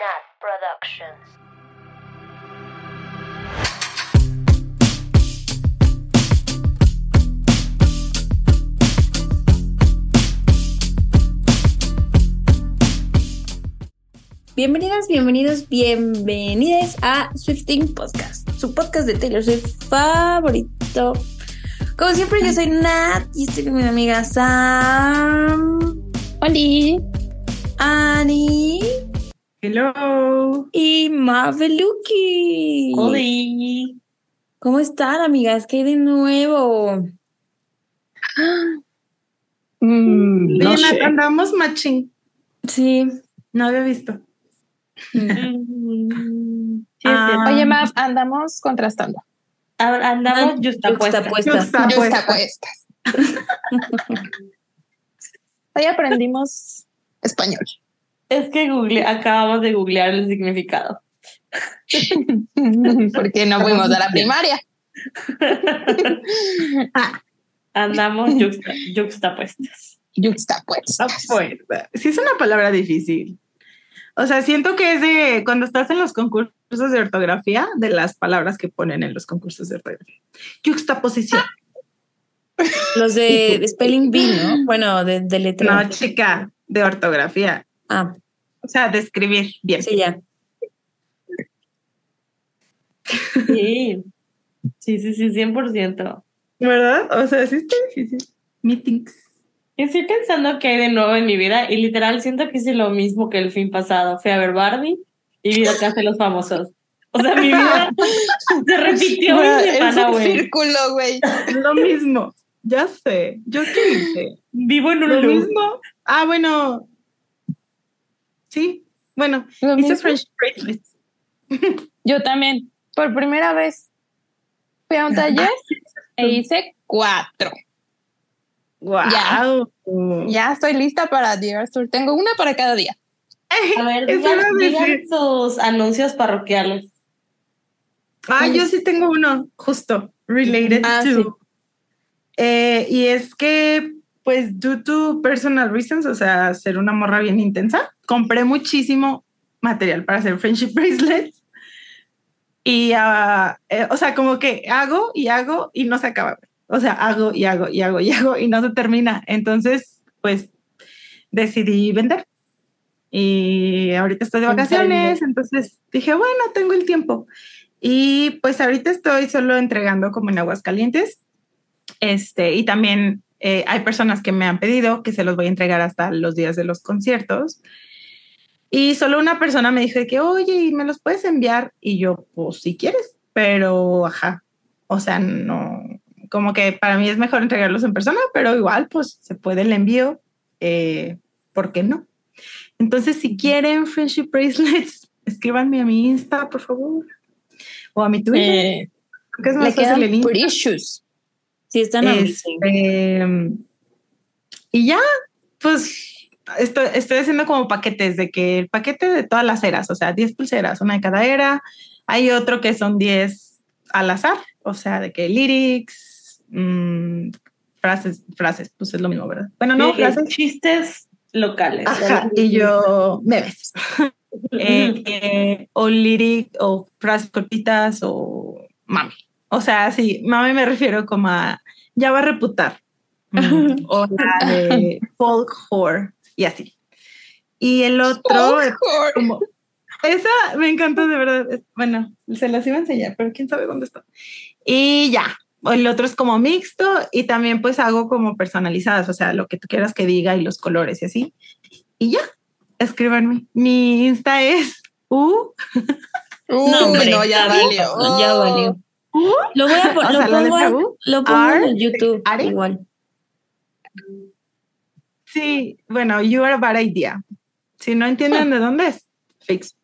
Nat Productions. Bienvenidas, bienvenidos, bienvenidas a Swifting Podcast, su podcast de Taylor Swift favorito. Como siempre, yo soy Nat y estoy con mi amiga Sam. Oli. Ani Hello. y Maveluki. Oli. ¿Cómo están, amigas? ¿Qué hay de nuevo? Mm, no Bien, sé. andamos matching. Sí. No había visto. Ah, Oye, Mav, andamos contrastando. Andamos justapuestas. justapuestas. Justapuestas. Hoy aprendimos español. Es que Google, acabamos de googlear el significado. Porque no fuimos a la primaria. Andamos yuxta, yuxtapuestas. Yuxtapuestas. Justapuestas. Sí, es una palabra difícil. O sea, siento que es de cuando estás en los concursos de ortografía, de las palabras que ponen en los concursos de ortografía. Juxtaposición. Los de, de Spelling Bee, ¿no? Bueno, de, de letra. No, chica, de ortografía. Ah, O sea, de escribir bien. sí, ya. Sí, sí, sí, sí, 100%. ¿Verdad? O sea, sí está difícil. Meetings. Estoy pensando que hay de nuevo en mi vida y literal siento que hice lo mismo que el fin pasado. Fui a ver Barbie y vi la casa de los famosos. O sea, mi vida se repitió en es semana, un güey. círculo, güey. Lo mismo. Ya sé. ¿Yo qué hice? Vivo en un Lo loop. mismo. Ah, bueno. Sí. Bueno, Lo hice mismo. French bracelets. Yo también, por primera vez, fui a un taller e hice cuatro. Wow. Ya estoy lista para Dear Tour. Tengo una para cada día. A ver, digan, digan sus anuncios parroquiales. Ah, yo sí tengo uno, justo, related Ah, to. sí. Eh, y es que, pues, due to personal reasons, o sea, ser una morra bien intensa, compré muchísimo material para hacer friendship bracelets. Y, ah, eh, o sea, como que hago y hago y no se acaba. O sea, hago y hago y hago y hago y no se termina. Entonces, pues, decidí vender. Y ahorita estoy de vacaciones, entonces dije, bueno, tengo el tiempo. Y pues ahorita estoy solo entregando como en Aguascalientes. Este, y también eh, hay personas que me han pedido que se los voy a entregar hasta los días de los conciertos. Y solo una persona me dijo de que, oye, ¿y me los puedes enviar? Y yo, pues si quieres, pero ajá. O sea, no, como que para mí es mejor entregarlos en persona, pero igual, pues se puede el envío. Eh, ¿Por qué no? Entonces, si quieren friendship bracelets, escríbanme a mi Insta, por favor. O a mi Twitter. Eh, que es más fácil el Insta. precious. Sí, están. Este, y ya, pues estoy, estoy haciendo como paquetes de que el paquete de todas las eras, o sea, 10 pulseras, una de cada era. Hay otro que son 10 al azar, o sea, de que lyrics, mm, frases, frases, pues es lo mismo, ¿verdad? Bueno, no, Eh, frases. Chistes locales. Ajá, y yo memes. Eh, eh, o lyric, o frases cortitas, o mami. O sea, sí, mami me refiero como a ya va a reputar. Mm, o la de folk whore y así. Y el otro, es como, esa me encantó de verdad. Bueno, se las iba a enseñar, pero quién sabe dónde está. Y ya, el otro es como mixto y también pues hago como personalizadas, o sea, lo que tú quieras que diga y los colores y así. Y ya, escríbanme. Mi Insta es U. Uh, No, hombre, no, ya valió. Ya valió. Lo voy a, pon- O lo sea, pongo, lo pongo en YouTube Are. igual. Sí, bueno, you are a bad idea. Si no entienden de dónde es, fix.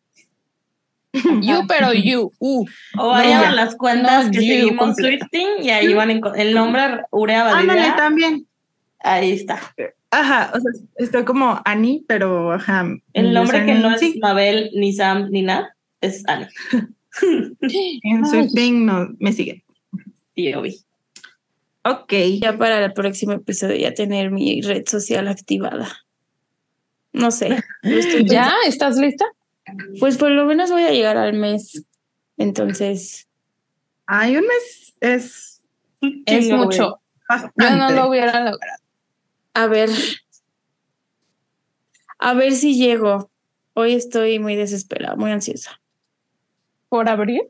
You, pero you. Uh. O vayan a las cuentas No, que you seguimos. Swifting y ahí van el nombre Urea Ándale Badilla. también. Ahí está. Ajá, o sea, estoy como Annie, pero ajá. El nombre que no es Mabel, ni Sam, ni nada, es Annie. Swifting no me siguen. Sí, yo vi. Ok. Ya para el próximo episodio ya tener mi red social activada. No sé. ¿Ya? ¿Estás lista? Pues por lo menos voy a llegar al mes. Entonces, Ay, un mes es Es mucho. bastante. Yo no lo hubiera logrado. a ver. A ver si llego. Hoy estoy muy desesperada, muy ansiosa. ¿Por abrir?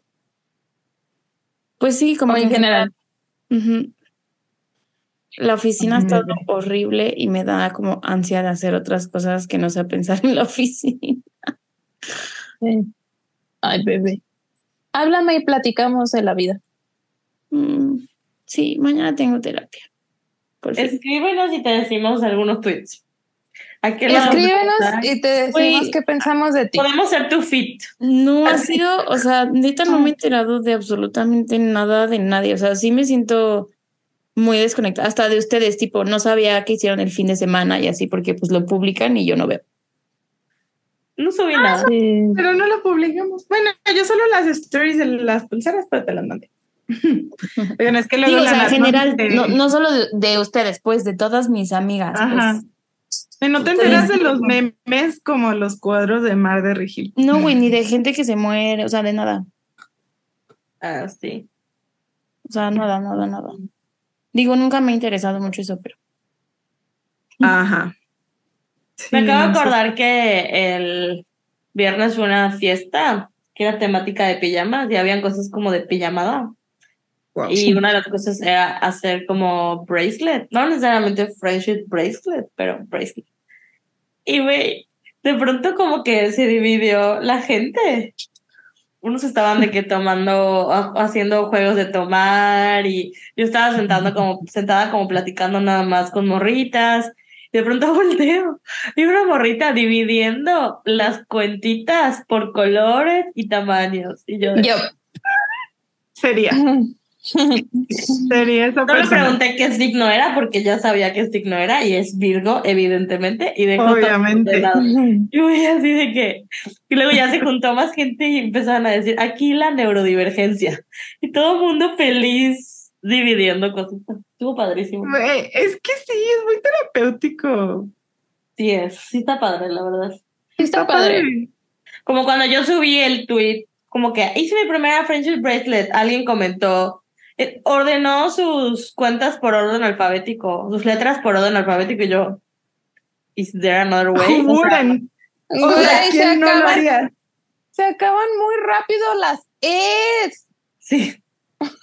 Pues sí, como en general. La oficina ha estado horrible y me da como ansia de hacer otras cosas que no sea pensar en la oficina. Sí. Ay, bebé. Háblame y platicamos de la vida. Mm, sí, mañana tengo terapia. Escríbenos y te decimos algunos tweets. ¿A qué lado Escríbenos y te decimos qué pensamos de ti. Podemos ser tu fit. No ha sido, o sea, neta no me he enterado de absolutamente nada de nadie. O sea, sí me siento muy desconectada, hasta de ustedes, tipo, no sabía qué hicieron el fin de semana y así, porque pues lo publican y yo no veo. No subí Ah, nada. Sí. Pero no lo publicamos. Bueno, yo solo las stories de las pulseras, pero te las mandé. Pero no es que luego Digo, o sea, en general, no, no solo de, de ustedes, pues, de todas mis amigas. Ajá. Pues. No te enteras de los memes como los cuadros de Mar de Rigil. No, güey, ni de gente que se muere, o sea, de nada. Ah, sí. O sea, nada, nada, nada. Digo, nunca me ha interesado mucho eso, pero. Ajá. Me acabo de no sé. acordar que el viernes fue una fiesta que era temática de pijamas y habían cosas como de pijamada. Wow. Y una de las cosas era hacer como bracelet, no necesariamente friendship bracelet, pero bracelet. Y güey, de pronto como que se dividió la gente. Unos estaban de que tomando, ha- haciendo juegos de tomar y yo estaba sentando como, sentada como platicando nada más con morritas. Y de pronto volteo y una morrita dividiendo las cuentitas por colores y tamaños. Y yo, Yo. Sería, sería esa No le pregunté qué signo era porque ya sabía qué signo era y es Virgo, evidentemente, y dejó todo Obviamente. de lado. Y voy así de que. Y luego ya se juntó más gente y empezaron a decir: aquí la neurodivergencia. Y todo el mundo feliz dividiendo cosas. Estuvo padrísimo. Es que sí, es muy terapéutico. Sí, es. Sí, está padre, la verdad. Sí, está padre. Como cuando yo subí el tweet, como que hice mi primera friendship bracelet, alguien comentó, ordenó sus cuentas por orden alfabético, sus letras por orden alfabético, y yo, ¿is there another way? O sea? O sea, se, ¿quién no lo acaban, haría? se acaban muy rápido las es. sí.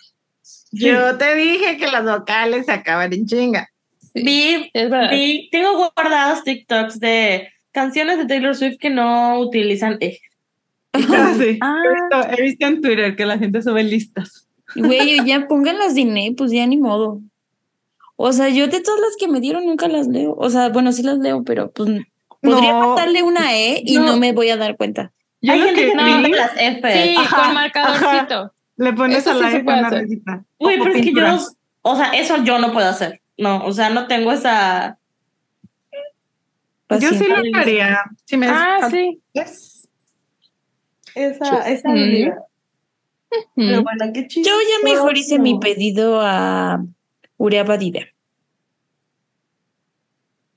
Yo te dije que las vocales se acaban en chinga. Vi, Es verdad. vi, tengo guardados TikToks de canciones de Taylor Swift que no utilizan E. Ah, sí. Ah. He, visto, he visto en Twitter que la gente sube listas. Güey, ya pongan las de Inés, pues ya ni modo. O sea, yo de todas las que me dieron nunca las leo. O sea, bueno, sí las leo, pero pues podría No. faltarle una E y No. no. me voy a dar cuenta. Yo Hay gente que que no las F. Sí, Ajá, con marcadorcito. le pones Eso a sí la se F una rayita. Güey, Como pero es que yo, o sea, eso yo no puedo hacer. No, o sea, no tengo esa... Yo sí lo haría. Si me Ah, sí. es- Esa, esa. Habilidad. Pero bueno, qué Yo ya mejor hice mi pedido a Urea Badida.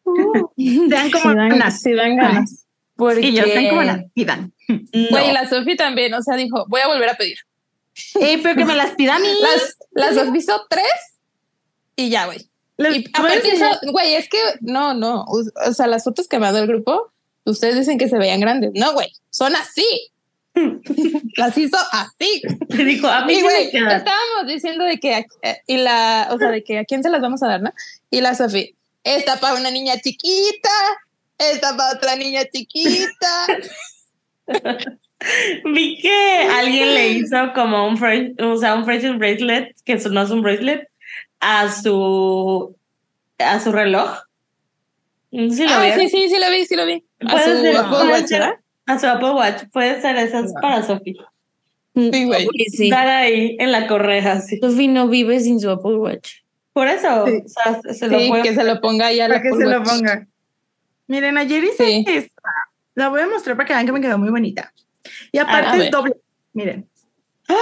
Uh, como Sí dan, ganas. sí dan ganas. Porque Y yo sean como las pidan. no. Güey, la Sofi también, o sea, dijo, voy a volver a pedir. Pero que me las pidan a mí. Las, las Sofi hizo tres y ya, güey. Les- Y aparte hizo- güey, es que no, no, o, o sea, las fotos que mandó el grupo, ustedes dicen que se veían grandes. No, güey, son así. las hizo así. te dijo, a mí Y sí me estábamos diciendo de que, eh, y la, o sea, de que a quién se las vamos a dar, ¿no? Y la Sofi, esta para una niña chiquita, esta para otra niña chiquita. Vi que alguien le hizo como un, o sea, un friendship bracelet, que eso no es un bracelet, a su, a su reloj. Si lo ah, vieron. sí, sí, sí lo vi, sí lo vi. A Puede su ser, puede Watch, ser. A su Apple Watch. Puede ser esas para Sofi. Sí, güey. Sí. Estar ahí en la correja, sí. Sophie no vive sin su Apple Watch. Por eso, Sí. o sea, se lo Sí, puede. que se lo ponga ahí a la Para que Apple se lo ponga. Miren, ayer hice Sí. esta. La voy a mostrar para que vean que me quedó muy bonita. Y aparte a es doble. Miren. Ay,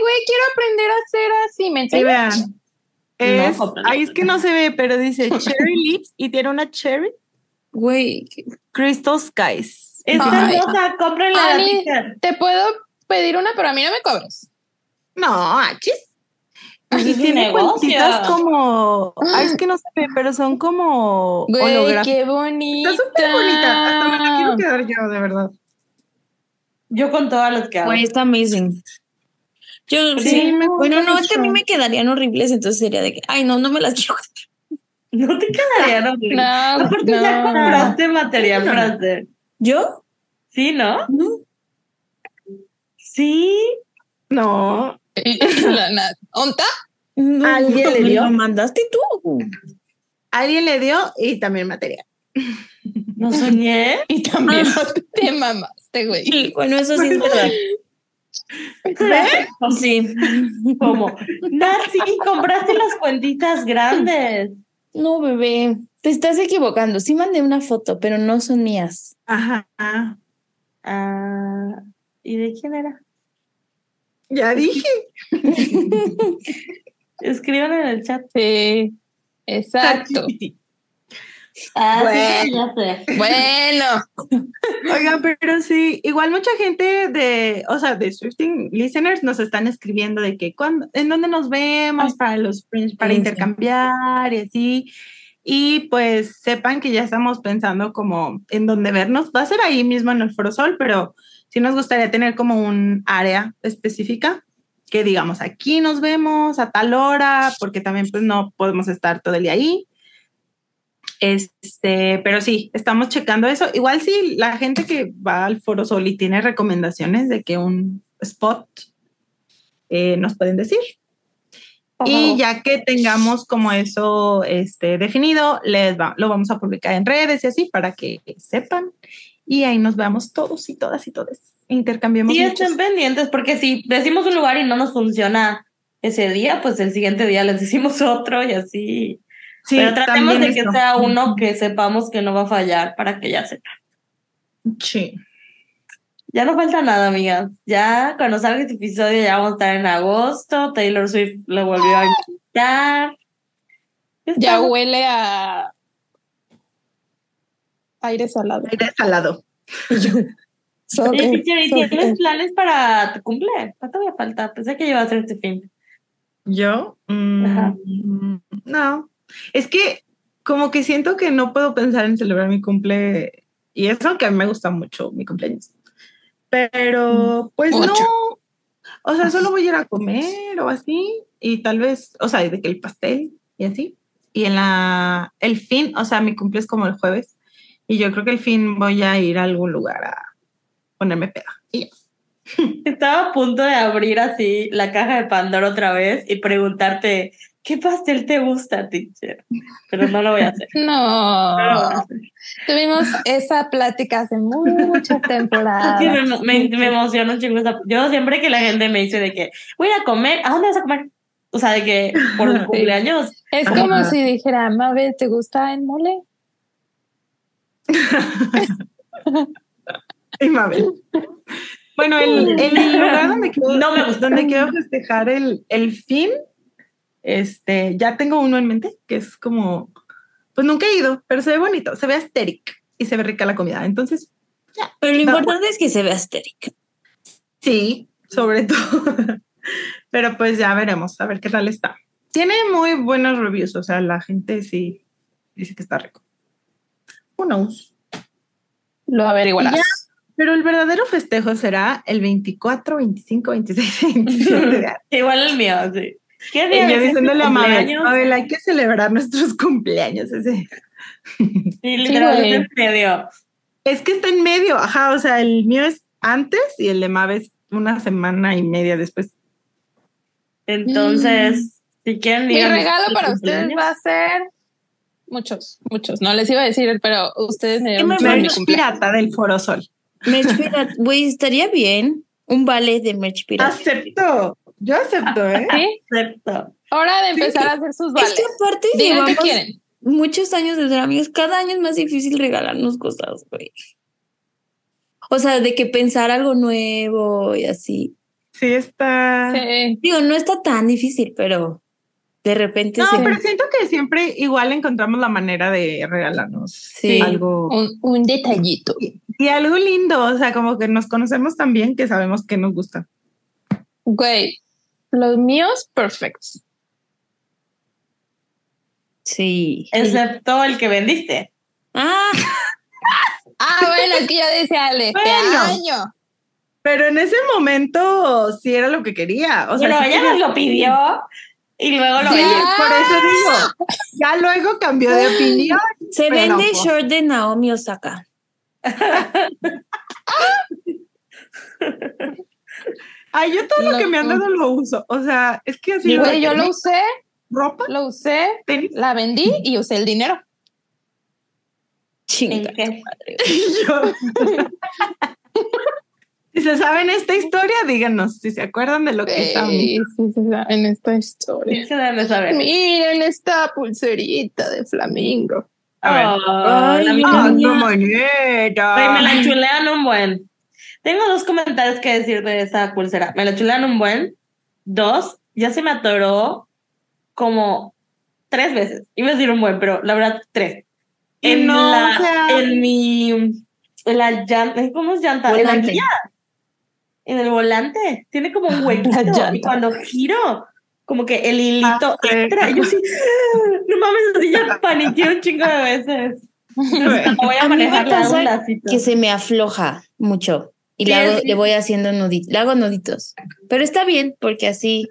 güey, quiero aprender a hacer así, ¿me vean. Es, No, ahí es que no se ve, pero dice Cherry Lips y tiene una Cherry Güey, Crystal Skies. Está Ay. hermosa, cómprenla Ani, te puedo pedir una, pero a mí no me cobres. No, achis. Pues Y tiene cuentitas como. Ay, es que no se ve, pero son como Güey, qué bonita. Está súper bonita. Hasta me la quiero quedar yo, de verdad. Yo con todas las que hago. Güey, está amazing. Yo Sí, sí, me bueno, no, es que a mí me quedarían horribles, entonces sería de que, ay, no, no me las quiero. No te quedaría horrible. No, Aparte ya compraste material No. para hacer. ¿Yo? Sí, ¿no? Sí. No. ¿Onta? No, ¿Alguien le dio? Lo mandaste tú. Alguien le dio y también material. No soñé. Y también te mamaste, güey. Sí, bueno, eso sí es verdad. Sí. Como, Nancy, compraste las cuentitas grandes. No, bebé, te estás equivocando. Sí mandé una foto, pero no son mías. Ajá. Ah, ¿Y de quién era? Ya dije. Escriban en el chat. Sí, exacto. Ah, Bueno. sí, ya sé. Bueno, Oigan, pero sí, igual mucha gente de, o sea, de Swifting listeners nos están escribiendo de que cuándo, en dónde nos vemos para los Fringe, para sí. intercambiar y así. Y pues sepan que ya estamos pensando como en dónde vernos. Va a ser ahí mismo en el Foro Sol, pero sí nos gustaría tener como un área específica que digamos aquí nos vemos a tal hora, porque también pues no podemos estar todo el día ahí. Este, pero sí, estamos checando eso. Igual si la gente que va al Foro Sol y tiene recomendaciones de que un spot eh, nos pueden decir. Y ya que tengamos como eso este, definido, les va, lo vamos a publicar en redes y así para que sepan. Y ahí nos veamos todos y todas y todos. Intercambiemos. Sí, muchos. estén pendientes, porque si decimos un lugar y no nos funciona ese día, pues el siguiente día les decimos otro y así. Sí, Pero tratemos de que sea uno que sepamos que no va a fallar para que ya sepan. Sí. Ya no falta nada, amigas. Ya cuando salga este episodio ya vamos a estar en agosto. Taylor Swift lo volvió a invitar. ya huele a aire salado. Aire salado. Sorry, Oye, teacher, ¿y sorry. tienes planes para tu cumple? ¿Cuánto todavía falta? Pensé que iba a ser este fin. Yo, mm, Ajá. no, es que como que siento que no puedo pensar en celebrar mi cumple y eso que a mí me gusta mucho mi cumpleaños. Pero pues no, o sea, solo voy a ir a comer o así y tal vez, o sea, de que el pastel y así. Y en la, el fin, o sea, mi cumple es como el jueves y yo creo que el fin voy a ir a algún lugar a ponerme peda. Y ya. Estaba a punto de abrir así la caja de Pandora otra vez y preguntarte, ¿qué pastel te gusta, teacher? Pero no lo voy a hacer. No a hacer. tuvimos esa plática hace muchas temporadas. Sí, me, me, me emociona un chingo esa- Yo siempre que la gente me dice de que voy a comer, ¿a dónde vas a comer? O sea, de que por un cumpleaños. Es Ajá. como si dijera, Mabe, ¿te gusta el mole? Y Mabel. Bueno, el, el lugar donde quiero, No me gusta. donde quiero festejar el, el fin, este, ya tengo uno en mente, que es como, pues nunca he ido, pero se ve bonito, se ve asteric y se ve rica la comida. Entonces, Pero lo No. importante es que se vea asteric. sí, sobre todo. pero pues ya veremos, a ver qué tal está. Tiene muy buenos reviews, o sea, la gente sí dice que está rico. Knows? Lo averiguarás. Ya. Pero el verdadero festejo será el 24, 25, 26, 27 de abril. Igual el mío, sí. ¿Qué Y día yo es diciéndole tu a Mabel, cumpleaños? Mabel, hay que celebrar nuestros cumpleaños. Ese. Sí, literal, güey. en medio. Es que está en medio, ajá, o sea, el mío es antes y el de Mabel es una semana y media después. Entonces, si quieren Mi regalo para ustedes va a ser muchos, muchos. No les iba a decir, pero ustedes me dieron me mucho Merch pirata del Foro Sol. Merch pirata. Güey, estaría bien. Un ballet de merch pirata. Acepto, yo acepto, ¿eh? ¿Sí? Acepto. Hora de empezar a hacer sus Es vales. que aparte Digan llevamos quieren. muchos años de ser amigos. Cada año es más difícil regalarnos cosas, güey. O sea, de que pensar algo nuevo y así. Sí, está. Sí. Digo, no está tan difícil, pero de repente No, se... pero siento que siempre igual encontramos la manera de regalarnos Sí. algo. Un, un detallito. Y algo lindo, o sea, como que nos conocemos tan bien que sabemos que nos gusta. Güey, los míos, perfectos. Sí. Excepto el que vendiste. Ah, Ah, bueno, es que yo decía al este Bueno. año. Pero en ese momento sí era lo que quería. O sea, Pero sí ella quería- nos lo pidió y luego lo Sí, por eso digo. Ya luego cambió de opinión. se vende pues, short de Naomi Osaka. Ay, yo todo lo No, que me han no. dado lo uso. O sea, es que así Güey, yo lo usé, ropa, lo usé, tenis. la vendí y usé el dinero. Chinga. Si se saben esta historia, díganos si se acuerdan de lo que está. Sí, sí, sí, en esta Sí, historia. se deben de saber. Miren esta pulserita de flamingo. A ver. Oh, Ay, la bonita. Güey, me la chulean un buen. Tengo dos comentarios que decir de esa pulsera. Me la chulean un buen. Dos, ya se me atoró como tres veces. Iba a decir un buen, pero la verdad, tres. Y En, no, la, o sea- en mi. En la llanta. ¿Cómo es llanta? En la Volante. guía. En el volante. Tiene como un La huequito. Y cuando giro, como que el hilito Ah, entra. Y yo sí. No mames, así ya paniqué un chingo de veces. Entonces, voy a A manejar, lacito. Que se me afloja mucho. Y le, hago- le voy haciendo nuditos. Le hago nuditos. Pero está bien, porque así.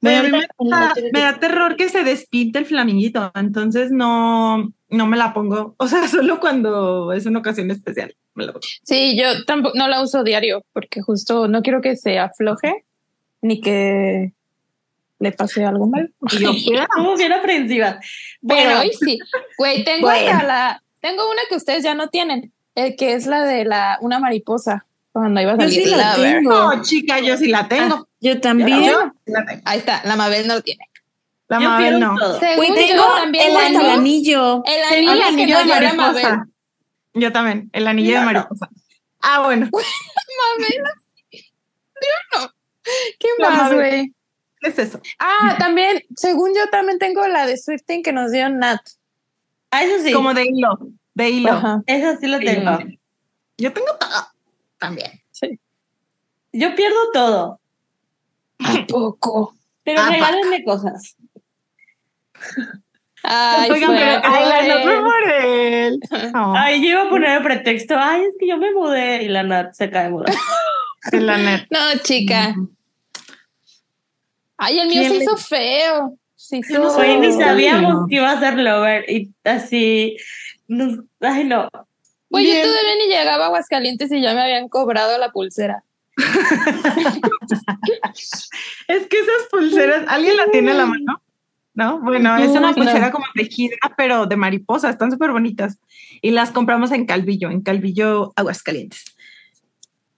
Bueno, me, da, me da terror que se despinte el flaminguito, entonces no, no me la pongo. O sea, solo cuando es una ocasión especial. me la pongo. Sí, yo tampoco no la uso diario porque justo no quiero que se afloje ni que le pase algo mal. Y yo. Como bien aprensiva. Pero Bueno, hoy sí. Güey, tengo Bueno. la, tengo una que ustedes ya no tienen, el que es la de la una mariposa cuando iba a Yo salir. sí la Lover. tengo. No, chica, yo sí la tengo. Yo también. Yo sí la tengo. Ahí está, la Mabel no lo tiene. La yo Mabel no. Según Güey, yo tengo también el, hasta el tengo anillo. el Tengo anillo, el que anillo no de lleva Mabel. mariposa. Yo también, el anillo Yo de no. mariposa. Ah, bueno, Mabel. Yo no. ¿Qué La más, Mabel. güey? ¿qué es eso? Ah, también, según yo también tengo la de Swifting que nos dio Nat. Ah, eso sí. Como de hilo, de hilo. Ajá. Eso sí lo Sí, tengo. yo tengo todo también. Yo pierdo todo. ¿A poco? Pero Ah, regálenme cosas. Ay, Oigan, pero ay, la no fue por él. Ay, yo iba a poner el pretexto. Ay, es que yo me mudé. Y la Nat se cae mudar. de la net. No, chica. Ay, el mío ¿Quién se le- hizo feo. No. Güey, ni sabíamos que iba a ser Lover. Y así. Nos- Ay, no. Güey, yo todavía ni llegaba a Aguascalientes y ya me habían cobrado la pulsera. Es que esas pulseras, ¿alguien la tiene a la mano? ¿No? Bueno, es una No. pulsera como tejida, pero de mariposa, están súper bonitas. Y las compramos en Calvillo, en Calvillo, Aguascalientes.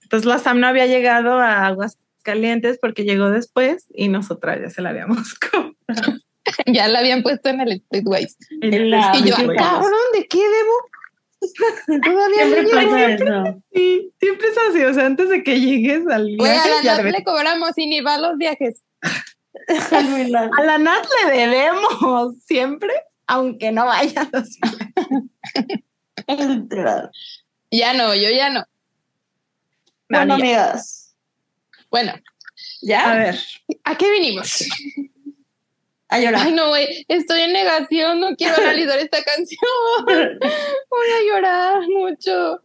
Entonces la Sam no había llegado a Aguascalientes porque llegó después y nosotras ya se la habíamos comprado. ya la habían puesto en el Streetways. En la- Y yo, cabrón, ¿de qué debo? Todavía no Siempre llego. pasa eso. Sí, siempre es así, o sea, antes de que llegues al viaje, a la Nat le cobramos y ni va a los viajes. A la Nat le debemos siempre, aunque no vaya a los Literal. Ya no, yo ya no. Bueno, amigas. Bueno, A ¿Ya? ver, ¿a qué vinimos? A llorar. Ay, no, güey, estoy en negación, no quiero analizar esta canción. Voy a llorar mucho.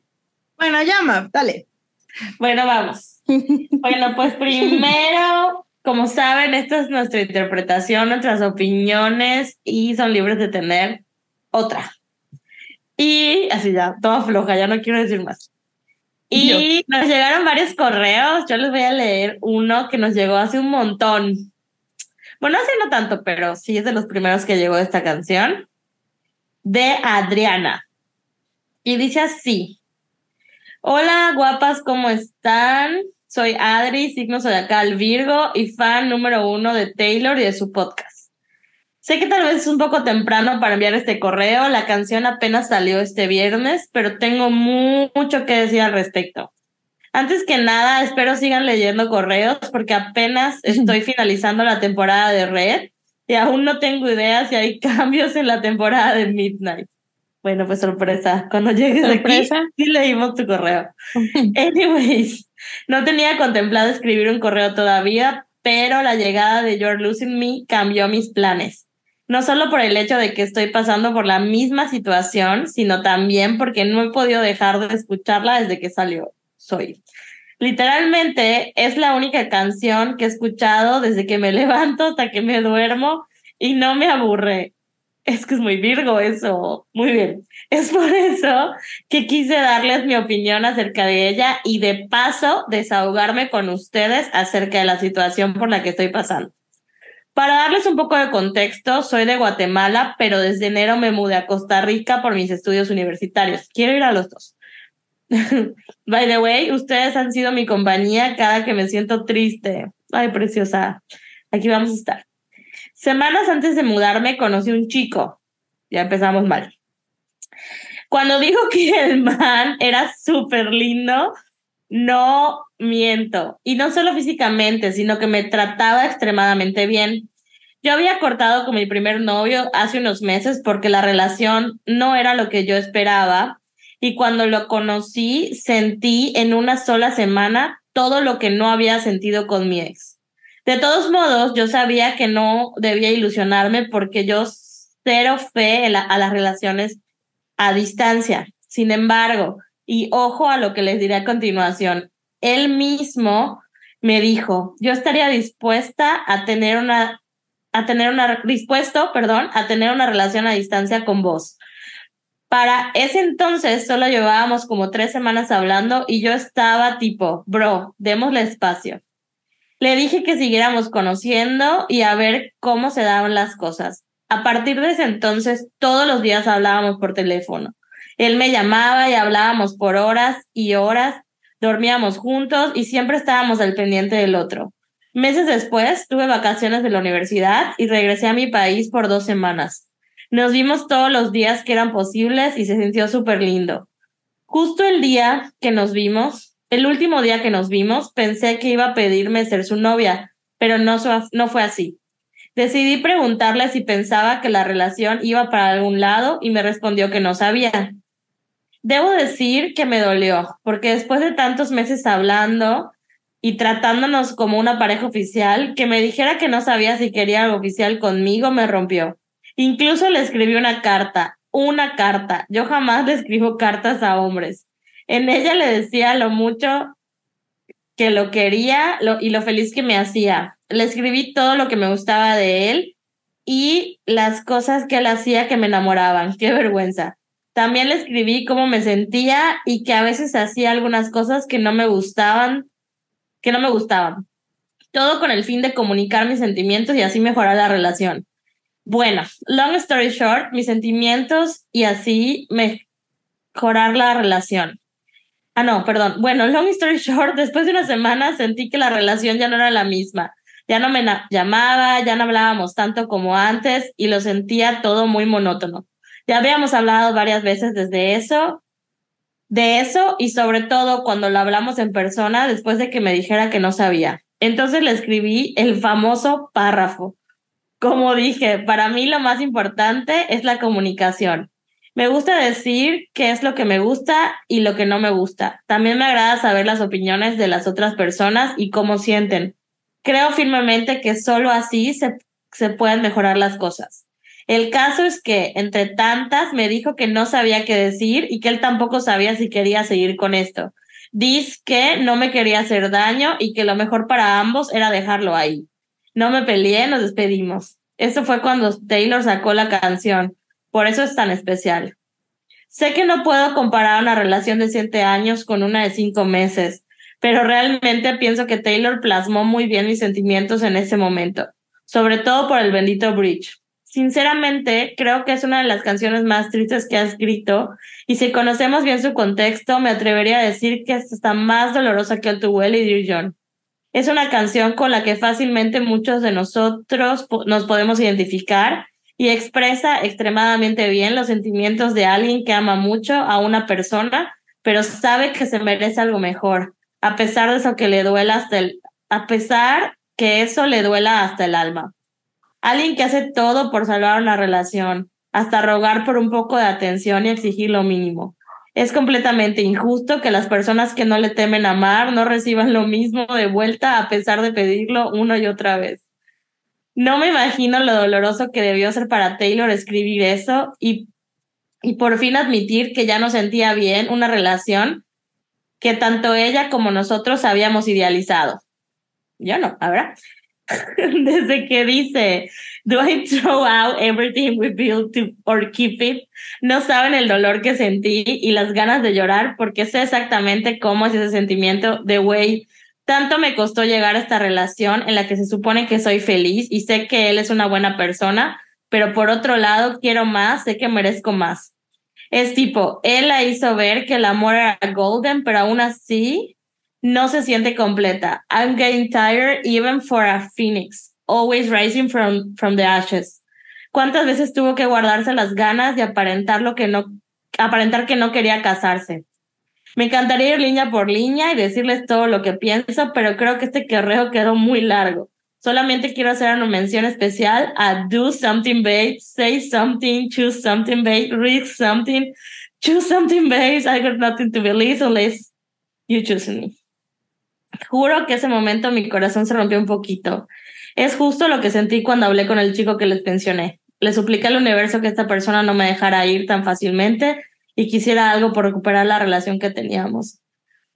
bueno, llama, dale. Bueno, vamos. Bueno, pues primero, como saben, esta es nuestra interpretación, nuestras opiniones y son libres de tener otra. Y así ya, toda floja, ya no quiero decir más. Y nos llegaron varios correos, yo les voy a leer uno que nos llegó hace un montón. Bueno, hace no tanto, pero sí es de los primeros que llegó esta canción, de Adriana. Y dice así. Hola, guapas, ¿cómo están? Soy Adri, signo zodiacal Virgo y fan número uno de Taylor y de su podcast. Sé que tal vez es un poco temprano para enviar este correo, la canción apenas salió este viernes, pero tengo mu- mucho que decir al respecto. Antes que nada, espero sigan leyendo correos porque apenas estoy finalizando la temporada de Red y aún no tengo idea si hay cambios en la temporada de Midnight. Bueno, pues sorpresa. Cuando llegues ¿Sorpresa? aquí, sí leímos tu correo. Anyways, no tenía contemplado escribir un correo todavía, pero la llegada de You're Losing Me cambió mis planes. No solo por el hecho de que estoy pasando por la misma situación, sino también porque no he podido dejar de escucharla desde que salió. Soy. Literalmente es la única canción que he escuchado desde que me levanto hasta que me duermo y no me aburre. Es que es muy Virgo eso. Muy bien. Es por eso que quise darles mi opinión acerca de ella y de paso desahogarme con ustedes acerca de la situación por la que estoy pasando. Para darles un poco de contexto, soy de Guatemala, pero desde enero me mudé a Costa Rica por mis estudios universitarios. Quiero ir a los dos. By the way, ustedes han sido mi compañía cada que me siento triste. Ay, preciosa. Aquí vamos a estar. Semanas antes de mudarme conocí un chico. Ya empezamos mal. Cuando digo que el man era súper lindo, no miento. Y no solo físicamente, sino que me trataba extremadamente bien. Yo había cortado con mi primer novio hace unos meses porque la relación no era lo que yo esperaba. Y cuando lo conocí, sentí en una sola semana todo lo que no había sentido con mi ex. De todos modos, yo sabía que no debía ilusionarme porque yo cero fe a las relaciones a distancia. Sin embargo, y ojo a lo que les diré a continuación, él mismo me dijo, yo estaría dispuesta a tener una, a tener una, dispuesto, perdón, a tener una relación a distancia con vos. Para ese entonces solo llevábamos como tres semanas hablando y yo estaba tipo, bro, démosle espacio. Le dije que siguiéramos conociendo y a ver cómo se daban las cosas. A partir de ese entonces, todos los días hablábamos por teléfono. Él me llamaba y hablábamos por horas y horas, dormíamos juntos y siempre estábamos al pendiente del otro. Meses después, tuve vacaciones de la universidad y regresé a mi país por dos semanas. Nos vimos todos los días que eran posibles y se sintió súper lindo. Justo el día que nos vimos, el último día que nos vimos, pensé que iba a pedirme ser su novia, pero no, fue así. Decidí preguntarle si pensaba que la relación iba para algún lado y me respondió que no sabía. Debo decir que me dolió, porque después de tantos meses hablando y tratándonos como una pareja oficial, que me dijera que no sabía si quería algo oficial conmigo me rompió. Incluso le escribí una carta, una carta. Yo jamás le escribo cartas a hombres. En ella le decía lo mucho que lo quería y lo feliz que me hacía. Le escribí todo lo que me gustaba de él y las cosas que él hacía que me enamoraban. Qué vergüenza. También le escribí cómo me sentía y que a veces hacía algunas cosas que no me gustaban, que no me gustaban. Todo con el fin de comunicar mis sentimientos y así mejorar la relación. Bueno, long story short, mis sentimientos y así mejorar la relación. Ah, no, perdón. Bueno, long story short, después de una semana sentí que la relación ya no era la misma. Ya no me llamaba, ya no hablábamos tanto como antes y lo sentía todo muy monótono. Ya habíamos hablado varias veces desde eso, de eso y sobre todo cuando lo hablamos en persona después de que me dijera que no sabía. Entonces le escribí el famoso párrafo como dije, para mí lo más importante es la comunicación. Me gusta decir qué es lo que me gusta y lo que no me gusta. También me agrada saber las opiniones de las otras personas y cómo sienten. Creo firmemente que solo así se, se pueden mejorar las cosas. El caso es que, entre tantas, me dijo que no sabía qué decir y que él tampoco sabía si quería seguir con esto. Dice que no me quería hacer daño y que lo mejor para ambos era dejarlo ahí. No me peleé, nos despedimos. Eso fue cuando Taylor sacó la canción. Por eso es tan especial. Sé que no puedo comparar una relación de siete años con una de cinco meses, pero realmente pienso que Taylor plasmó muy bien mis sentimientos en ese momento, sobre todo por el bendito Bridge. Sinceramente, creo que es una de las canciones más tristes que ha escrito, y si conocemos bien su contexto, me atrevería a decir que está más dolorosa que el Well y Dear John. Es una canción con la que fácilmente muchos de nosotros nos podemos identificar y expresa extremadamente bien los sentimientos de alguien que ama mucho a una persona, pero sabe que se merece algo mejor, a pesar de eso que le duela hasta el, a pesar que eso le duela hasta el alma. Alguien que hace todo por salvar una relación, hasta rogar por un poco de atención y exigir lo mínimo. Es completamente injusto que las personas que no le temen amar no reciban lo mismo de vuelta a pesar de pedirlo una y otra vez. No me imagino lo doloroso que debió ser para Taylor escribir eso y, y por fin admitir que ya no sentía bien una relación que tanto ella como nosotros habíamos idealizado. Yo no, ¿habrá? Desde que dice, do I throw out everything we built to, or keep it? No saben el dolor que sentí y las ganas de llorar porque sé exactamente cómo es ese sentimiento de, güey, tanto me costó llegar a esta relación en la que se supone que soy feliz y sé que él es una buena persona, pero por otro lado quiero más, sé que merezco más. Es tipo, él la hizo ver que el amor era golden, pero aún así no se siente completa. I'm getting tired even for a phoenix, always rising from, from the ashes. ¿Cuántas veces tuvo que guardarse las ganas de aparentar lo que no, aparentar que no quería casarse? Me encantaría ir línea por línea y decirles todo lo que pienso, pero creo que este correo quedó muy largo. Solamente quiero hacer una mención especial a do something babe, say something, choose something babe, read something, choose something babe. I got nothing to believe unless you choose me. Juro que ese momento mi corazón se rompió un poquito. Es justo lo que sentí cuando hablé con el chico que les mencioné. Le supliqué al universo que esta persona no me dejara ir tan fácilmente y quisiera algo por recuperar la relación que teníamos.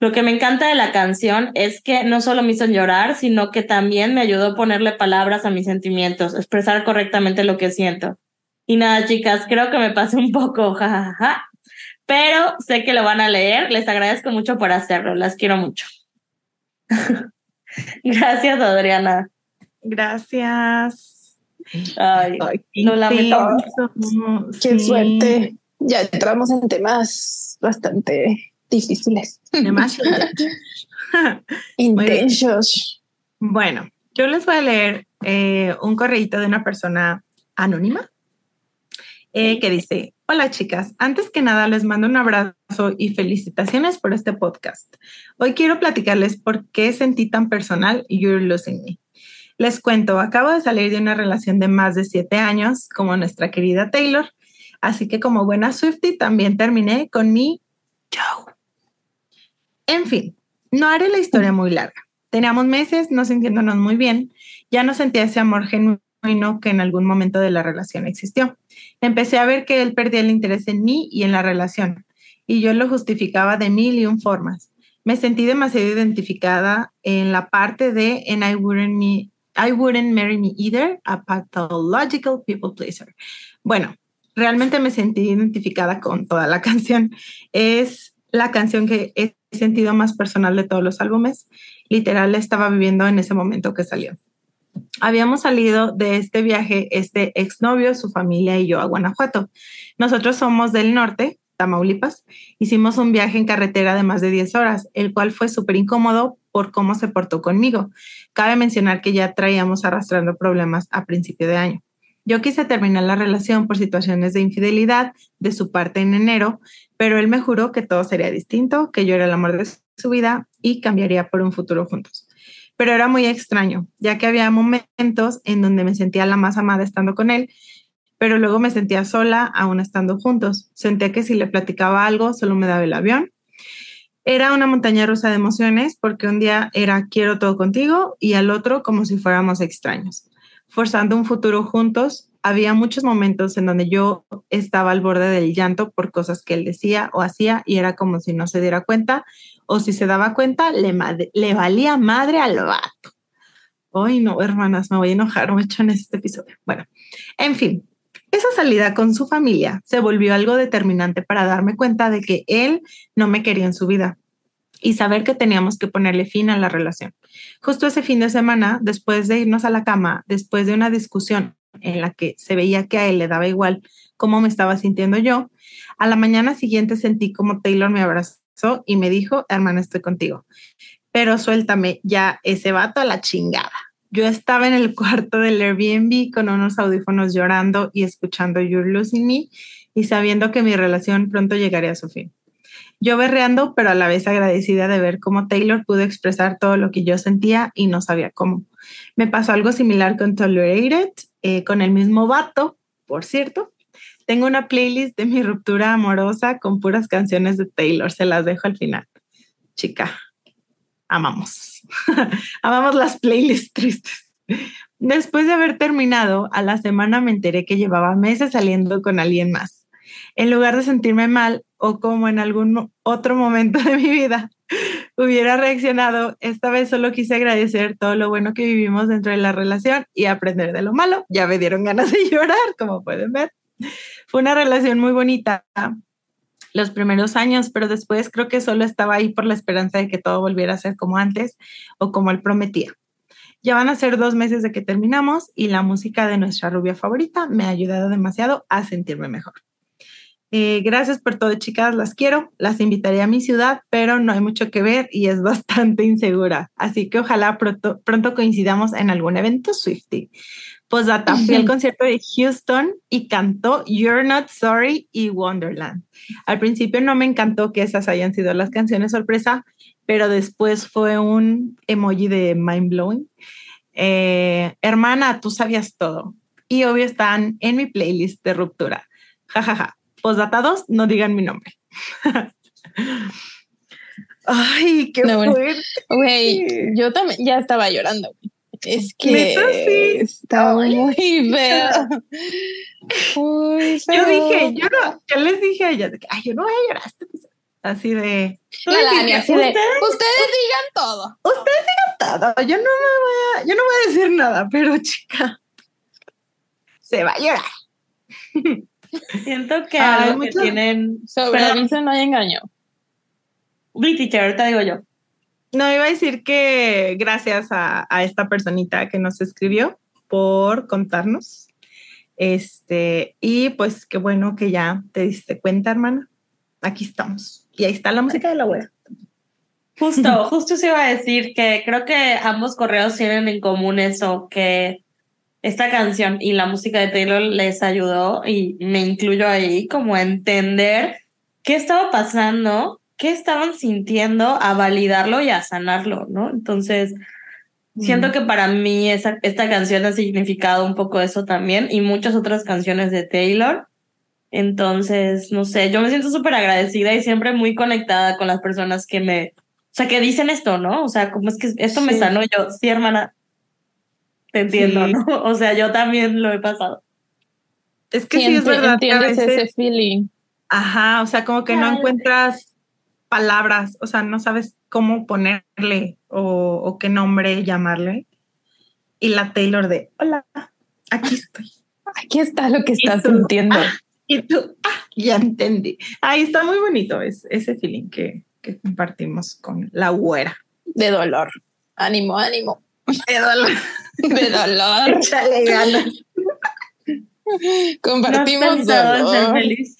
Lo que me encanta de la canción es que no solo me hizo llorar, sino que también me ayudó a ponerle palabras a mis sentimientos, expresar correctamente lo que siento. Y nada, chicas, creo que me pasé un poco, jajaja, pero sé que lo van a leer. Les agradezco mucho por hacerlo, las quiero mucho. Gracias, Adriana. Gracias. Ay, lo lamento. Qué suerte ya entramos en temas bastante difíciles. Demasiado. Intensos. Bueno, yo les voy a leer eh, un correíto de una persona anónima eh, que dice, hola chicas, antes que nada les mando un abrazo y felicitaciones por este podcast. Hoy quiero platicarles por qué sentí tan personal You're Losing Me. Les cuento, acabo de salir de una relación de más de siete años como nuestra querida Taylor Así que como buena Swifty también terminé con mi Joe. En fin, no haré la historia muy larga. Teníamos meses no sintiéndonos muy bien. Ya no sentía ese amor genuino que en algún momento de la relación existió. Empecé a ver que él perdía el interés en mí y en la relación, y yo lo justificaba de mil y un formas. Me sentí demasiado identificada en la parte de And I wouldn't, I wouldn't marry me either, a pathological people pleaser. Bueno, realmente me sentí identificada con toda la canción. Es la canción que he sentido más personal de todos los álbumes. Literal, estaba viviendo en ese momento que salió. Habíamos salido de este viaje, este exnovio, su familia y yo a Guanajuato. Nosotros somos del norte, Tamaulipas. Hicimos un viaje en carretera de más de 10 horas, el cual fue súper incómodo por cómo se portó conmigo. Cabe mencionar que ya traíamos arrastrando problemas a principio de año. Yo quise terminar la relación por situaciones de infidelidad de su parte en enero, pero él me juró que todo sería distinto, que yo era el amor de su vida y cambiaría por un futuro juntos. Pero era muy extraño, ya que había momentos en donde me sentía la más amada estando con él, pero luego me sentía sola aún estando juntos. Sentía que si le platicaba algo solo me daba el avión. Era una montaña rusa de emociones porque un día era quiero todo contigo y al otro como si fuéramos extraños forzando un futuro juntos, había muchos momentos en donde yo estaba al borde del llanto por cosas que él decía o hacía y era como si no se diera cuenta o si se daba cuenta le, le valía madre al vato. Ay, no, hermanas, me voy a enojar mucho en este episodio. Bueno, en fin, esa salida con su familia se volvió algo determinante para darme cuenta de que él no me quería en su vida y saber que teníamos que ponerle fin a la relación. Justo ese fin de semana, después de irnos a la cama, después de una discusión en la que se veía que a él le daba igual cómo me estaba sintiendo yo, a la mañana siguiente sentí como Taylor me abrazó y me dijo, hermana, estoy contigo, pero suéltame ya ese vato a la chingada. Yo estaba en el cuarto del Airbnb con unos audífonos llorando y escuchando You're Losing Me y sabiendo que mi relación pronto llegaría a su fin. Yo berreando, pero a la vez agradecida de ver cómo Taylor pudo expresar todo lo que yo sentía y no sabía cómo. Me pasó algo similar con Tolerated eh, con el mismo vato, por cierto. Tengo una playlist de mi ruptura amorosa con puras canciones de Taylor, se las dejo al final. Chica, amamos. amamos las playlists tristes. Después de haber terminado, a la semana me enteré que llevaba meses saliendo con alguien más. En lugar de sentirme mal o como en algún otro momento de mi vida hubiera reaccionado, esta vez solo quise agradecer todo lo bueno que vivimos dentro de la relación y aprender de lo malo. Ya me dieron ganas de llorar, como pueden ver. Fue una relación muy bonita los primeros años, pero después creo que solo estaba ahí por la esperanza de que todo volviera a ser como antes o como él prometía. Ya van a ser dos meses de que terminamos y la música de nuestra rubia favorita me ha ayudado demasiado a sentirme mejor. Eh, gracias por todo, chicas, las quiero. Las invitaré a mi ciudad, pero no hay mucho que ver y es bastante insegura. Así que ojalá pronto, pronto coincidamos en algún evento Swifty. Posdata, fui al concierto de Houston y cantó You're Not Sorry y Wonderland. Al principio no me encantó que esas hayan sido las canciones sorpresa, pero después fue un emoji de mind blowing. Eh, hermana, tú sabías todo. Y obvio están en mi playlist de ruptura. Jajaja. Ja, ja. Posdatados, no digan mi nombre. Ay, qué no, fuerte. Güey, yo también ya estaba llorando. Es que sí? está muy feo. Yo dije, yo no, yo les dije a ella, ay, yo no voy a llorar. Este así de. La Dani, así de. Ustedes digan todo. Ustedes digan todo. Yo no me voy a, yo no voy a decir nada, pero chica, se va a llorar. Siento que algo que tienen. Sobre aviso no hay engaño. teacher, ahorita digo yo. No, iba a decir que gracias a, esta personita que nos escribió por contarnos. Este, y pues qué bueno que ya te diste cuenta, hermana. Aquí estamos. Y ahí está la música de la web. Justo, justo se iba a decir que creo que ambos correos tienen en común eso, que esta canción y la música de Taylor les ayudó, y me incluyo ahí, como a entender qué estaba pasando qué estaban sintiendo, a validarlo y a sanarlo, ¿no? Entonces, siento mm. que para mí esa, esta canción ha significado un poco eso también y muchas otras canciones de Taylor. Entonces, no sé, yo me siento súper agradecida y siempre muy conectada con las personas que me, o sea, que dicen esto, ¿no? O sea, como es que esto me sanó yo, sí, hermana, te entiendo, ¿no? O sea, yo también lo he pasado. Es que sí, es verdad. Entiendes ese feeling. Ajá, o sea, como que no encuentras palabras, o sea, no sabes cómo ponerle o, qué nombre llamarle. Y la Taylor de, hola, aquí estoy. Aquí está lo que estás sintiendo. Ah, y tú, ah, ya entendí. Ahí está muy bonito es, ese feeling que, que compartimos con la güera. De dolor. Ánimo, ánimo. De dolor. De dolor. Échale ganas. Compartimos dolor. Feliz.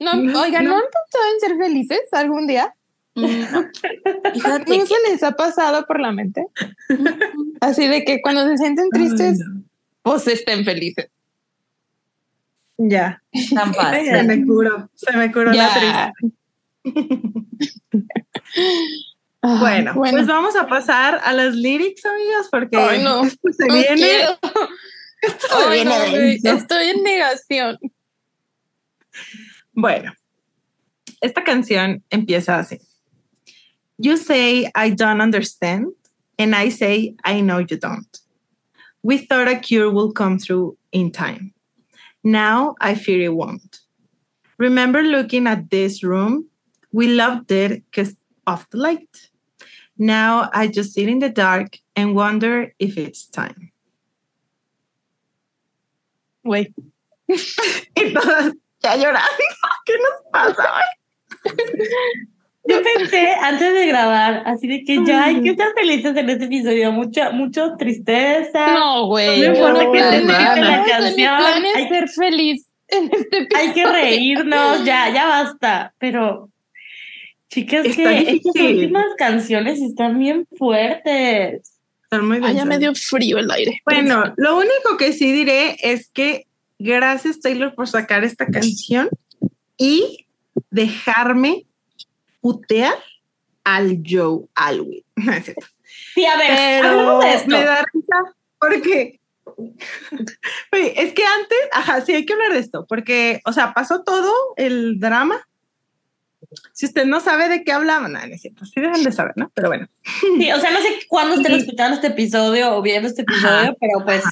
No, oigan, no. han pensado en ser felices algún día? No. Fíjate. ¿No se les ha pasado por la mente? Así de que cuando se sienten tristes, pues estén felices. Ya. Tan fácil. Se me curó, se me curó la triste. bueno, pues vamos a pasar a las lyrics, amigos, porque esto se viene. Esto se viene Estoy en negación. Bueno, esta canción empieza así. You say I don't understand, and I say I know you don't. We thought a cure will come through in time. Now I fear it won't. Remember looking at this room? We loved it because of the light. Now I just sit in the dark and wonder if it's time. Wait. ya llorando. ¿Qué nos pasa Yo pensé antes de grabar, así de que ya hay que estar felices en este episodio, mucha, mucha tristeza. No, güey. No importa que te la canción. Hay que ser feliz en este episodio. Hay que reírnos, ya, ya basta. Pero, chicas, que estas últimas canciones están bien fuertes. Están muy bien. ya me dio frío el aire. Bueno, lo único que sí diré es que gracias Taylor por sacar esta canción y dejarme putear al Joe Alwyn. Sí, a ver, Pero me da risa porque es que antes, ajá, sí hay que hablar de esto, porque, o sea, pasó todo el drama. Si usted no sabe de qué hablaba, nada, sí deben de saber, ¿no? Pero bueno. Sí, o sea, no sé cuándo estén escuchando este episodio o viendo este episodio, pero pues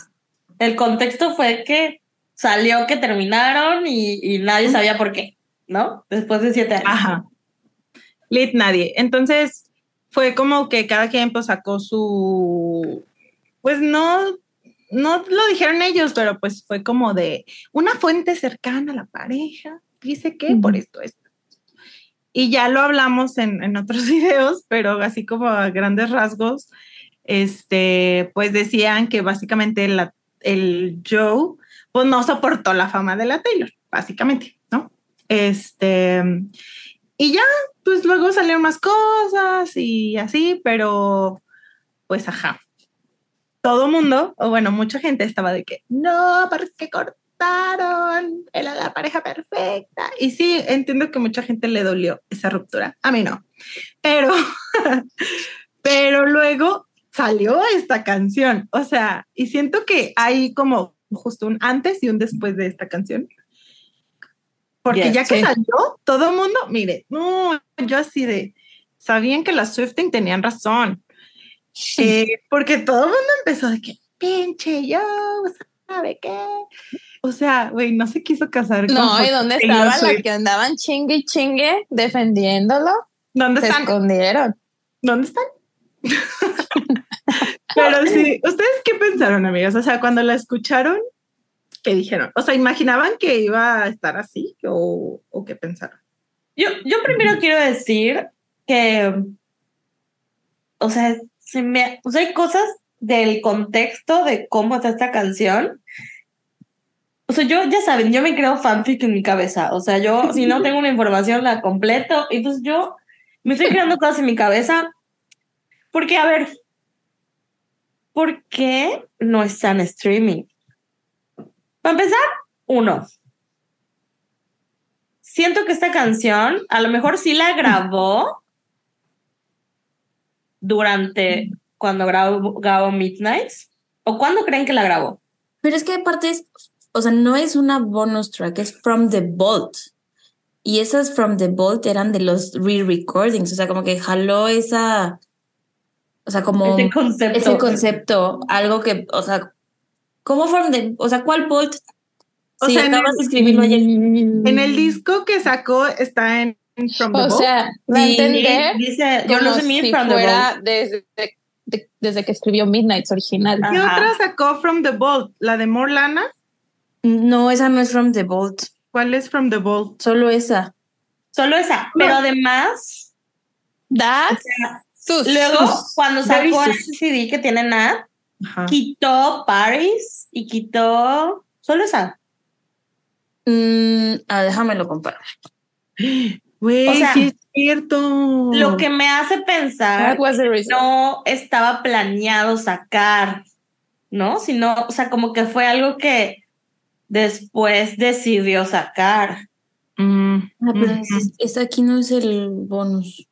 el contexto fue que salió que terminaron y, y nadie sabía por qué, ¿no? Después de siete años. Ajá. Lit nadie. Entonces, fue como que cada quien pues, sacó su, pues no, no lo dijeron ellos, pero pues fue como de una fuente cercana a la pareja, dice que por esto, esto. Y ya lo hablamos en, en otros videos, pero así como a grandes rasgos, este, pues decían que básicamente la, el Joe, pues no soportó la fama de la Taylor, básicamente, ¿no? Este, y ya, pues luego salieron más cosas y así, pero pues ajá. Todo mundo, o bueno, mucha gente estaba de que, no, ¿por qué cortaron? Era la pareja perfecta. Y sí, entiendo que mucha gente le dolió esa ruptura. A mí no. Pero, pero luego salió esta canción. O sea, y siento que hay como justo un antes y un después de esta canción. Porque ya que salió, todo el mundo, mire, no, yo así de, sabían que las Swifting tenían razón. Eh, porque todo el mundo empezó de que, pinche yo, ¿sabe qué? O sea, güey, no se quiso casar No, ¿y dónde estaban las que andaban chingue y chingue defendiéndolo? ¿Dónde se escondieron. ¿Dónde están? Pero sí, ¿ustedes qué pensaron, amigas? O sea, cuando la escucharon, ¿Qué dijeron? O sea, ¿imaginaban que iba a estar así o, o qué pensaron? Yo, yo primero quiero decir que, o sea, se me, o sea, hay cosas del contexto de cómo está esta canción. O sea, yo, ya saben, yo me creo fanfic en mi cabeza. O sea, yo, si no tengo una información, la completo. Y pues yo me estoy creando cosas en mi cabeza. Porque, a ver, ¿por qué no están streaming? Para empezar, uno. Siento que esta canción, a lo mejor sí la grabó durante cuando grabó, Midnights. ¿O cuándo creen que la grabó? Pero es que aparte es, o sea, no es una bonus track, es From the Vault. Y esas From the Vault eran de los re-recordings, o sea, como que jaló esa, o sea, como ese concepto. ese concepto, algo que, o sea, ¿Cómo fueron de, o sea, cuál Bolt? O sea, acabas de escribirlo ayer. En el disco que sacó está en From the O sea, va a entender dice, yo no sé si From fuera desde, desde que escribió Midnights original. ¿Qué otra sacó From the Vault? ¿La de Morlana? No, esa no es From the Vault. ¿Cuál es From the Vault? Solo esa. Solo esa. Pero además, That. Luego, cuando sacó ese CD que tiene Nat, Quitó Paris y quitó solo esa. Mm, ah, déjamelo comparar. Güey, sí es cierto. Lo que me hace pensar no estaba planeado sacar, ¿no? Sino, o sea, como que fue algo que después decidió sacar. Mm, ah, pero es, aquí no es el bonus.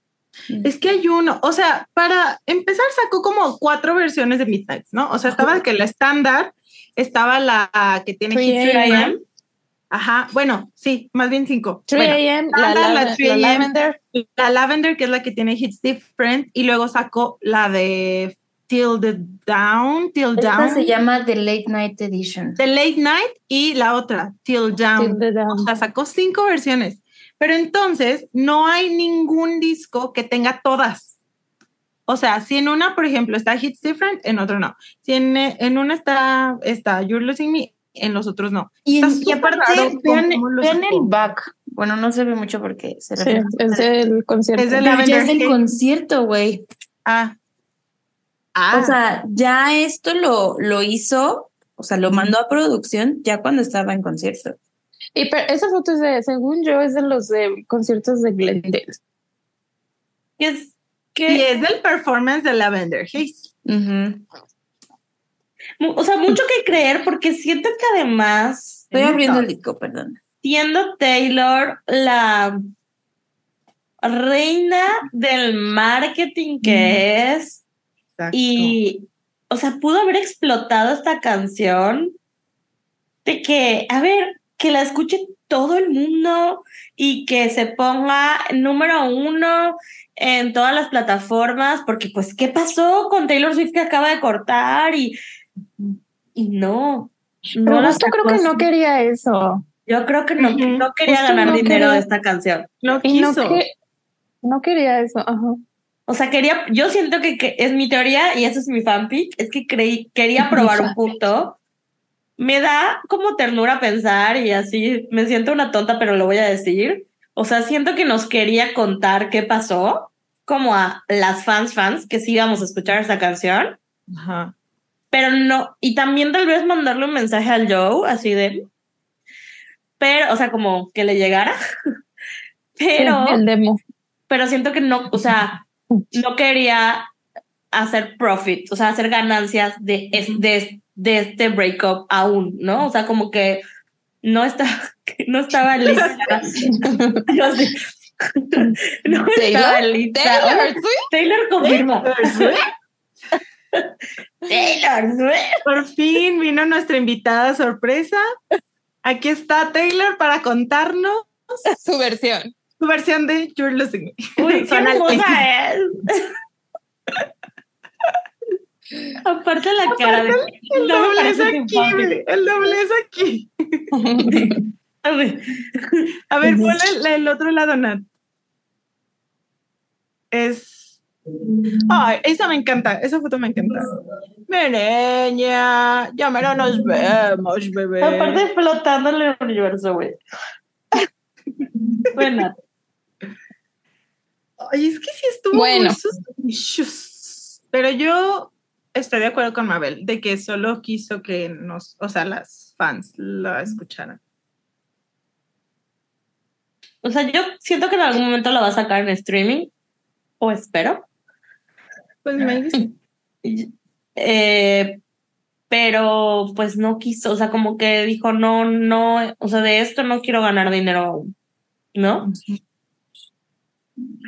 Es que hay uno, o sea, para empezar sacó como cuatro versiones de Midnight, ¿no? O sea, estaba que la estándar, estaba la que tiene 3 AM. Ajá, bueno, sí, más bien cinco. 3 AM, la, la, Lavender. La Lavender, que es la que tiene Hits Different, y luego sacó la de Till the Down, Till Esta Down. se llama The Late Night Edition. The Late Night y la otra, Till Down. Till down. O sea, sacó cinco versiones. Pero entonces no hay ningún disco que tenga todas. O sea, si en una, por ejemplo, está Hits Different, en otro no. Si en, en una está, está You're Losing Me, en los otros no. Y, aparte, vean, el back. Bueno, no se ve mucho porque se sí, es del concierto. Es, del es del concierto, güey. Ah. ah. O sea, ya esto lo, lo hizo, o sea, lo mandó a producción ya cuando estaba en concierto. Y esa foto es de, según yo, es de los de conciertos de Glendale. Es que y es del performance de Lavender Haze. O sea, mucho que creer porque siento que además. Estoy abriendo el disco, perdón. Siendo Taylor la reina del marketing que es. Y, o sea, pudo haber explotado esta canción de que, a ver, que la escuche todo el mundo y que se ponga número uno en todas las plataformas, porque pues, ¿qué pasó con Taylor Swift que acaba de cortar? Y, y no. no Pero justo creo que no quería eso. Yo creo que no, no quería ganar dinero de esta canción. No quiso. No, quería eso, ajá. O sea, quería, yo siento que, que, es mi teoría y eso es mi fanfic, es que creí, quería probar un punto. Me da como ternura pensar y así, me siento una tonta, pero lo voy a decir. O sea, siento que nos quería contar qué pasó, como a las fans fans que sí íbamos a escuchar esta canción. Ajá. Pero no, y también tal vez mandarle un mensaje al Joe, así de, pero, o sea, como que le llegara. pero, el demo. pero siento que no, o sea, no quería hacer profit, o sea, hacer ganancias de, de, de este breakup aún, ¿no? O sea, como que no, está, no estaba lista. no estaba lista. Taylor, Taylor confirma. Taylor Swift. Por fin vino nuestra invitada sorpresa. Aquí está Taylor para contarnos su versión. Su versión de You're Losing Me. Uy, qué hermosa es. Aparte la cara de... El doble es aquí, el doble es aquí. A ver, a ver ponle el otro lado, Nat. Es... Ay, esa me encanta, esa foto me encanta. Mereña, ya no nos vemos, bebé. Aparte flotando en el universo, güey. bueno. Ay, es que sí estuvo bueno. Pero yo estoy de acuerdo con Mabel, de que solo quiso que nos, o sea, las fans la escucharan. O sea, yo siento que en algún momento la va a sacar en streaming, o espero. Pues me dice. Eh, pero pues no quiso, o sea, como que dijo, no, no, o sea, de esto no quiero ganar dinero ¿no?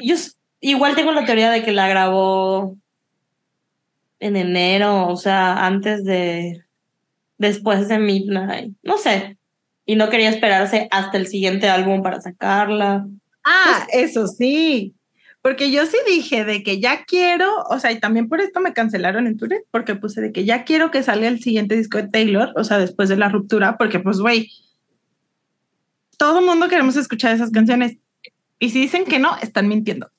Yo igual tengo la teoría de que la grabó en enero, o sea, antes de, después de Midnight, no sé, y no quería esperarse hasta el siguiente álbum para sacarla. Ah, eso sí, porque yo sí dije de que ya quiero, o sea, y también por esto me cancelaron en Twitter, porque puse de que ya quiero que salga el siguiente disco de Taylor, o sea, después de la ruptura, porque pues, güey, todo el mundo queremos escuchar esas canciones. Y si dicen que no, están mintiendo.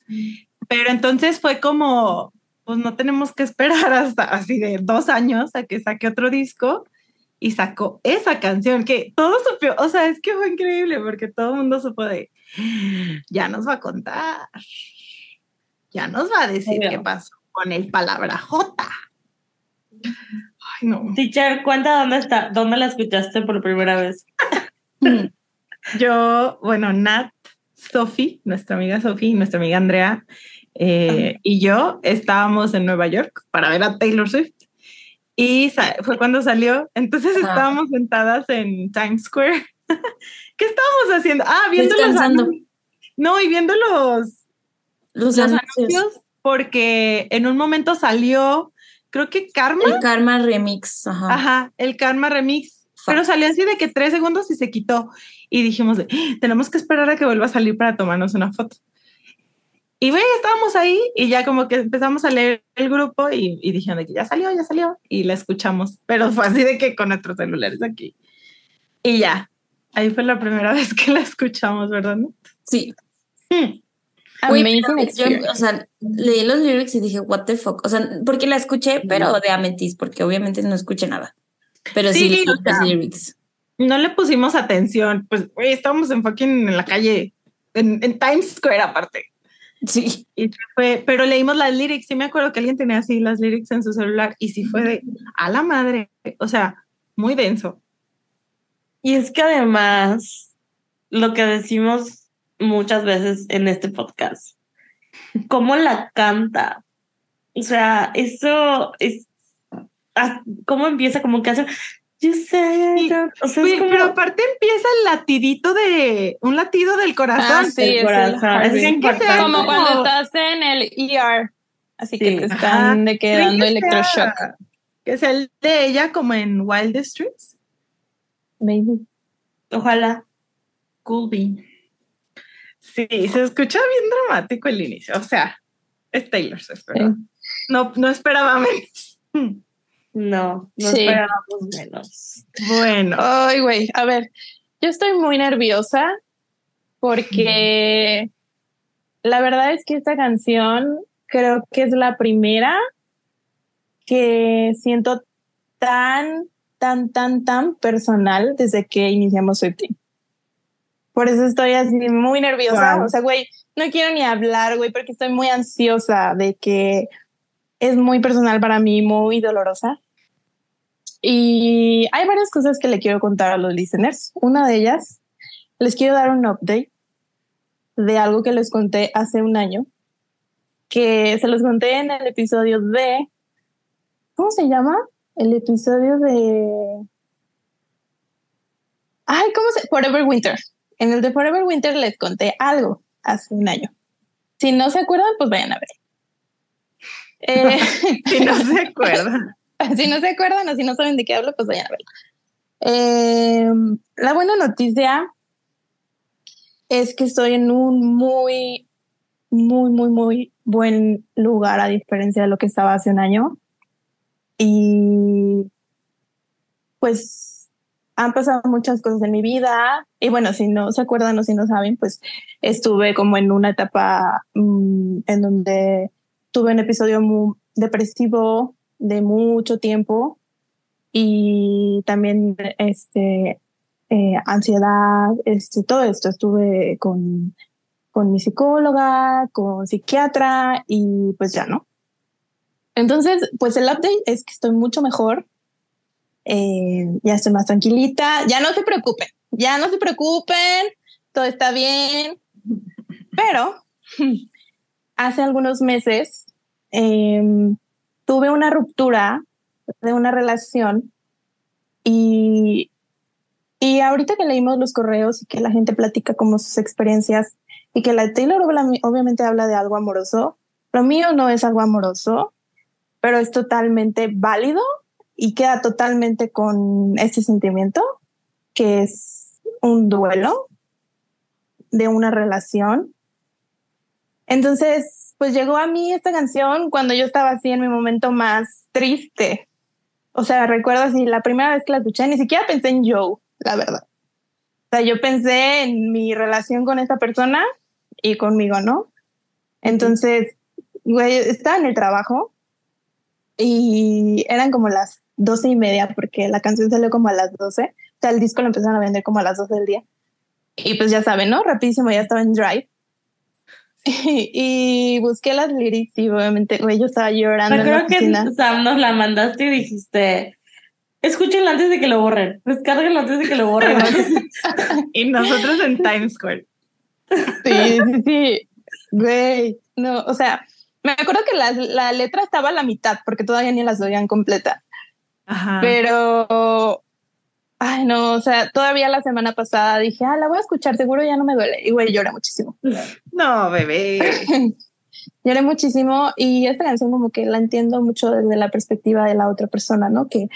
Pero entonces fue como, pues no tenemos que esperar hasta así de dos años a que saque otro disco y sacó esa canción que todo supo, o sea, es que fue increíble porque todo el mundo supo de, ya nos va a contar, ya nos va a decir qué pasó con el palabra J. Ay, no. Teacher, cuenta dónde está, dónde la escuchaste por primera vez. Yo, bueno, Nat, Sophie, nuestra amiga Sophie, nuestra amiga Andrea, eh, y yo estábamos en Nueva York para ver a Taylor Swift. Y fue cuando salió. Entonces estábamos sentadas en Times Square. ¿Qué estábamos haciendo? Ah, viendo los No, y viendo los, los, anuncios. porque en un momento salió, creo que Karma. El Karma Remix. Ajá, Ajá el Karma Remix. Pero salió así de que tres segundos y se quitó. Y dijimos, ah, tenemos que esperar a que vuelva a salir para tomarnos una foto. Y bueno, estábamos ahí y ya como que empezamos a leer el grupo y, y dijeron que ya salió, ya salió y la escuchamos, pero fue así de que con nuestros celulares aquí. Y ya, ahí fue la primera vez que la escuchamos, ¿verdad? Sí. Hmm. o sea, leí los lyrics y dije, what the fuck. O sea, porque la escuché, pero de Amethyst, porque obviamente no escuché nada. Pero sí, leí los lyrics. No le pusimos atención, pues, güey, estábamos en fucking en la calle, en, en Times Square aparte. Sí. Y fue, pero leímos las lyrics. Sí, me acuerdo que alguien tenía así las lyrics en su celular y sí fue de a la madre. O sea, muy denso. Y es que además, lo que decimos muchas veces en este podcast, cómo la canta. O sea, eso es. Ah, ¿Cómo empieza? Como que hace. Yo sé, o sea, pero aparte empieza el latidito de un latido del corazón. Ah, sí, corazón. Es, es como cuando estás en el ER, así que te están de quedando electroshock. Que es el de ella como en Wild Streets. Maybe. Ojalá. Cool Bean. Sí, se escucha bien dramático el inicio. O sea, es Taylor Swift, ¿verdad? No, no esperaba menos. No, no Sí. esperábamos menos. Bueno, Ay, güey, a ver, yo estoy muy nerviosa porque la verdad es que esta canción creo que es la primera que siento tan, tan, tan, tan personal desde que iniciamos Swifting. Por eso estoy así muy nerviosa. Wow. O sea, güey, no quiero ni hablar, güey, porque estoy muy ansiosa de que es muy personal para mí, muy dolorosa. Y hay varias cosas que le quiero contar a los listeners. Una de ellas, les quiero dar un update de algo que les conté hace un año, que se los conté en el episodio de, ¿cómo se llama? El episodio de... Ay, ¿cómo se? Forever Winter. En el de Forever Winter les conté algo hace un año. Si no se acuerdan, pues vayan a ver. Eh, si no se acuerdan. si no se acuerdan o si no saben de qué hablo, pues vayan a verlo. Eh, la buena noticia es que estoy en un muy, muy, muy, muy buen lugar a diferencia de lo que estaba hace un año. Y pues han pasado muchas cosas en mi vida. Y bueno, si no se acuerdan o si no saben, pues estuve como en una etapa mm, en donde tuve un episodio muy depresivo de mucho tiempo y también este eh, ansiedad, este, todo esto. Estuve con, con mi psicóloga, con psiquiatra y pues ya no. Entonces, pues el update es que estoy mucho mejor. Eh, ya estoy más tranquilita. Ya no se preocupen, ya no se preocupen, todo está bien. Pero hace algunos meses eh, tuve una ruptura de una relación y, y ahorita que leímos los correos y que la gente platica como sus experiencias y que la Taylor obviamente habla de algo amoroso, lo mío no es algo amoroso, pero es totalmente válido y queda totalmente con este sentimiento que es un duelo de una relación. Entonces, pues llegó a mí esta canción cuando yo estaba así en mi momento más triste. O sea, recuerdo así, la primera vez que la escuché, ni siquiera pensé en Joe, la verdad. O sea, yo pensé en mi relación con esta persona y conmigo, ¿no? Entonces, güey, estaba en el trabajo y eran como las doce y media porque la canción salió como a las doce. O sea, el disco lo empezaron a vender como a las doce del día. Y pues ya saben, ¿no? Rapidísimo, ya estaba en Drive. y busqué las lyrics y obviamente, güey, yo estaba llorando Me en la creo que. Sam nos la mandaste y dijiste, escúchenla antes de que lo borren, descárguenlo antes de que lo borren. Y nosotros en Times Square. Sí, sí, sí. Güey, no, o sea, me acuerdo que la, la letra estaba a la mitad porque todavía ni las oían completa. Ajá. Pero, ay, no, o sea, todavía la semana pasada dije, ah, la voy a escuchar, seguro ya no me duele. Y güey, lloré muchísimo. No, bebé. Lloré muchísimo y esta canción como que la entiendo mucho desde la perspectiva de la otra persona, ¿no? Que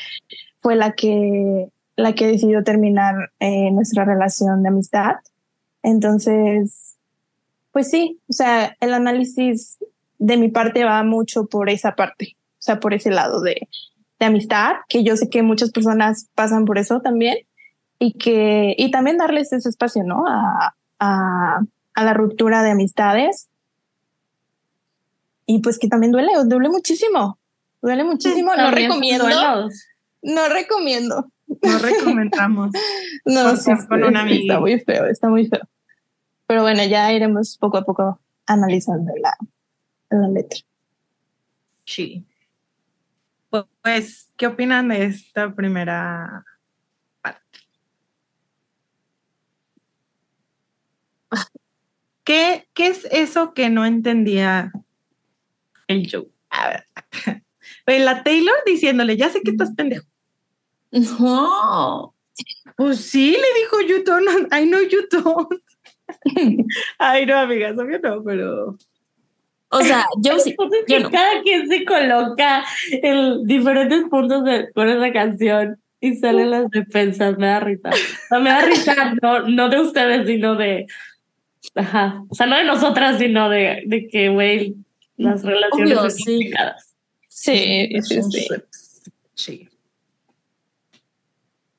fue la que, la que decidió terminar eh, nuestra relación de amistad. Entonces, pues sí, o sea, el análisis de mi parte va mucho por esa parte, o sea, por ese lado de, de amistad, que yo sé que muchas personas pasan por eso también y que, y también darles ese espacio, ¿no? A, a, a la ruptura de amistades y pues que también duele, duele muchísimo, duele muchísimo, no recomiendo, duelos. no recomiendo. No recomendamos. No, sí, con sí, un sí, amigo. está muy feo, está muy feo. Pero bueno, ya iremos poco a poco analizando la, la letra. Sí. Pues, ¿qué opinan de esta primera parte? ¿Qué, qué es eso que no entendía el Joe? A ver. Oye, La Taylor diciéndole, ya sé que estás pendejo. No. Pues sí, le dijo you don't, I know you don't. Ay, no, amigas, obvio no, pero O sea, yo sí. Yo no. Cada quien se coloca en diferentes puntos de, con esa canción y salen las defensas. Me da risa. O sea, me da risa, no, no de ustedes, sino de. Ajá. O sea, no de nosotras, sino de, de que, güey, las relaciones Obvio, son sí. complicadas. Sí, sí, sí. Sí.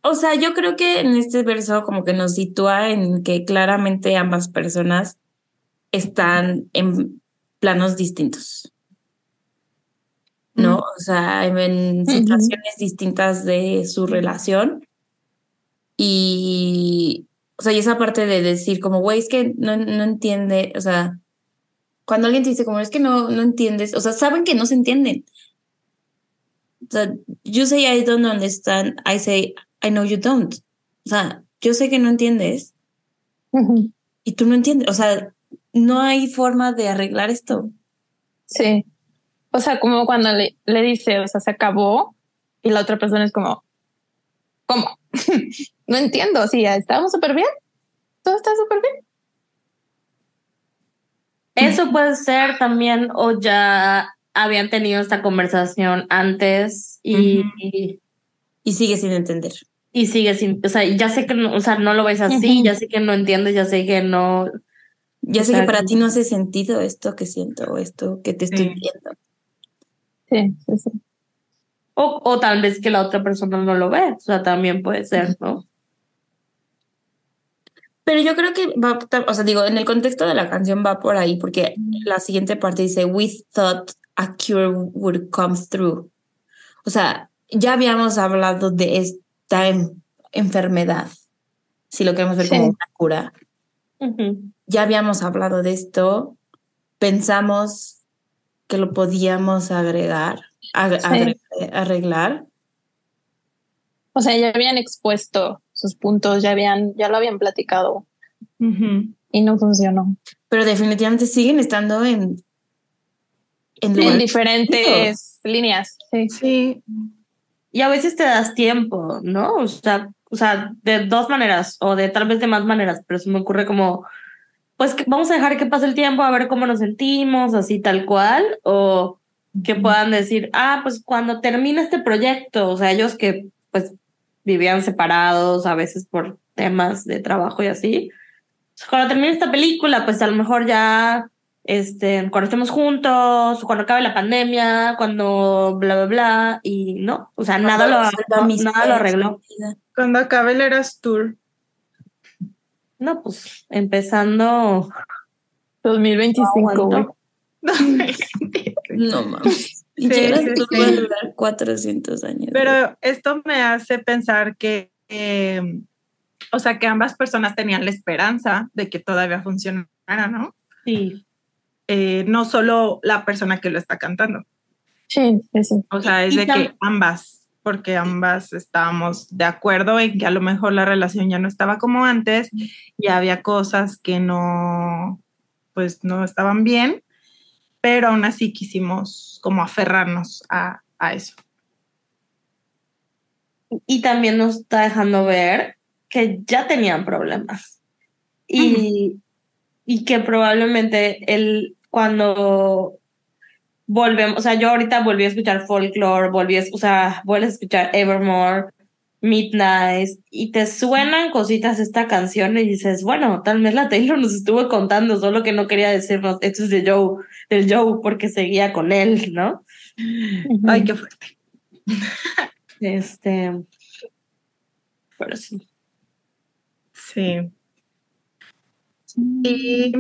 O sea, yo creo que en este verso como que nos sitúa en que claramente ambas personas están en planos distintos. ¿No? O sea, en situaciones distintas de su relación. Y, o sea, y esa parte de decir como, güey, es que no, no entiende, o sea, cuando alguien te dice como, es que no, no entiendes, o sea, saben que no se entienden. O sea, you say I don't understand, I say I know you don't. O sea, yo sé que no entiendes Ujú. y tú no entiendes. O sea, no hay forma de arreglar esto. Sí. O sea, como cuando le, le dice, o sea, se acabó y la otra persona es como, ¿cómo? no entiendo. Sí, estábamos súper bien. Todo está súper bien. Eso puede ser también, o ya habían tenido esta conversación antes y. Y sigue sin entender. y sigue sin, o sea, ya sé que no, o sea, no lo ves así, ya sé que no entiendes, ya sé que no, Ya sé que para ti no hace sentido esto que siento o esto que te estoy viendo. Sí, sí, sí. o, o tal vez que la otra persona no lo ve, o sea, también puede ser, ¿no? Pero yo creo que va, o sea, digo, en el contexto de la canción va por ahí, porque la siguiente parte dice, We thought a cure would come through. O sea, ya habíamos hablado de esta en- enfermedad, si lo queremos ver como una cura. Ujú. Ya habíamos hablado de esto, pensamos que lo podíamos agregar, ag- Sí. agre- arreglar. O sea, ya habían expuesto sus puntos, ya habían, ya lo habían platicado y no funcionó. pero definitivamente siguen estando en, en En diferentes líneas. Sí. Sí, Y a veces te das tiempo, ¿no? O sea, o sea, de dos maneras, o de tal vez de más maneras, pero se me ocurre como, pues vamos a dejar que pase el tiempo a ver cómo nos sentimos, así tal cual, o que puedan decir, ah, pues cuando termine este proyecto, o sea, ellos que pues vivían separados a veces por temas de trabajo y así, cuando termine esta película, pues a lo mejor ya, este, cuando estemos juntos, cuando acabe la pandemia, cuando bla, bla, bla, y no, o sea, nada lo, nada lo arregló. cuando acabe el Eras Tour. No, pues empezando. 2025, güey. aguanto. No mames. Sí, sí, tú sí. va a durar 400 años. Pero esto me hace pensar que, eh, o sea, que ambas personas tenían la esperanza de que todavía funcionara, ¿no? Sí. Eh, no solo la persona que lo está cantando. Sí, sí, sí. O sea, es Y de que ambas, porque ambas estábamos de acuerdo en que a lo mejor la relación ya no estaba como antes y había cosas que no, pues no estaban bien, pero aún así quisimos como aferrarnos a, a eso. Y también nos está dejando ver que ya tenían problemas. Y, y que probablemente él, cuando volvemos, o sea, yo ahorita volví a escuchar Folklore, volví a, o sea, vuelves a escuchar Evermore, Midnight, y te suenan cositas esta canción y dices, bueno, tal vez la Taylor nos estuvo contando, solo que no quería decirnos, esto es de Joe, del Joe, porque seguía con él, ¿no? Ay, qué fuerte. Este, pero sí. Sí. Y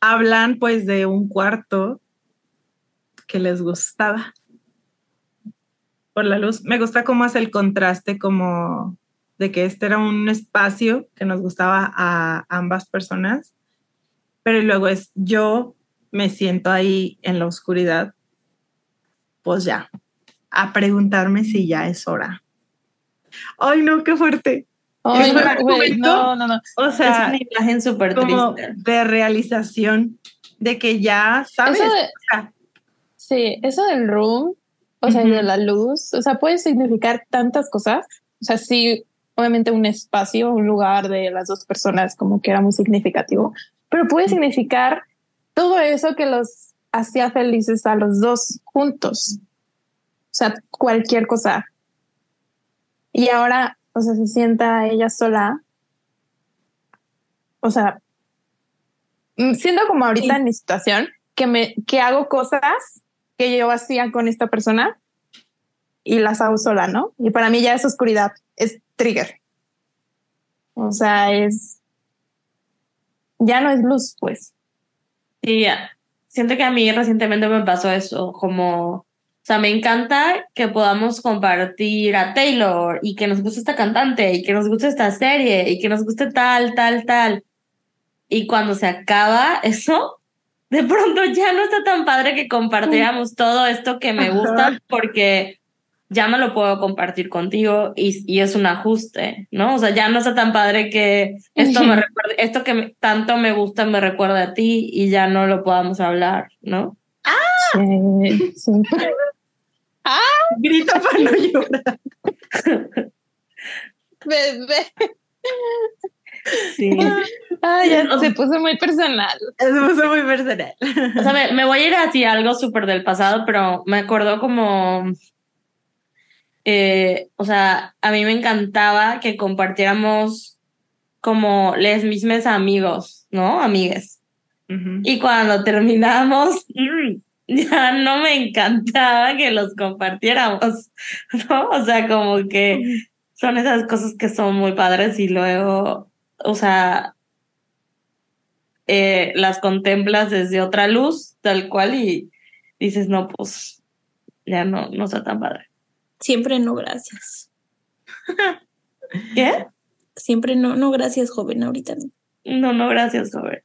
hablan pues de un cuarto que les gustaba por la luz. Me gusta cómo hace el contraste como de que este era un espacio que nos gustaba a ambas personas, pero luego es yo me siento ahí en la oscuridad, pues ya, a preguntarme si ya es hora. Ay, no, qué fuerte. Ay, ¿Es güey, no, no, no. O es sea, una imagen súper triste. de realización de que ya sabes. Eso de- o sea, Sí, eso del room, o sea, de la luz, o sea, puede significar tantas cosas. O sea, sí, obviamente un espacio, un lugar de las dos personas como que era muy significativo, pero puede significar todo eso que los hacía felices a los dos juntos. O sea, cualquier cosa. Y ahora, o sea, se sienta ella sola. O sea, mm, siendo como ahorita en mi situación, que me, que hago cosas que yo hacía con esta persona y las hago sola, ¿no? Y para mí ya es oscuridad, es trigger. O sea, es, ya no es luz, pues. Sí, siento que a mí recientemente me pasó eso, como, o sea, me encanta que podamos compartir a Taylor y que nos guste esta cantante y que nos guste esta serie y que nos guste tal, tal, tal. Y cuando se acaba eso, de pronto ya no está tan padre que compartiéramos todo esto que me gusta porque ya no lo puedo compartir contigo y, y, es un ajuste, ¿no? O sea, ya no está tan padre que esto me recuerde, esto que tanto me gusta me recuerda a ti y ya no lo podamos hablar, ¿no? ¡Ah! Sí, sí. ¡Ah! Grita para no llorar. Bebé. Sí. Ah, ya se puso muy personal. Se puso muy personal. O sea, me, me voy a ir así algo súper del pasado, pero me acuerdo como eh, o sea, a mí me encantaba que compartiéramos como les mismos amigos, ¿no? Amigues. Y cuando terminamos, ya no me encantaba que los compartiéramos, ¿no? O sea, como que son esas cosas que son muy padres y luego, o sea, eh, las contemplas desde otra luz, tal cual, y dices, no, pues ya no, no está tan padre. Siempre no, gracias. ¿Qué? Siempre no, no, gracias, joven, ahorita no. No, no, gracias, joven.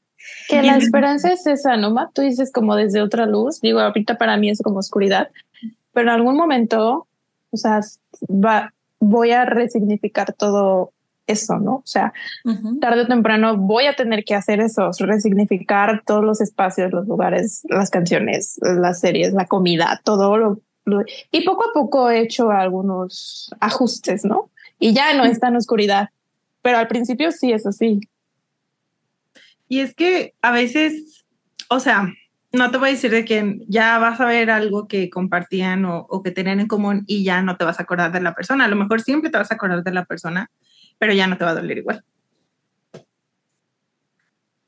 Que la esperanza es esa, ¿no? Tú dices como desde otra luz. Digo, ahorita para mí es como oscuridad, pero en algún momento, o sea, va, voy a resignificar todo eso, ¿no? O sea, tarde o temprano voy a tener que hacer eso, resignificar todos los espacios, los lugares, las canciones, las series, la comida, todo lo y poco a poco he hecho algunos ajustes, ¿no? Y ya no está en oscuridad, pero al principio sí es así. Y es que a veces, o sea, no te voy a decir de que ya vas a ver algo que compartían o, o, que tenían en común y ya no te vas a acordar de la persona. A lo mejor siempre te vas a acordar de la persona, pero ya no te va a doler igual.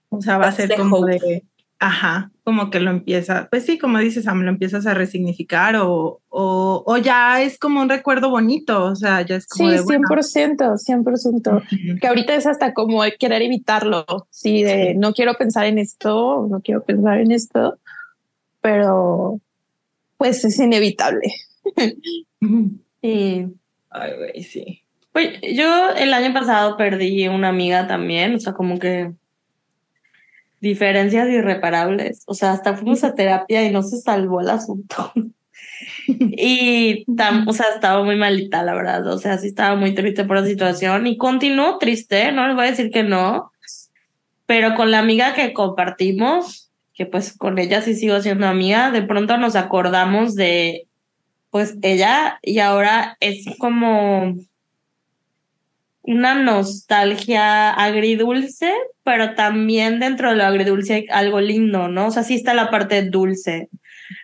O sea, va a ser como de, Ajá, como que lo empieza, pues sí, como dices, Sam, lo empiezas a resignificar o, o, o, ya es como un recuerdo bonito, o sea, ya es como. Sí, de, 100%, 100%. Que ahorita es hasta como querer evitarlo, sí, de no quiero pensar en esto, no quiero pensar en esto, pero pues es inevitable. sí. Ay, güey, sí. Pues yo el año pasado perdí una amiga también, o sea, como que diferencias irreparables. O sea, hasta fuimos a terapia y no se salvó el asunto. y, o sea, estaba muy malita, la verdad. O sea, sí estaba muy triste por la situación y continuó triste, no les voy a decir que no. Pero con la amiga que compartimos, que pues con ella sí sigo siendo amiga, de pronto nos acordamos de, pues ella y ahora es como una nostalgia agridulce, pero también dentro de lo agridulce hay algo lindo, ¿no? O sea, sí está la parte dulce.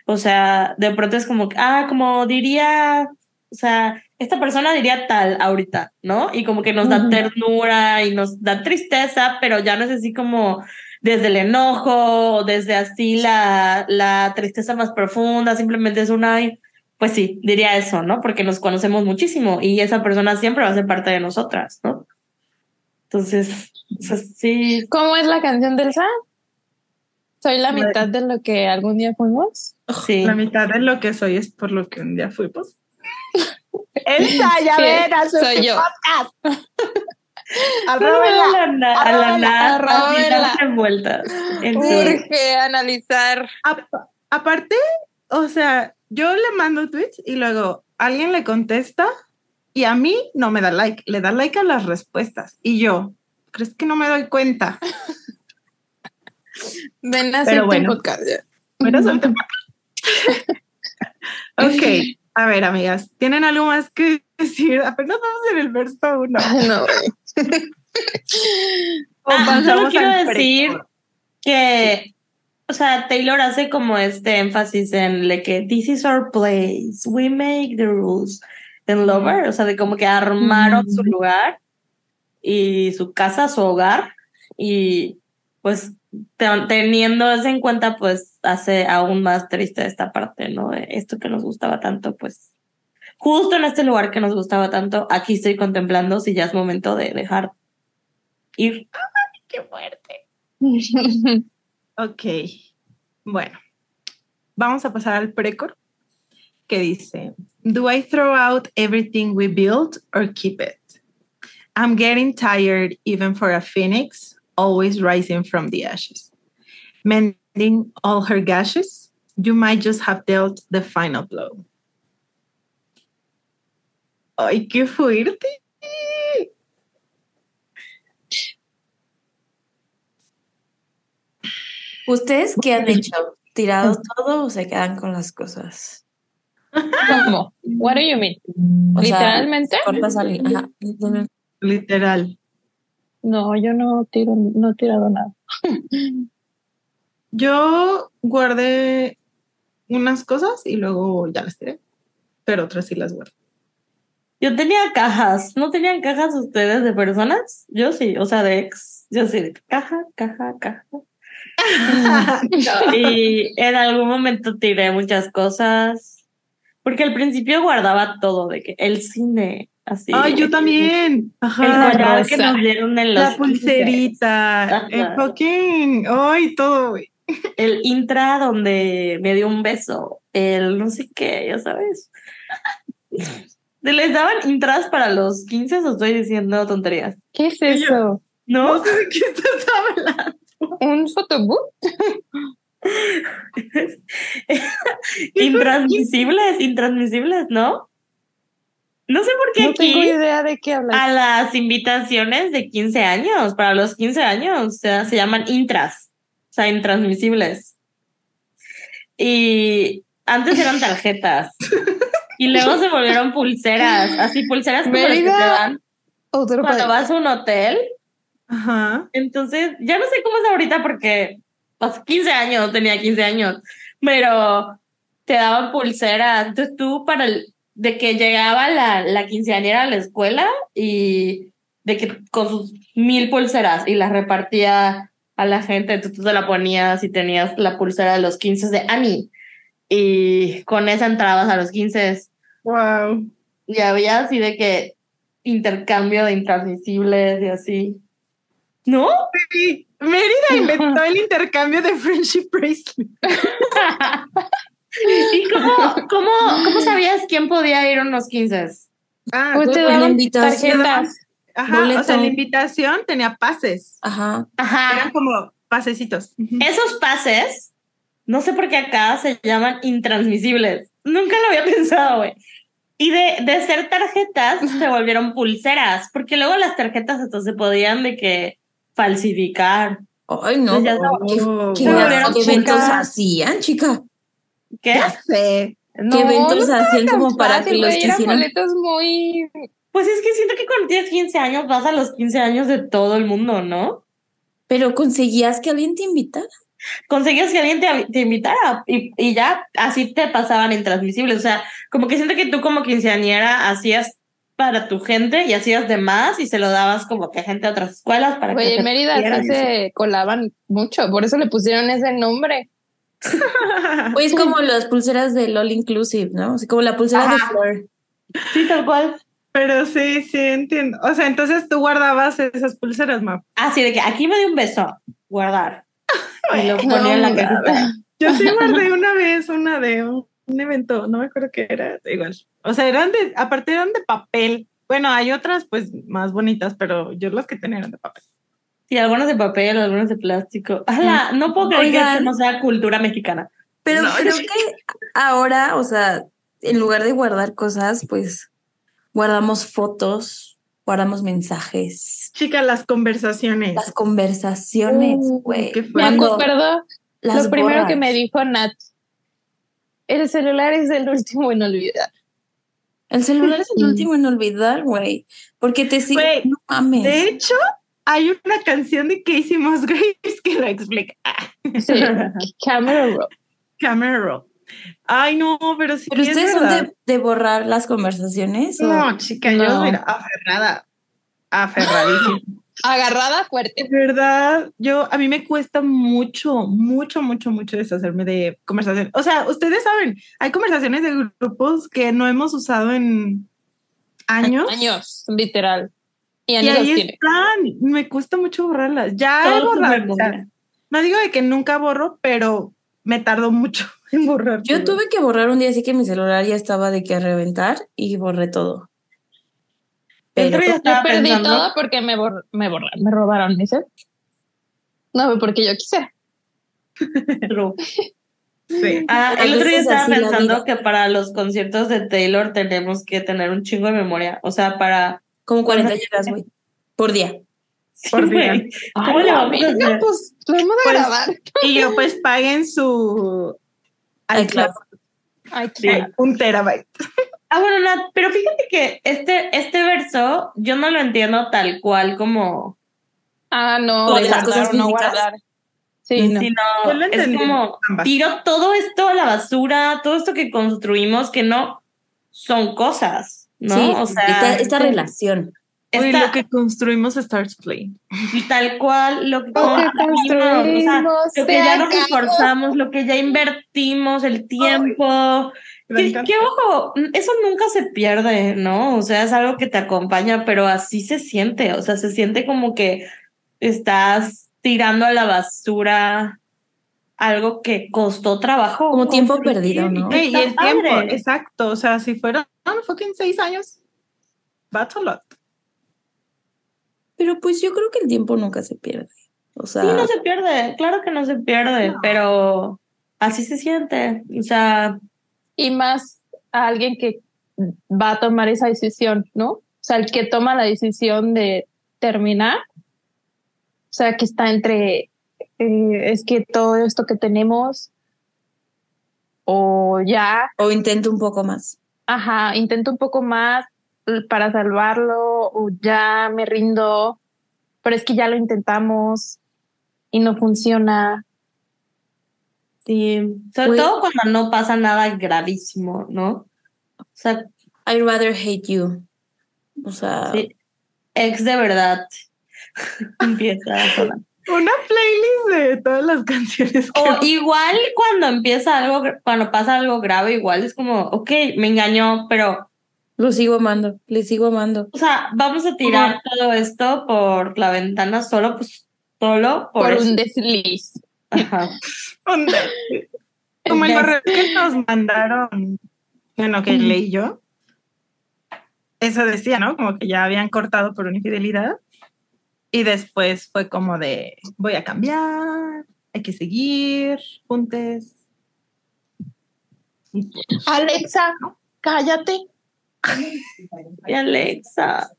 O sea, de pronto es como, ah, como diría, o sea, esta persona diría tal ahorita, ¿no? Y como que nos da ternura y nos da tristeza, pero ya no es así como desde el enojo o desde así la, la tristeza más profunda, simplemente es una, pues sí, diría eso, ¿no? Porque nos conocemos muchísimo y esa persona siempre va a ser parte de nosotras, ¿no? Entonces, sí. ¿Cómo es la canción del Sa? Soy la mitad de lo que algún día fuimos. Sí. La mitad de lo que soy es por lo que un día fuimos. Esa, ya ven, soy yo. podcast. Arróbela, a la nada, vueltas. Urge analizar. aparte, o sea, yo le mando tweets y luego alguien le contesta y a mí no me da like, le da like a las respuestas. Y yo, ¿crees que no me doy cuenta? Ven a hacer bueno, podcast. Ven a ok, a ver, amigas, ¿tienen algo más que decir? Apenas vamos en el verso uno. No, ah, solo quiero decir que o sea, Taylor hace como este énfasis en le que this is our place, we make the rules. En Lover, o sea, de como que armaron su lugar y su casa, su hogar, y pues teniendo eso en cuenta, pues hace aún más triste esta parte, ¿no? Esto que nos gustaba tanto, pues justo en este lugar que nos gustaba tanto, aquí estoy contemplando si ya es momento de dejar ir. ¡Ay, qué fuerte! ok, bueno, vamos a pasar al precor que dice, Do I throw out everything we built or keep it? I'm getting tired even for a phoenix, always rising from the ashes. Mending all her gashes, you might just have dealt the final blow. ¡Ay, qué fuerte! ¿Ustedes qué han hecho? ¿Tirado todo o se quedan con las cosas? ¿Cómo? What do you mean? ¿Literalmente? Literal. No, yo no tiro, no he tirado nada. yo guardé unas cosas y luego ya las tiré, pero otras sí las guardé. Yo tenía cajas, ¿no tenían cajas ustedes de personas? Yo sí, o sea, de ex. Yo sí, de caja, caja, caja. y en algún momento tiré muchas cosas. Porque al principio guardaba todo, de que el cine, así. Ay, yo también. Ajá, el que nos dieron en los La pulserita. El fucking. Ay, todo, El intra donde me dio un beso. El no sé qué, ya sabes. ¿Les daban intras para los 15 o estoy diciendo tonterías? ¿Qué es eso? ¿No? no sé de qué estás hablando. ¿Un fotobook? intransmisibles, intransmisibles, ¿no? No sé por qué no aquí. tengo idea de qué hablas. A las invitaciones de 15 años, para los 15 años, o sea, se llaman intras, o sea, intransmisibles. Y antes eran tarjetas. y luego se volvieron pulseras, así pulseras como las que te dan cuando vas a un hotel Ajá. Entonces, ya no sé cómo es ahorita porque hace 15 años, tenía 15 años, pero te daban pulseras. Entonces tú para el, de que llegaba la, la quinceañera a la escuela y de que con sus mil pulseras y las repartía a la gente, entonces tú te la ponías y tenías la pulsera de los 15 de Annie y con esa entrabas a los 15. Wow. Y había así de que intercambio de intransmisibles y así. ¿No? Sí. Mérida inventó el intercambio de friendship bracelet. ¿Y cómo, cómo, cómo sabías quién podía ir a unos 15? Ah, pues te daban tarjetas. Ajá, o sea, la invitación tenía pases. Ajá. Ajá. Eran como pasecitos. Esos pases, no sé por qué acá se llaman intransmisibles. Nunca lo había pensado, güey. Y de, de ser tarjetas se volvieron pulseras, porque luego las tarjetas hasta se podían de que falsificar. Ay, no. ¿Qué, qué, qué eventos hacían, chica? ¿Qué? Ya sé. ¿Qué eventos no hacían como para que los quisieran? muy... Pues es que siento que cuando tienes 15 años vas a los 15 años de todo el mundo, ¿no? Pero conseguías que alguien te invitara. Conseguías que alguien te, te invitara y, y, ya así te pasaban intransmisibles. O sea, como que siento que tú como quinceañera hacías para tu gente y hacías de más y se lo dabas como que a gente de otras escuelas para Oye, que en Mérida sí se colaban mucho, por eso le pusieron ese nombre. pues como las pulseras de All Inclusive, ¿no? Así como la pulsera Ajá. de Flor. Sí, tal cual. Pero sí, sí, entiendo. O sea, entonces tú guardabas esas pulseras, ma. Así de que aquí me dio un beso, guardar. y lo ponía no, en la cajita. Yo sí guardé una vez una de un, un, evento, no me acuerdo qué era, igual. O sea, eran de, aparte eran de papel. Bueno, hay otras pues más bonitas, pero yo las que tenía eran de papel. Sí, algunas de papel, algunas de plástico. ¡Hala! No puedo creer Oigan, que esto no sea cultura mexicana. Pero no, creo que ahora, o sea, en lugar de guardar cosas, pues guardamos fotos, guardamos mensajes. Chica, las conversaciones. Las conversaciones, güey. Uh, me acuerdo lo primero borras. que me dijo Nat. El celular es el último en olvidar. El celular es el último en olvidar, güey. Porque te sigue. No mames. De hecho, hay una canción de Casey Musgraves que lo explica. Sí, Camera Roll. Camera Roll. Ay, no, pero sí. ¿Pero es ustedes son de, de borrar las conversaciones? o- No, chica, yo mira, aferrada. Aferradísima. Agarrada fuerte. De verdad, yo a mí me cuesta mucho, mucho, mucho, mucho deshacerme de conversaciones. O sea, ustedes saben, hay conversaciones de grupos que no hemos usado en años. Años, literal. Y ahí tiene. están. Me cuesta mucho borrarlas. Ya he Todo borrado. o sea, memoria. no digo de que nunca borro, pero me tardó mucho en borrar. Yo tuve que borrar un día así que mi celular ya estaba de que a reventar y borré todo. El Pero otro día Yo estaba perdí pensando- todo porque me, bor me borraron, me robaron, ¿dice? No, porque yo quise. Sí. Ah, A el otro día estaba pensando que para los conciertos de Taylor tenemos que tener un chingo de memoria. O sea, para. como 40 gigas, güey, por día. Por Sí, día. ¿Cómo Ay, le vamos a verga, hacer? Pues lo hemos de Pues, grabar. Y yo, pues paguen su Ay, iCloud. claro. Ay, Sí. Un terabyte. Ah, bueno, Nat, pero fíjate que este, este verso yo no lo entiendo tal cual como. Ah, no, ¿Lo de las cosas no guardar. Sí, no. sino Yo lo es como ambas. tiro todo esto a la basura, todo esto que construimos que no son cosas, ¿no? Sí, o sea, esta, esta relación. Uy, esta- lo que construimos Stars Play. y tal cual lo que, Lo que construimos, o sea, lo que ya nos esforzamos, lo que ya invertimos, el tiempo. Que, ojo, eso nunca se pierde, ¿no? O sea, es algo que te acompaña, pero así se siente, o sea, se siente como que estás tirando a la basura algo que costó trabajo. Como tiempo perdido, ¿no? Y el tiempo, padre. exacto. O sea, si fueron fucking seis años, that's a lot. Pero pues yo creo que el tiempo nunca se pierde. O sea, Sí, no se pierde, claro que no se pierde, pero así se siente. O sea, Y más a alguien que va a tomar esa decisión, ¿no? O sea, el que toma la decisión de terminar. O sea, que está entre, eh, es que todo esto que tenemos, o ya, o intento un poco más. ajá, intento un poco más para salvarlo, o ya me rindo, pero es que ya lo intentamos y no funciona. sí, sobre todo cuando no pasa nada gravísimo, ¿no? O sea, I'd rather hate you. O sea, sí, ex de verdad empieza a sonar. Una playlist de todas las canciones que O igual cuando empieza algo, cuando pasa algo grave, igual es como, ok, me engañó, pero, lo sigo amando, le sigo amando. o sea, vamos a tirar todo esto por la ventana solo, pues, solo por, Por, eso. un desliz. Ajá. Como el correo que nos mandaron, bueno, que leí yo. Eso decía, ¿no? Como que ya habían cortado por una infidelidad. Y después fue como de, voy a cambiar, hay que seguir, juntes. Pues, Alexa, cállate. Y Alexa.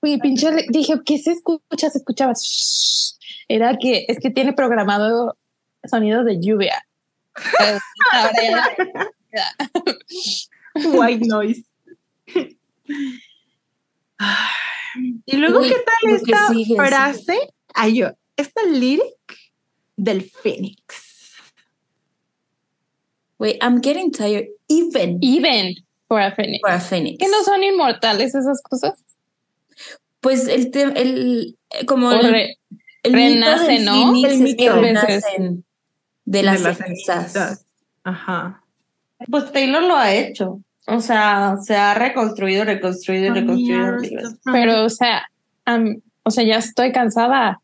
Uy, pinche, dije, ¿qué se escucha? Se escuchaba. Era que es que tiene programado sonidos de lluvia. White noise. y luego, Uy, ¿qué tal esta sigue, frase? Ay, yo, esta lyric del Fénix. Wait, I'm getting tired even Even for a Phoenix. for a phoenix. Que no son inmortales esas cosas. Pues el tema, el, como el, re- el mito renace, del ¿no? phoenix El es mito. que renacen de las, De las cenizas. cenizas. Ajá. Pues Taylor lo ha hecho. O sea, se ha reconstruido, reconstruido y reconstruido. Pero, o sea, am- o sea, ya estoy cansada.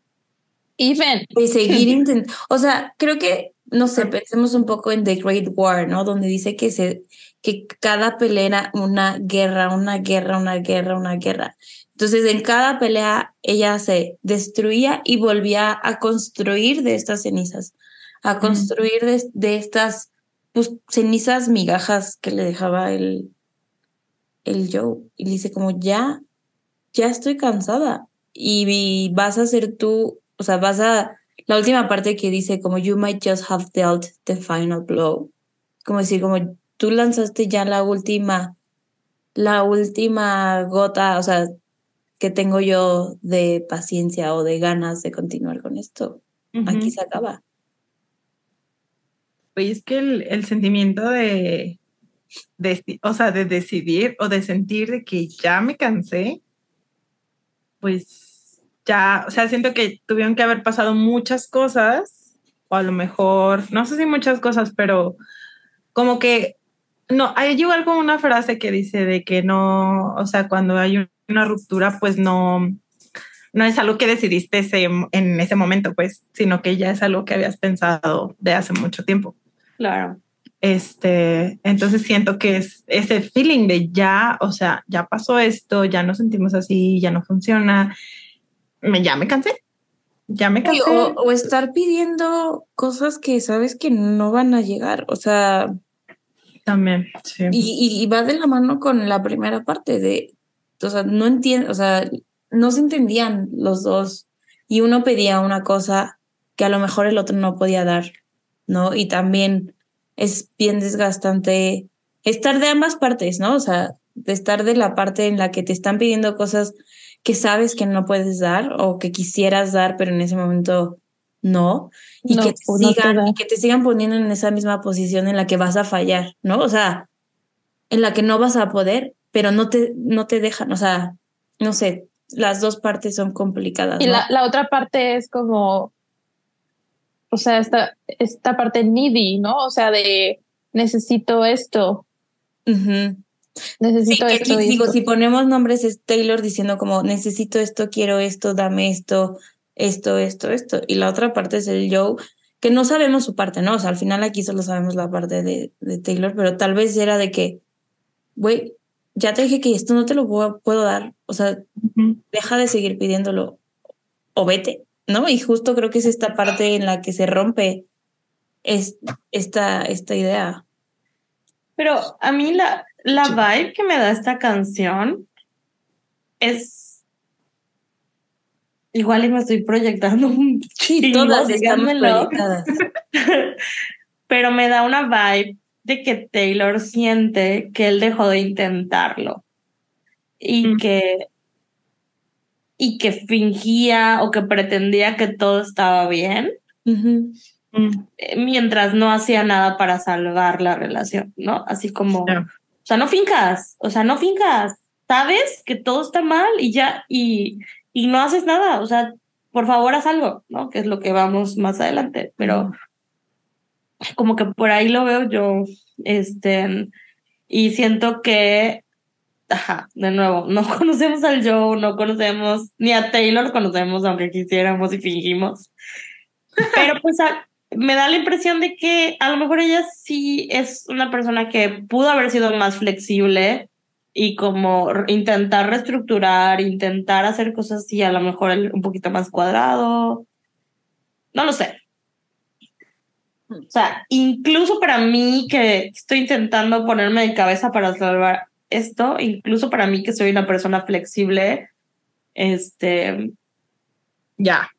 Even. Y seguir intentando. O sea, creo que, no sé, pensemos un poco en The Great War, ¿no? Donde dice que se, que cada pelea era una guerra, una guerra, una guerra, una guerra. Entonces, en cada pelea ella se destruía y volvía a construir de estas cenizas, a construir de, de estas pues, cenizas migajas que le dejaba el, el Joe. Y le dice como, ya, ya estoy cansada. Y, y vas a ser tú, o sea, vas a, la última parte que dice como, you might just have dealt the final blow. Como decir, como, tú lanzaste ya la última, la última gota, o sea, que tengo yo de paciencia o de ganas de continuar con esto. Aquí se acaba. Oye, es que el, el sentimiento de, de, o sea, de decidir o de sentir de que ya me cansé, pues ya, o sea, siento que tuvieron que haber pasado muchas cosas, o a lo mejor, no sé si muchas cosas, pero como que, no, hay igual como una frase que dice de que no, o sea, cuando hay una ruptura, pues no, no es algo que decidiste ese, en ese momento, pues, sino que ya es algo que habías pensado de hace mucho tiempo. Claro. Este, entonces siento que es ese feeling de ya, o sea, ya pasó esto, ya nos sentimos así, ya no funciona, me, ya me cansé, ya me cansé. O, estar pidiendo cosas que sabes que no van a llegar, o sea. También, sí. Y, y va de la mano con la primera parte de, o sea, no entiendo, o sea, no se entendían los dos y uno pedía una cosa que a lo mejor el otro no podía dar, ¿no? Y también es bien desgastante estar de ambas partes, ¿no? O sea, de estar de la parte en la que te están pidiendo cosas que sabes que no puedes dar o que quisieras dar, pero en ese momento no, y, que, te sigan, y que te sigan poniendo en esa misma posición en la que vas a fallar, ¿no? O sea, en la que no vas a poder, pero no te, no te dejan, o sea, no sé, las dos partes son complicadas. Y la, la otra parte es como, o sea, esta, esta parte needy, ¿no? O sea, de necesito esto. Necesito esto. digo, si ponemos nombres es Taylor diciendo como necesito esto, quiero esto, dame esto, esto, esto, esto. Y la otra parte es el Joe, que no sabemos su parte, ¿no? O sea, al final aquí solo sabemos la parte de, de Taylor, pero tal vez era de que, güey, ya te dije que esto no te lo puedo, puedo dar. O sea, deja de seguir pidiéndolo o vete. ¿no? Y justo creo que es esta parte en la que se rompe es, esta, esta idea. Pero a mí la, la vibe que me da esta canción es igual y me estoy proyectando un todas estamos proyectadas. Pero me da una vibe de que Taylor siente que él dejó de intentarlo y mm. que y que fingía o que pretendía que todo estaba bien, mm. mientras no hacía nada para salvar la relación, ¿no? Así como, o sea, no fincas, o sea, no fincas, sabes que todo está mal y ya, y, y no haces nada, o sea, por favor haz algo, ¿no? Que es lo que vamos más adelante, pero como que por ahí lo veo yo, este, y siento que ajá, de nuevo, no conocemos al Joe, no conocemos, ni a Taylor conocemos, aunque quisiéramos y fingimos. Pero pues me da la impresión de que a lo mejor ella sí es una persona que pudo haber sido más flexible y como intentar reestructurar, intentar hacer cosas así, a lo mejor un poquito más cuadrado. No lo sé. O sea, incluso para mí que estoy intentando ponerme de cabeza para salvar esto, incluso para mí que soy una persona flexible, este, ya,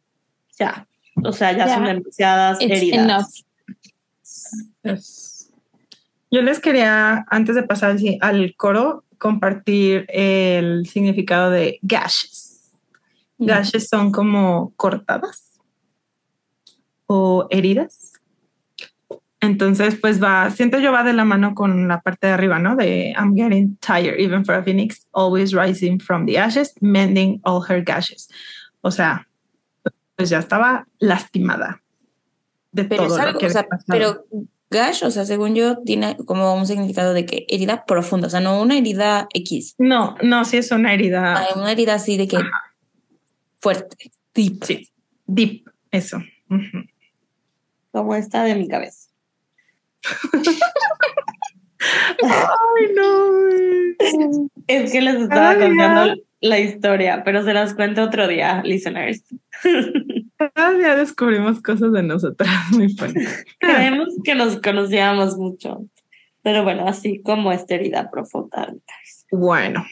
ya, o sea, ya son demasiadas heridas. Yo les quería, antes de pasar al coro, compartir el significado de gashes. Mm. Gashes son como cortadas o heridas. Entonces, pues va, siento yo va de la mano con la parte de arriba, ¿no? De I'm getting tired, even for a phoenix, always rising from the ashes, mending all her gashes. O sea, pues ya estaba lastimada de pero todo lo que o sea, Pero gash, o sea, según yo, tiene como un significado de que herida profunda, o sea, no una herida X. No, no, sí es una herida. Ah, una herida así de que fuerte, deep. Sí, deep, eso. Como esta de mi cabeza. Ay, no. Es que les estaba contando la historia, pero se las cuento otro día, listeners. Cada día descubrimos cosas de nosotras muy fuertes. Creemos que nos conocíamos mucho. Pero bueno, así como esta herida profunda. Bueno.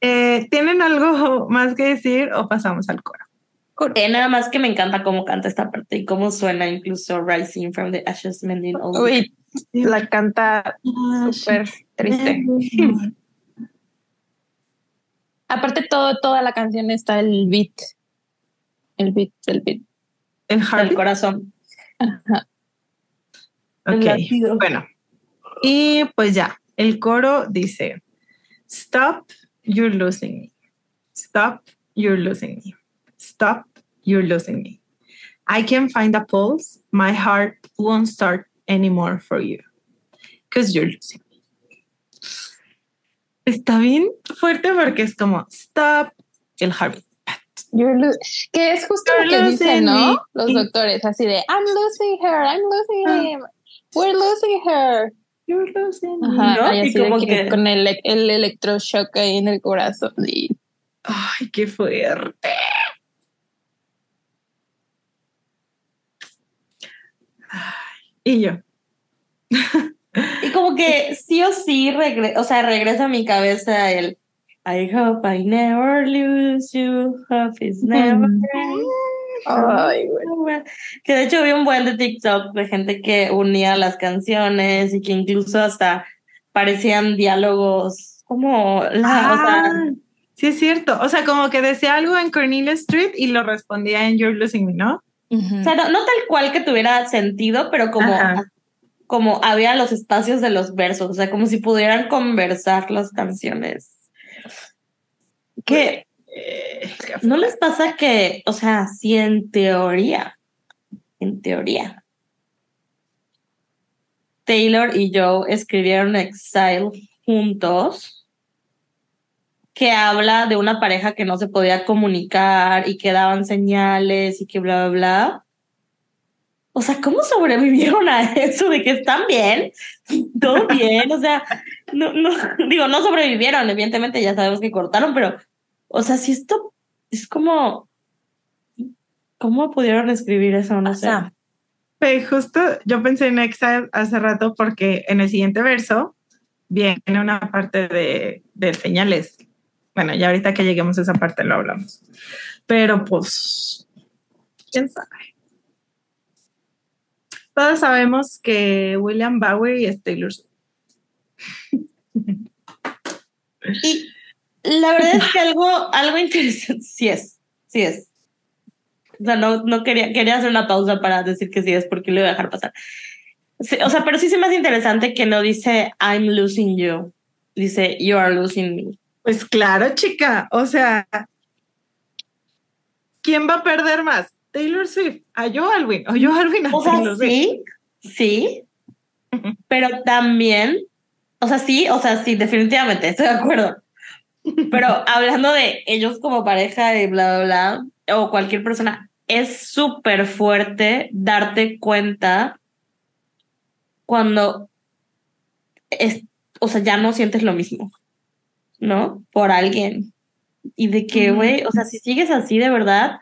Eh, ¿Tienen algo más que decir o pasamos al coro? Eh, nada más que me encanta cómo canta esta parte y cómo suena incluso Rising from the Ashes Mending All. Uy, la canta súper triste. Aparte, todo, toda la canción está el beat. El beat, el beat. El El corazón. Ajá. el Ok, latido. bueno. Y pues ya, el coro dice, Stop, you're losing me. Stop, you're losing me. Stop, you're losing me. I can find a pulse. My heart won't start anymore for you. Because you're losing me. Está bien fuerte porque es como, stop, el heartbeat. You're lo- que es justo lo que dicen, ¿no? me. Los doctores, así de I'm losing her, I'm losing Ah. him, we're losing her. You're losing me. Ajá, ¿no? y como que que- con el, el electroshock ahí en el corazón. Y Ay, qué fuerte. Y yo. Y como que sí o sí, regre o sea, regresa a mi cabeza el I hope I never lose you, hope it's never. Ay, güey. Que de hecho vi un buen de TikTok de gente que unía las canciones y que incluso hasta parecían diálogos como la, o sea, Ah, sí, es cierto. O sea, como que decía algo en Cornelia Street y lo respondía en You're Losing Me, ¿no? o sea, no, no tal cual que tuviera sentido, pero como, Ajá. como había los espacios de los versos, o sea, como si pudieran conversar las canciones. Que Eh, qué ¿No les pasa que, o sea, si en teoría, en teoría, Taylor y Joe escribieron Exile juntos, que habla de una pareja que no se podía comunicar y que daban señales y que bla, bla, bla? O sea, ¿cómo sobrevivieron a eso de que están bien? Todo bien, o sea, no, no, digo, no sobrevivieron, evidentemente ya sabemos que cortaron, pero o sea, si esto es como. ¿Cómo pudieron escribir eso? No O sé. sea, Pues justo yo pensé en Exile hace rato porque en el siguiente verso viene una parte de, de señales. Bueno, ya ahorita que lleguemos a esa parte lo hablamos. Pero pues, quién sabe. Todos sabemos que William Bowery es Taylor Swift. Y la verdad es que algo, algo interesante. Sí es. Sí es. O sea, no, no quería, quería hacer una pausa para decir que sí es porque lo iba a dejar pasar. Sí, o sea, pero sí se me hace interesante que no dice I'm losing you. Dice you are losing me. Pues claro, chica. O sea, ¿quién va a perder más? Taylor Swift, a Joe Alwyn o Joe Alwyn a O sea, Taylor Swift. sí, sí, pero también, o sea, sí, o sea, sí, definitivamente, estoy de acuerdo. Pero hablando de ellos como pareja y bla, bla, bla, o cualquier persona, es súper fuerte darte cuenta cuando, es, o sea, ya no sientes lo mismo, ¿no? Por alguien. Y de que, güey, o sea, si sigues así de verdad,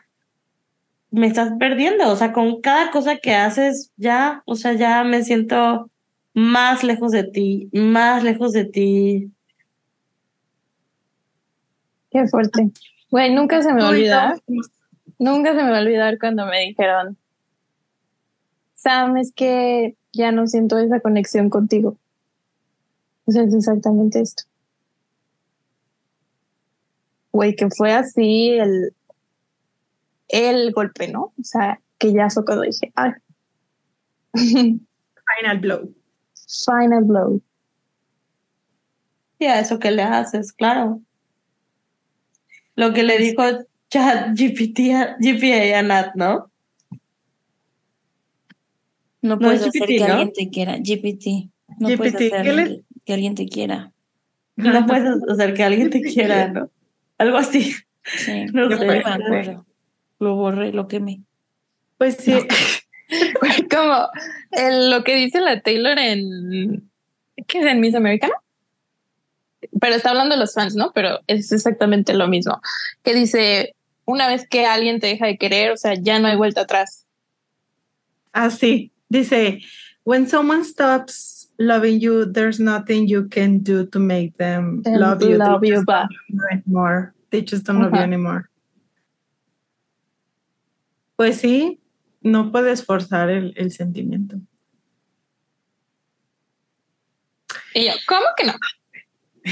me estás perdiendo. O sea, con cada cosa que haces, ya, o sea, ya me siento más lejos de ti, más lejos de ti. Qué fuerte. Güey, nunca se me va a olvidar. Nunca se me va a olvidar cuando me dijeron, Sam, es que ya no siento esa conexión contigo. O sea, es exactamente esto. Güey, que fue así el, el golpe, ¿no? O sea, que ya fue cuando dije, ay, Final blow. final blow. Y a eso que le haces, claro. Lo que le dijo Chat GPT a, GPA a Nat, ¿no? no No puedes es hacer GPT, que ¿no? alguien te quiera. GPT. No puedes GPT, hacer ¿qué le- que alguien te quiera. No puedes hacer que alguien te quiera, ¿no? Algo así. Sí. No sé. No me acuerdo. Lo borré, lo quemé. Pues sí. Güey, como el- lo que dice la Taylor en, ¿qué es en Miss Americana? Pero está hablando de los fans, ¿no? Pero es exactamente lo mismo. Que dice, una vez que alguien te deja de querer, o sea, ya no hay vuelta atrás. Así. Dice, when someone stops loving you, there's nothing you can do to make them Them love you. love They you just back. don't love you anymore. They just don't love you anymore. Pues sí, no puedes forzar el, el sentimiento. Y yo, ¿cómo que no?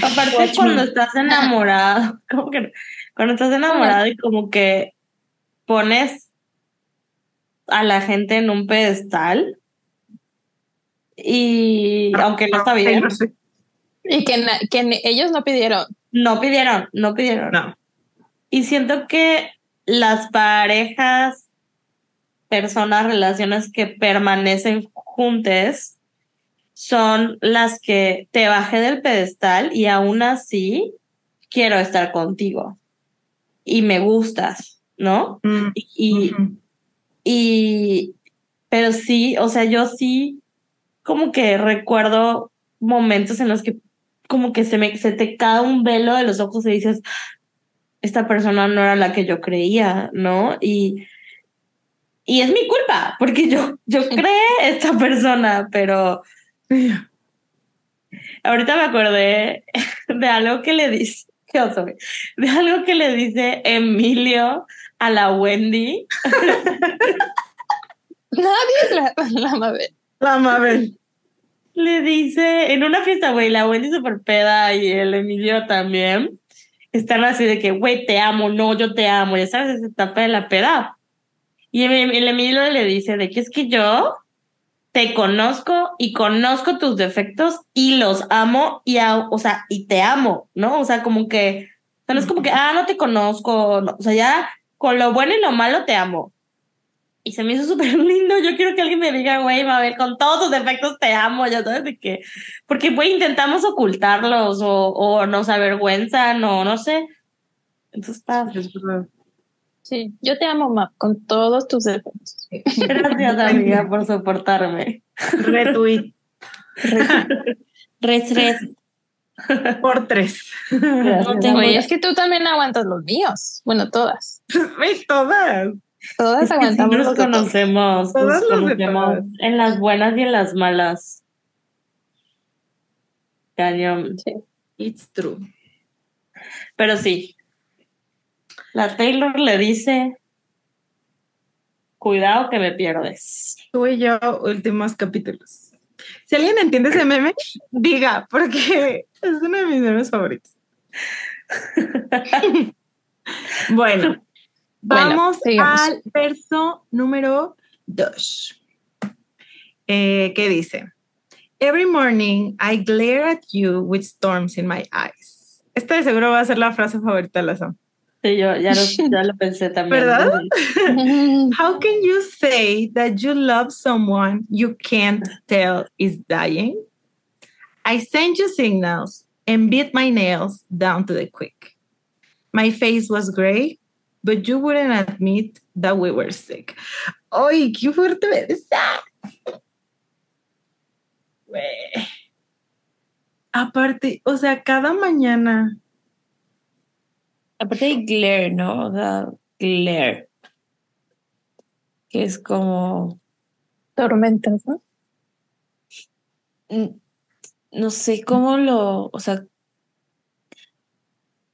Aparte, cuando estás enamorado, como que cuando estás enamorado y como que pones a la gente en un pedestal y aunque no está bien. Y que, que ellos no pidieron. No pidieron, no pidieron. No. Y siento que las parejas, personas, relaciones que permanecen juntas son las que te bajé del pedestal y aún así quiero estar contigo. Y me gustas, ¿no? Mm, y, y, pero sí, o sea, yo sí como que recuerdo momentos en los que como que se me se te cae un velo de los ojos y dices, esta persona no era la que yo creía, ¿no? Y, y es mi culpa, porque yo, yo creé esta persona, pero. ahorita me acordé de algo que le dice, qué oso, de algo que le dice Emilio a la Wendy. Nadie la, la Mabel. La Mabel. Le dice, en una fiesta, güey, la Wendy super peda y el Emilio también, están así de que, güey, te amo, no, yo te amo, ya sabes, esa etapa de la peda. Y el, el Emilio le dice de que es que yo te conozco y conozco tus defectos y los amo y, a- o sea, y te amo, ¿no? O sea, como que, no es como que, ah, no te conozco, no, o sea, ya con lo bueno y lo malo te amo. Y se me hizo súper lindo. Yo quiero que alguien me diga, güey, Mabel, con todos tus defectos te amo, ya sabes de qué. Porque, güey, intentamos ocultarlos o, o nos avergüenzan o no sé. Entonces está. Sí, yo te amo, Ma, con todos tus defectos. Gracias, amiga, por soportarme. Retweet red. por tres. Gracias. tengo- Oye, es que tú también aguantas los míos. Bueno, todas. Todas. Todas Sí, aguantamos nos los de todos. conocemos, Todas nos conocemos todas. en las buenas y en las malas. Cañón. It's true. Pero sí. La Taylor le dice, cuidado que me pierdes. Tú y yo, últimos capítulos. Si alguien entiende ese meme, diga, porque es uno de mis memes favoritos. bueno, vamos al verso número dos. Eh, ¿Qué dice? Every morning I glare at you with storms in my eyes. Esta de seguro va a ser la frase favorita de la Sam. Sí, yo ya lo, ya lo pensé también. ¿Verdad? How can you say that you love someone you can't tell is dying? I send you signals and beat my nails down to the quick. My face was gray, but you wouldn't admit that we were sick. ¡Ay, qué fuerte! Güey. Aparte, o sea, cada mañana Aparte de glare, ¿no? O sea, glare. Que es como. Tormentas, ¿no? mm, No sé cómo lo. O sea.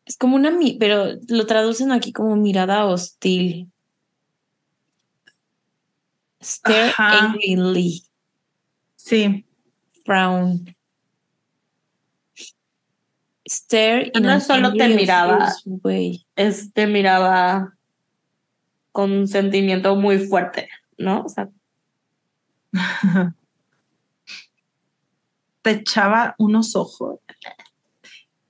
Es como una. Pero lo traducen aquí como mirada hostil. Stare angrily. sí, Frown. Stare in no solo te miraba. way. Este miraba con un sentimiento muy fuerte, ¿no? O sea, te echaba unos ojos.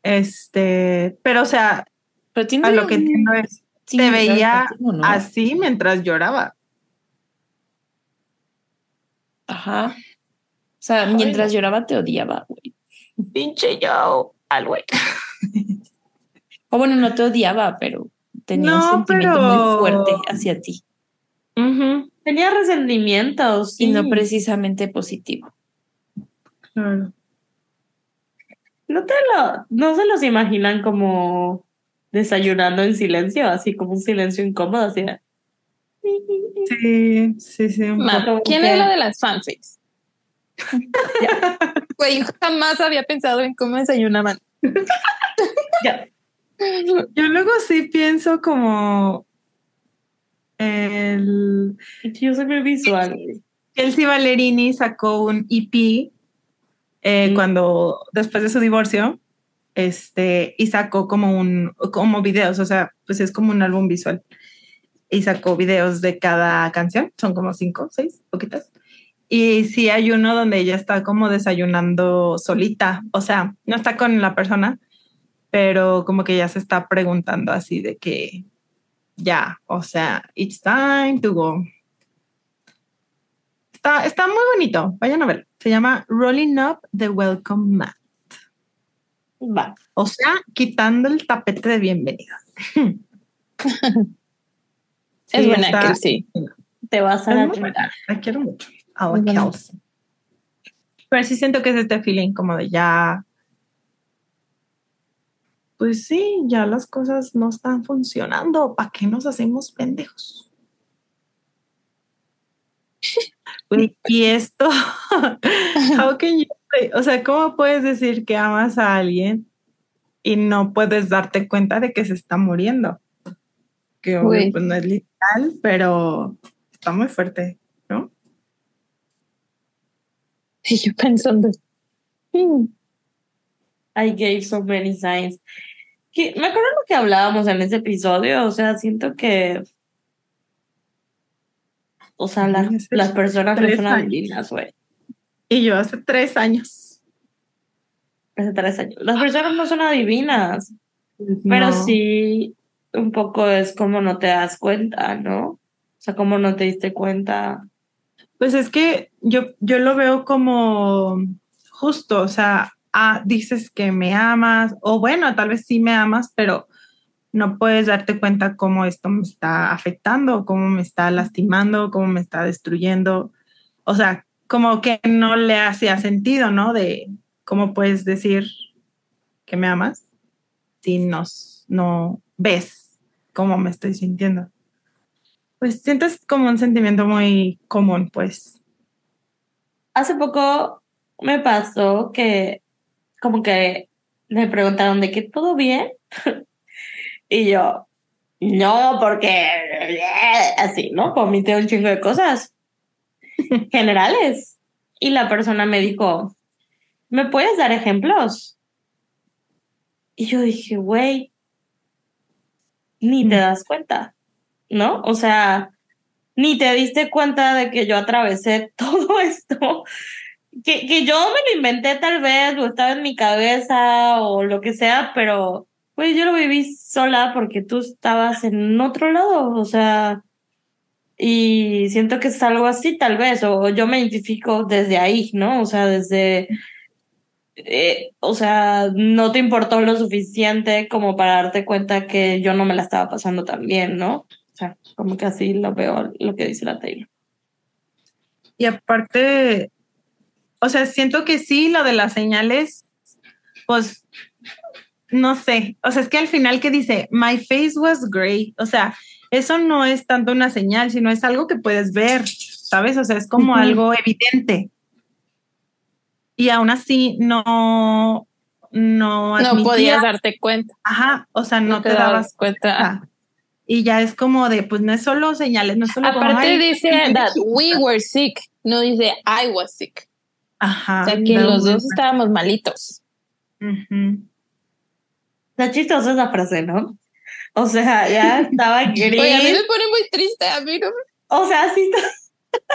Este, pero o sea, Pero tiene a lo que entiendo es, te veía así mientras lloraba. Ajá. O sea, Ay, mientras lloraba te odiaba, güey. Pinche yo, al güey. O bueno, no te odiaba, pero tenía No, un sentimiento pero- muy fuerte hacia ti. Tenía resentimientos. Y no precisamente positivo. claro. ¿No te lo, no se los imaginan como desayunando en silencio, así como un silencio incómodo, así Sí, sí, sí. un Ma, poco. ¿Quién que- es la de las fanfics? Güey, jamás había pensado en cómo desayunaban. Ya. Yo luego sí pienso como el Yo soy muy visual. Chelsea Ballerini sacó un EP eh, Mm. cuando después de su divorcio este, y sacó como un, como videos, o sea, pues es como un álbum visual. Y sacó videos de cada canción, son como cinco, seis, poquitas. Y sí hay uno donde ella está como desayunando solita, o sea, no está con la persona, pero como que ya se está preguntando así de que ya, o sea, it's time to go. Está, está muy bonito, vayan a ver. Se llama Rolling Up the Welcome Mat. Va. O sea, quitando el tapete de bienvenida. es buena está- que sí. Te vas a buena, La quiero mucho. A la. Kelsey. Pero sí siento que es este feeling como de ya. Pues sí, ya las cosas no están funcionando. ¿Para qué nos hacemos pendejos? Güey, y esto, how can you say- o sea, ¿cómo puedes decir que amas a alguien y no puedes darte cuenta de que se está muriendo? Que obvio, pues no es literal, pero está muy fuerte, ¿no? Y yo pensando, mm, I gave so many signs. Que, me acuerdo lo que hablábamos en ese episodio, o sea, siento que. O sea, la- Sí, hace las personas no son adivinas, güey. Y yo hace tres años. Hace tres años. Las personas no son adivinas, pero No. sí, un poco es como no te das cuenta, ¿no? O sea, como no te diste cuenta. Pues es que yo, yo lo veo como justo, o sea, ah, dices que me amas, o bueno, tal vez sí me amas, pero no puedes darte cuenta cómo esto me está afectando, cómo me está lastimando, cómo me está destruyendo. O sea, como que no le hacía sentido, ¿no? De cómo puedes decir que me amas si nos, no ves cómo me estoy sintiendo. Pues sientes como un sentimiento muy común, pues. Hace poco me pasó que como que me preguntaron de que todo bien y yo no porque así no vomité un chingo de cosas generales y la persona me dijo me puedes dar ejemplos y yo dije güey ni te das cuenta no o sea ni te diste cuenta de que yo atravesé todo esto que, que yo me lo inventé tal vez, o estaba en mi cabeza, o lo que sea, pero, pues yo lo viví sola porque tú estabas en otro lado, o sea, y siento que es algo así tal vez, o yo me identifico desde ahí, ¿no? O sea, desde, eh, o sea, no te importó lo suficiente como para darte cuenta que yo no me la estaba pasando tan bien, ¿no? O sea, como que así lo veo, lo que dice la Taylor. Y aparte, o sea, siento que sí, lo de las señales, pues, no sé, o sea, es que al final que dice, my face was great, o sea, eso no es tanto una señal, sino es algo que puedes ver, ¿sabes? O sea, es como algo evidente. Y aún así no, no, no podías darte cuenta. Ajá, o sea, no, No te, te dabas dabas cuenta. cuenta. Y ya es como de, pues no es solo señales, no es solo como, Aparte "Ay, dice sí, that we were sick, no dice I was sick. Ajá. O sea que no, los no, dos estábamos malitos. Ujú. Está chistosa esa frase, ¿no? O sea, ya estaba gris. Oye, a mí me pone muy triste, a mí no me- O sea, sí está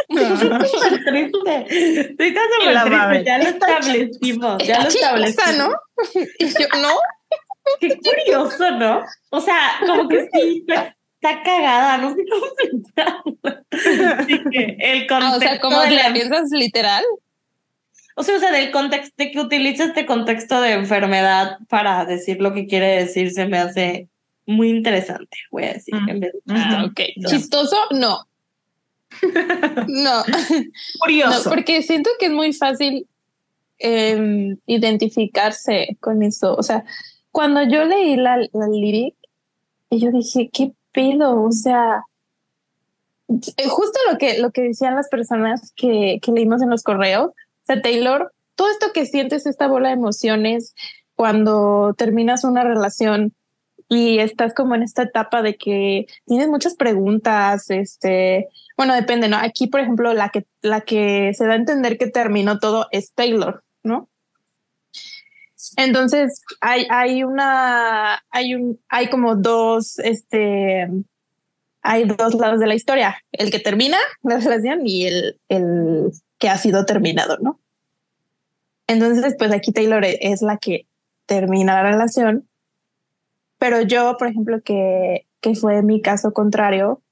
súper triste. Sí está súper triste. Ya lo Está establecimos. Ya Está lo establecimos. ¿no? Y yo, no, Qué curioso, ¿no? O sea, como que sí, está está cagada, no sé cómo explicarlo. Sí, que el Ah, contexto o sea, como de la- piensas literal. O sea, o sea, del contexto, de que utiliza este contexto de enfermedad para decir lo que quiere decir, se me hace muy interesante, voy a decir. Mm. en vez de- Ah, ok. Chistoso, no. No, no, Curioso. porque siento que es muy fácil em, identificarse con eso. O sea, cuando yo leí la, la lyric, y yo dije, ¿qué pedo? O sea, eh, justo lo que, lo que decían las personas que, que leímos en los correos. O sea, Taylor, todo esto que sientes, esta bola de emociones, cuando terminas una relación y estás como en esta etapa de que tienes muchas preguntas, este, bueno, depende, ¿no? Aquí, por ejemplo, la que, la que se da a entender que terminó todo es Taylor, ¿no? Entonces hay, hay una, hay un, hay como dos, este, hay dos lados de la historia, el que termina la relación y el, el que ha sido terminado, ¿no? Entonces, pues aquí Taylor es la que termina la relación, pero yo, por ejemplo, que, que fue mi caso contrario,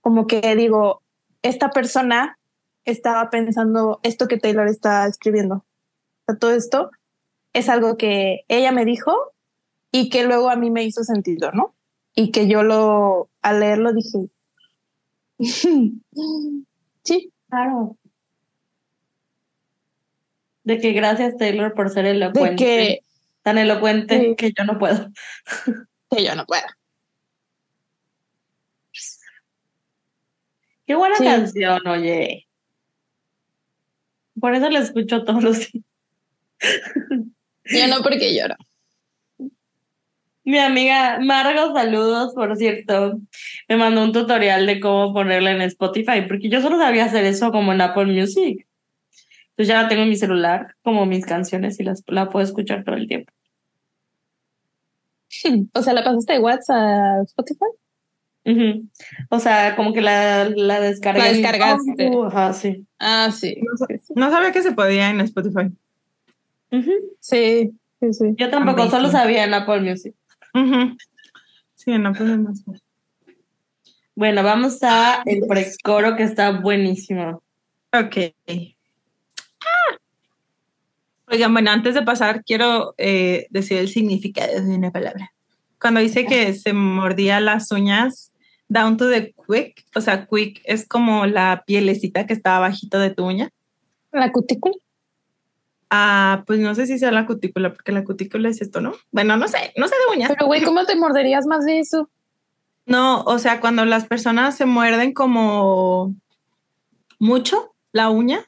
como que digo, esta persona estaba pensando esto que Taylor está escribiendo. todo esto es algo que ella me dijo y que luego a mí me hizo sentido, ¿no? Y que yo lo, al leerlo dije, sí, claro. De que gracias Taylor por ser elocuente. que, tan elocuente que yo no puedo. que yo no puedo. Qué buena canción, oye. Por eso la escucho todos los días. Yo no porque lloro. Mi amiga Margo, saludos, por cierto. Me mandó un tutorial de cómo ponerla en Spotify, porque yo solo sabía hacer eso como en Apple Music. Entonces ya la tengo en mi celular, como mis canciones, y las, la puedo escuchar todo el tiempo. O sea, ¿la pasaste de WhatsApp a Spotify? O sea, como que la, la descargué. La descargaste. sí. Ah, sí. No, sabía que se podía en Spotify. Sí, sí, sí. Yo tampoco, solo sabía en Apple Music. Sí, en Apple Music. Bueno, vamos a el precoro que está buenísimo. Ok. Ah. Oigan, bueno, antes de pasar, quiero eh, decir el significado de una palabra. Cuando dice que se mordía las uñas, down to the quick, o sea, quick es como la pielecita que está abajito de tu uña. La cutícula. Ah, pues no sé si sea la cutícula, porque la cutícula es esto, ¿no? Bueno, no sé, no sé de uñas. Pero, güey, ¿cómo te morderías más de eso? No, o sea, cuando las personas se muerden como mucho la uña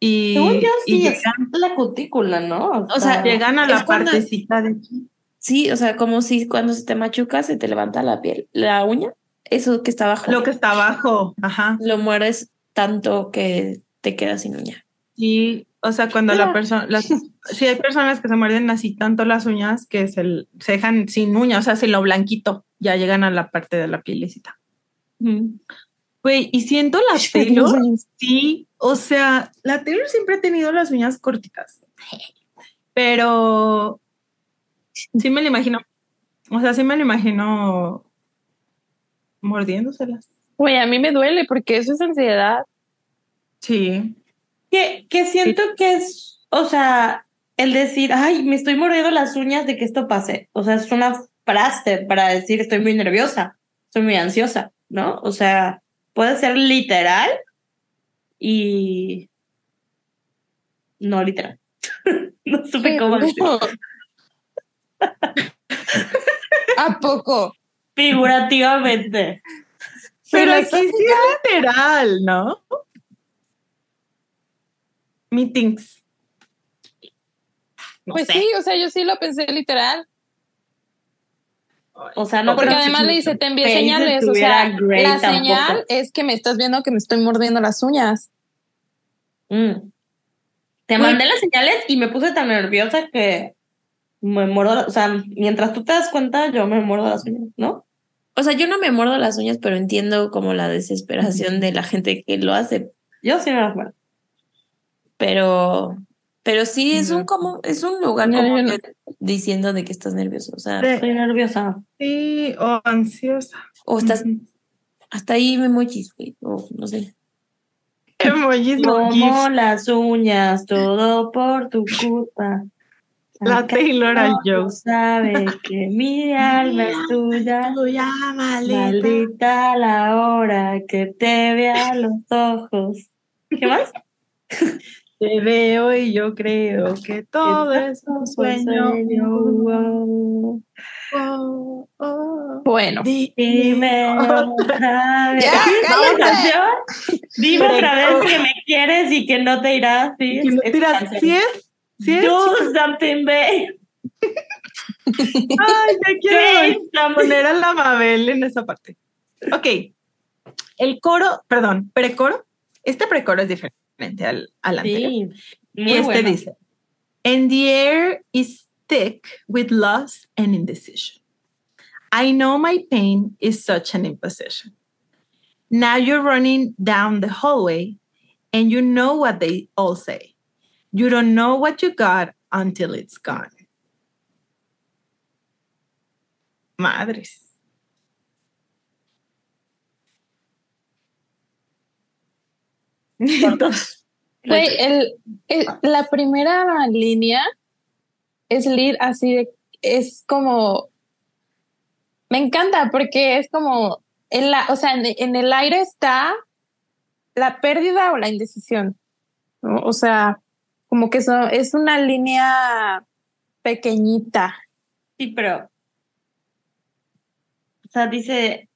y, sí, es la cutícula, ¿no? O, sea, llegan a la partecita de aquí. Sí, o sea, como si cuando se te machuca se te levanta la piel, la uña, eso que está abajo. Lo que está abajo, ajá. Lo mueres tanto que te quedas sin uña. Sí, o sea, cuando la persona, si hay personas que se muerden así tanto las uñas que se, se dejan sin uña, o sea, sin lo blanquito, ya llegan a la parte de la pielecita. Güey, y siento la Taylor, sí, o sea, la Taylor siempre ha tenido las uñas cortitas, pero sí me lo imagino, o sea, sí me lo imagino mordiéndoselas. Güey, a mí me duele porque eso es ansiedad. Sí. Que, que siento que es, o sea, el decir, ay, me estoy mordiendo las uñas de que esto pase. O sea, es una frase para decir estoy muy nerviosa, estoy muy ansiosa, ¿no? O sea, puede ser literal y no literal. no supe cómo decirlo. ¿A poco? Figurativamente. Pero aquí sí es literal, ¿no? Meetings. pues sí, o sea, yo sí lo pensé literal. O sea, no porque además le dice, te envié señales, o sea, la señal es que me estás viendo que me estoy mordiendo las uñas. Mm. Te mandé las señales y me puse tan nerviosa que me muerdo, o sea, mientras tú te das cuenta, yo me muerdo las uñas, ¿no? O sea, yo no me muerdo las uñas, pero entiendo como la desesperación de la gente que lo hace. Yo sí me las muerdo pero pero sí es un como es un lugar como diciendo de que estás nervioso, o sea, estoy nerviosa. Sí, o ansiosa. O estás hasta ahí me mochis, o no sé. Emojis, Como las uñas, todo por tu culpa. La Taylor and Joe. Sabe que mi alma es tuya. Tuya, maldita. Maldita la hora que te vea los ojos. ¿Qué más? Te veo y yo creo que todo es un sueño. Oh, oh. Bueno, dime otra vez. Dime otra vez que me quieres y que no te irás. ¿sí? Que no te irás. ¿Sí es? ¿Sí es? Do something, babe. Ay, ya quiero poner a la Mabel en esa parte. Ok. El coro, perdón, precoro. Este precoro es diferente frente al, al anterior. y este dice, And the air is thick with loss and indecision. I know my pain is such an imposition. Now you're running down the hallway and you know what they all say. You don't know what you got until it's gone. Madres. Güey, el, el- la primera línea es lead así de, es como, me encanta porque es como, en la, o sea, en, en el aire está la pérdida o la indecisión, ¿no? O sea, como que eso, es una línea pequeñita. Sí, pero. O sea, dice.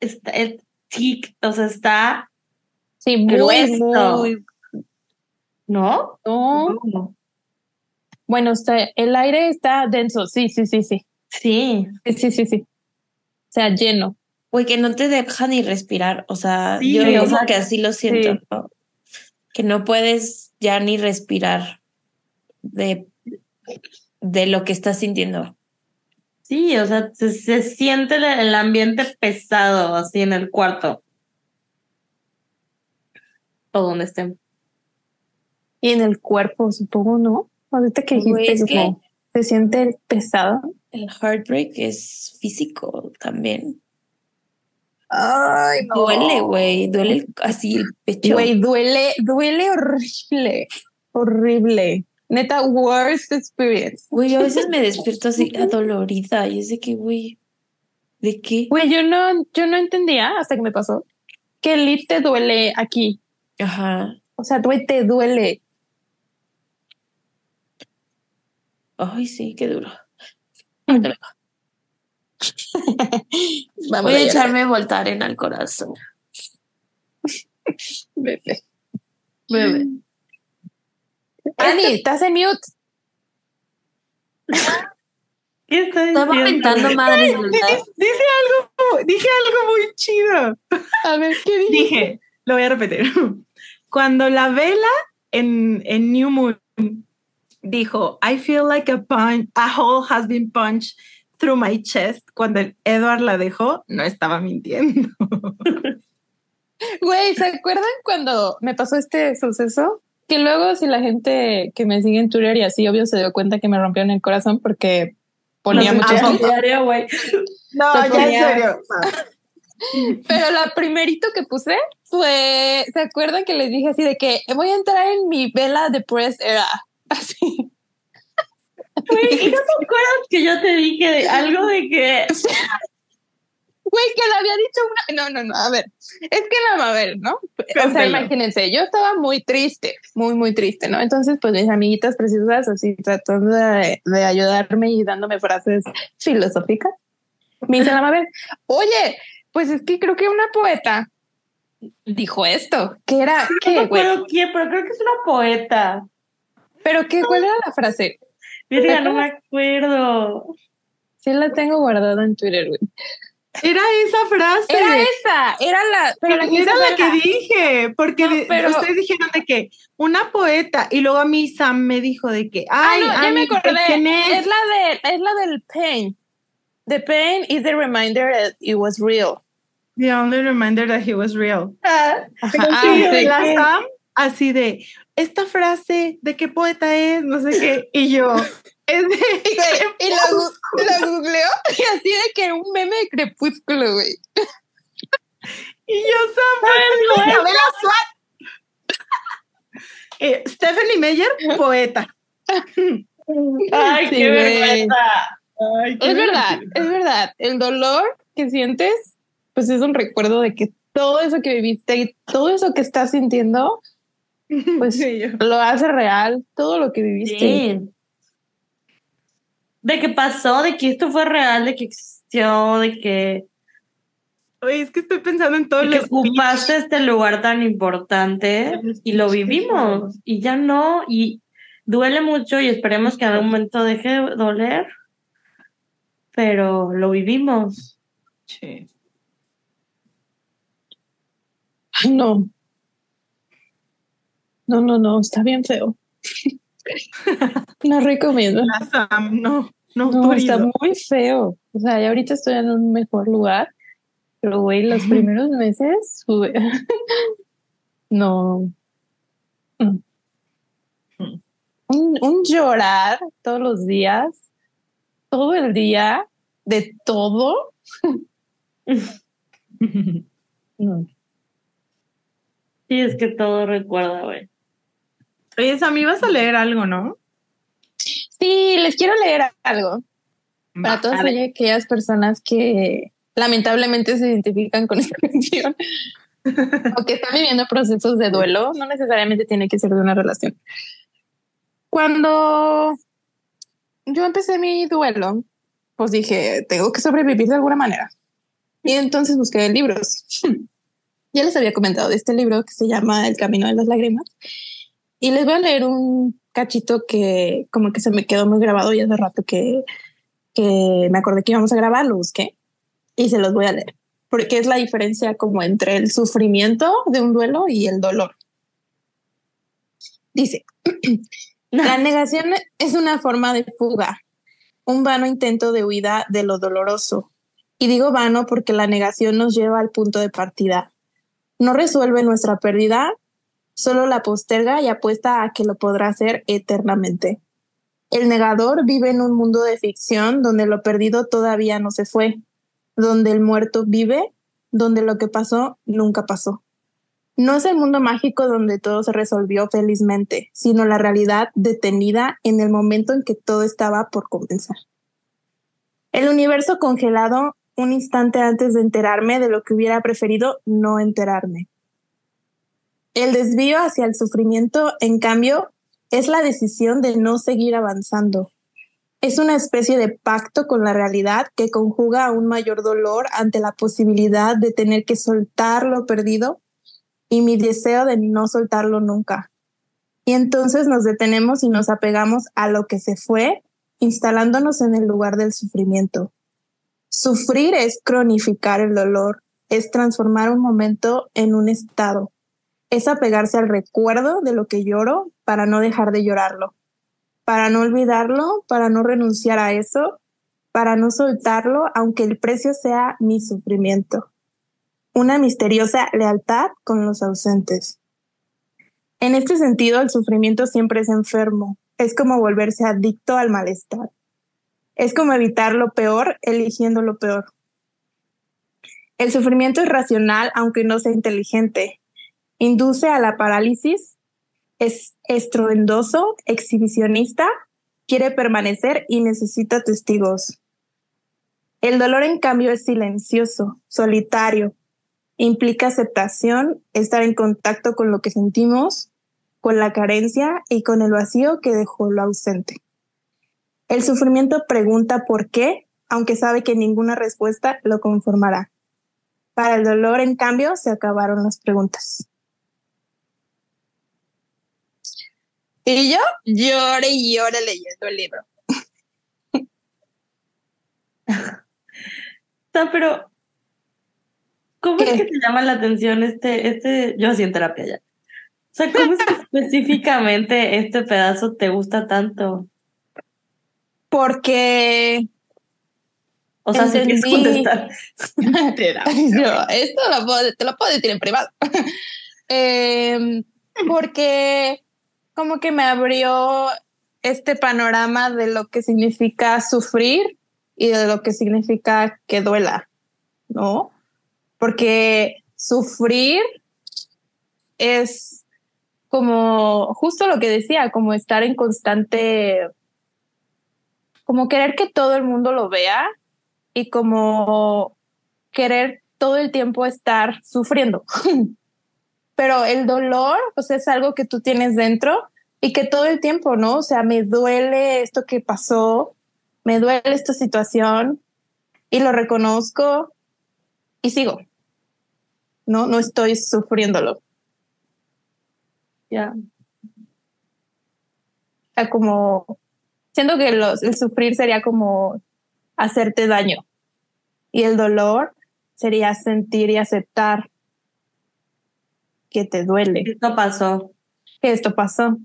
Está, es thick, o sea, está. Sí, muy, Grueso. muy, ¿No? no. Bueno, el aire está denso, sí, sí, sí, sí, Sí. sí, sí, sí. O sea, lleno. Güey, que no te deja ni respirar. O sea, Sí, yo o como sea, que así lo siento. sí. ¿no? Que no puedes ya ni respirar de, de lo que estás sintiendo. Sí, o sea, se, se siente el, el ambiente pesado así en el cuarto. O donde estén. Y en el cuerpo, supongo, ¿no? Ahorita que dijiste Güey, es que- se siente pesado. El heartbreak es físico también. Ay, Duele, güey. Duele el- así el pecho. Güey, duele, duele horrible, horrible. Neta, worst experience. Güey, yo a veces me despierto así adolorida y es de que, güey, ¿de qué? Güey, yo no, yo no entendía hasta que me pasó que el lit te duele aquí. Ajá. O sea, güey, te duele. Ay, sí, qué duro. Vengo. Vamos Voy a llorar. echarme Voltaren al corazón. Bebé. Bebé. Ani, estás en mute. ¿Qué está Estaba mentando madres, ¿verdad? Dice algo, dije algo muy chido. A ver, ¿qué dije? Dije, lo voy a repetir. Cuando la vela en, en New Moon dijo, I feel like a punch, a hole has been punched through my chest. Cuando el Edward la dejó, no estaba mintiendo. Güey, ¿se acuerdan cuando me pasó este suceso? Que luego si la gente que me sigue en Twitter y así, obvio, se dio cuenta que me rompieron el corazón porque ponía No, muchos ah. No, ya en serio. Pero la primerito que puse fue, ¿se acuerdan que les dije así de que voy a entrar en mi vela de press era? Así. Güey, ¿y no te acuerdas que yo te dije de algo de que Güey, que le había dicho una. No, no, no. A ver, es que la. A ver, ¿no? O sea, imagínense, yo estaba muy triste, muy, muy triste, ¿no? Entonces, pues mis amiguitas preciosas, así tratando de, de ayudarme y dándome frases filosóficas, me dicen, a ver, oye, pues es que creo que una poeta dijo esto, que era, ¿qué, quién, pero creo que es una poeta. Pero qué, ¿cuál era la frase? Verga, no me acuerdo. Sí la tengo guardada en Twitter, güey. Era esa frase. Era esa, era la, pero la que Era la que dije, porque No, pero- ustedes dijeron de que una poeta y luego a mí Sam me dijo de que, ay, ah, no, ya me acordé. ¿quién es? Es la de, es la del pain. The pain is the reminder that it was real. The only reminder that he was real. Ah, ah, sí, sí. la ¿qué? Sam, así de, esta frase, ¿de qué poeta es? No sé qué. Y yo, es de... Y lo, gu- lo googleó y así de que era un meme de crepúsculo, güey. Y yo, Sam, pues, Isabela Swat. Eh, Stephanie Meyer, poeta. Ay, Sí, qué vergüenza. Ay, qué Es verdad, es verdad. El dolor que sientes, pues es un recuerdo de que todo eso que viviste y todo eso que estás sintiendo, pues Sí, lo hace real, todo lo que viviste. Sí. De que pasó, de que esto fue real, de que existió, de que, Oye, es que estoy pensando en todos de que ocupaste este lugar tan importante y lo vivimos. Y ya no, y duele mucho y esperemos que en algún momento deje de doler, pero lo vivimos. Sí. Ay, no. No, no, no, está bien feo. No recomiendo. no, no, no está muy feo. O sea, ya ahorita estoy en un mejor lugar, pero güey, los primeros meses, no. Mm. Un, un llorar todos los días, todo el día, de todo. no. Sí, es que todo recuerda, güey. Oye, Sammy, vas a leer algo, ¿no? Sí, les quiero leer algo. Para todas aquellas personas que lamentablemente se identifican con esta canción o que están viviendo procesos de duelo, no necesariamente tiene que ser de una relación. Cuando yo empecé mi duelo, pues dije, tengo que sobrevivir de alguna manera. Y entonces busqué libros. Ya les había comentado de este libro que se llama El Camino de las Lágrimas. Y les voy a leer un cachito que como que se me quedó muy grabado y hace rato que, que me acordé que íbamos a grabar, lo busqué y se los voy a leer, porque es la diferencia como entre el sufrimiento de un duelo y el dolor. Dice, la negación es una forma de fuga, un vano intento de huida de lo doloroso. Y digo vano porque la negación nos lleva al punto de partida. No resuelve nuestra pérdida, solo la posterga y apuesta a que lo podrá hacer eternamente. El negador vive en un mundo de ficción donde lo perdido todavía no se fue, donde el muerto vive, donde lo que pasó nunca pasó. No es el mundo mágico donde todo se resolvió felizmente, sino la realidad detenida en el momento en que todo estaba por comenzar. El universo congelado un instante antes de enterarme de lo que hubiera preferido no enterarme. El desvío hacia el sufrimiento, en cambio, es la decisión de no seguir avanzando. Es una especie de pacto con la realidad que conjuga un mayor dolor ante la posibilidad de tener que soltar lo perdido y mi deseo de no soltarlo nunca. Y entonces nos detenemos y nos apegamos a lo que se fue, instalándonos en el lugar del sufrimiento. Sufrir es cronificar el dolor, es transformar un momento en un estado, es apegarse al recuerdo de lo que lloro para no dejar de llorarlo, para no olvidarlo, para no renunciar a eso, para no soltarlo, aunque el precio sea mi sufrimiento. Una misteriosa lealtad con los ausentes. En este sentido, el sufrimiento siempre es enfermo, es como volverse adicto al malestar. Es como evitar lo peor eligiendo lo peor. El sufrimiento es racional aunque no sea inteligente, induce a la parálisis, es estruendoso, exhibicionista, quiere permanecer y necesita testigos. El dolor, en cambio, es silencioso, solitario, implica aceptación, estar en contacto con lo que sentimos, con la carencia y con el vacío que dejó lo ausente. El sufrimiento pregunta por qué, aunque sabe que ninguna respuesta lo conformará. Para el dolor, en cambio, se acabaron las preguntas. Y yo lloré y lloré leyendo el libro. no, pero ¿cómo es que te llama la atención este, este, yo así en terapia ya? O sea, ¿cómo es que específicamente este pedazo te gusta tanto? Porque o sea, si quieres contestar. yo, esto lo puedo, te lo puedo decir en privado. eh, porque como que me abrió este panorama de lo que significa sufrir y de lo que significa que duela, ¿no? Porque sufrir es como justo lo que decía, como estar en constante, como querer que todo el mundo lo vea y como querer todo el tiempo estar sufriendo. pero el dolor, pues es algo que tú tienes dentro y que todo el tiempo, ¿no? O sea, me duele esto que pasó, me duele esta situación y lo reconozco y sigo. No, no estoy sufriéndolo. Ya. sea, como, siento que el sufrir sería como hacerte daño y el dolor sería sentir y aceptar que te duele. Esto pasó. Que esto pasó.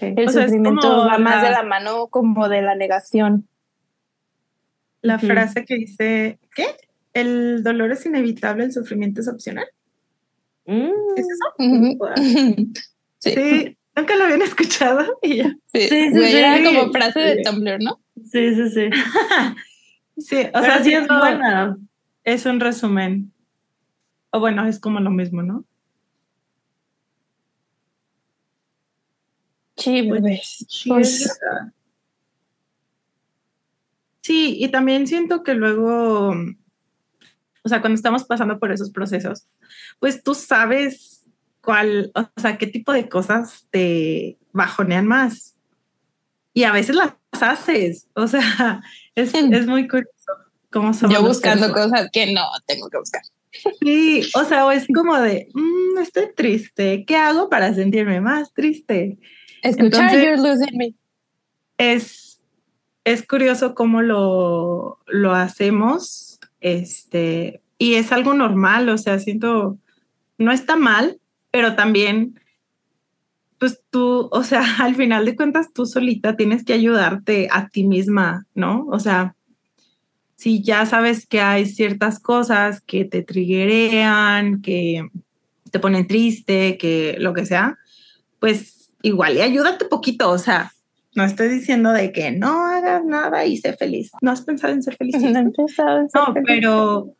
El sufrimiento va más de la mano como de la negación. La frase que dice, ¿qué? El dolor es inevitable, el sufrimiento es opcional. Mm. ¿Es eso? Sí. Sí, nunca lo habían escuchado y ya. Sí, Sí, sí, güey, sí. era como frase de Tumblr, ¿no? Sí, sí, sí. Sí, o sea, sí es siento- buena. es un resumen. O bueno, es como lo mismo, ¿no? Sí, Pues- es verdad. Sí, y también siento que luego, o sea, cuando estamos pasando por esos procesos, pues tú sabes cuál, o sea, qué tipo de cosas te bajonean más. Y a veces las haces, o sea, es, Mm. es muy curioso cómo somos Yo buscando cosas que no tengo que buscar. Sí, o sea, o es como de, "Mm, estoy triste, ¿qué hago para sentirme más triste? Escuchar Entonces- You're Losing Me. Es, es curioso cómo lo, lo hacemos, este, y es algo normal, o sea, siento, no está mal, pero también, pues tú, o sea, al final de cuentas, tú solita tienes que ayudarte a ti misma, ¿no? O sea, si ya sabes que hay ciertas cosas que te triggerean, que te ponen triste, que lo que sea, pues igual y ayúdate poquito, o sea, no estoy diciendo de que no hagas nada y sé feliz. ¿No has pensado en ser feliz? No he empezado a ser No, feliz. pero,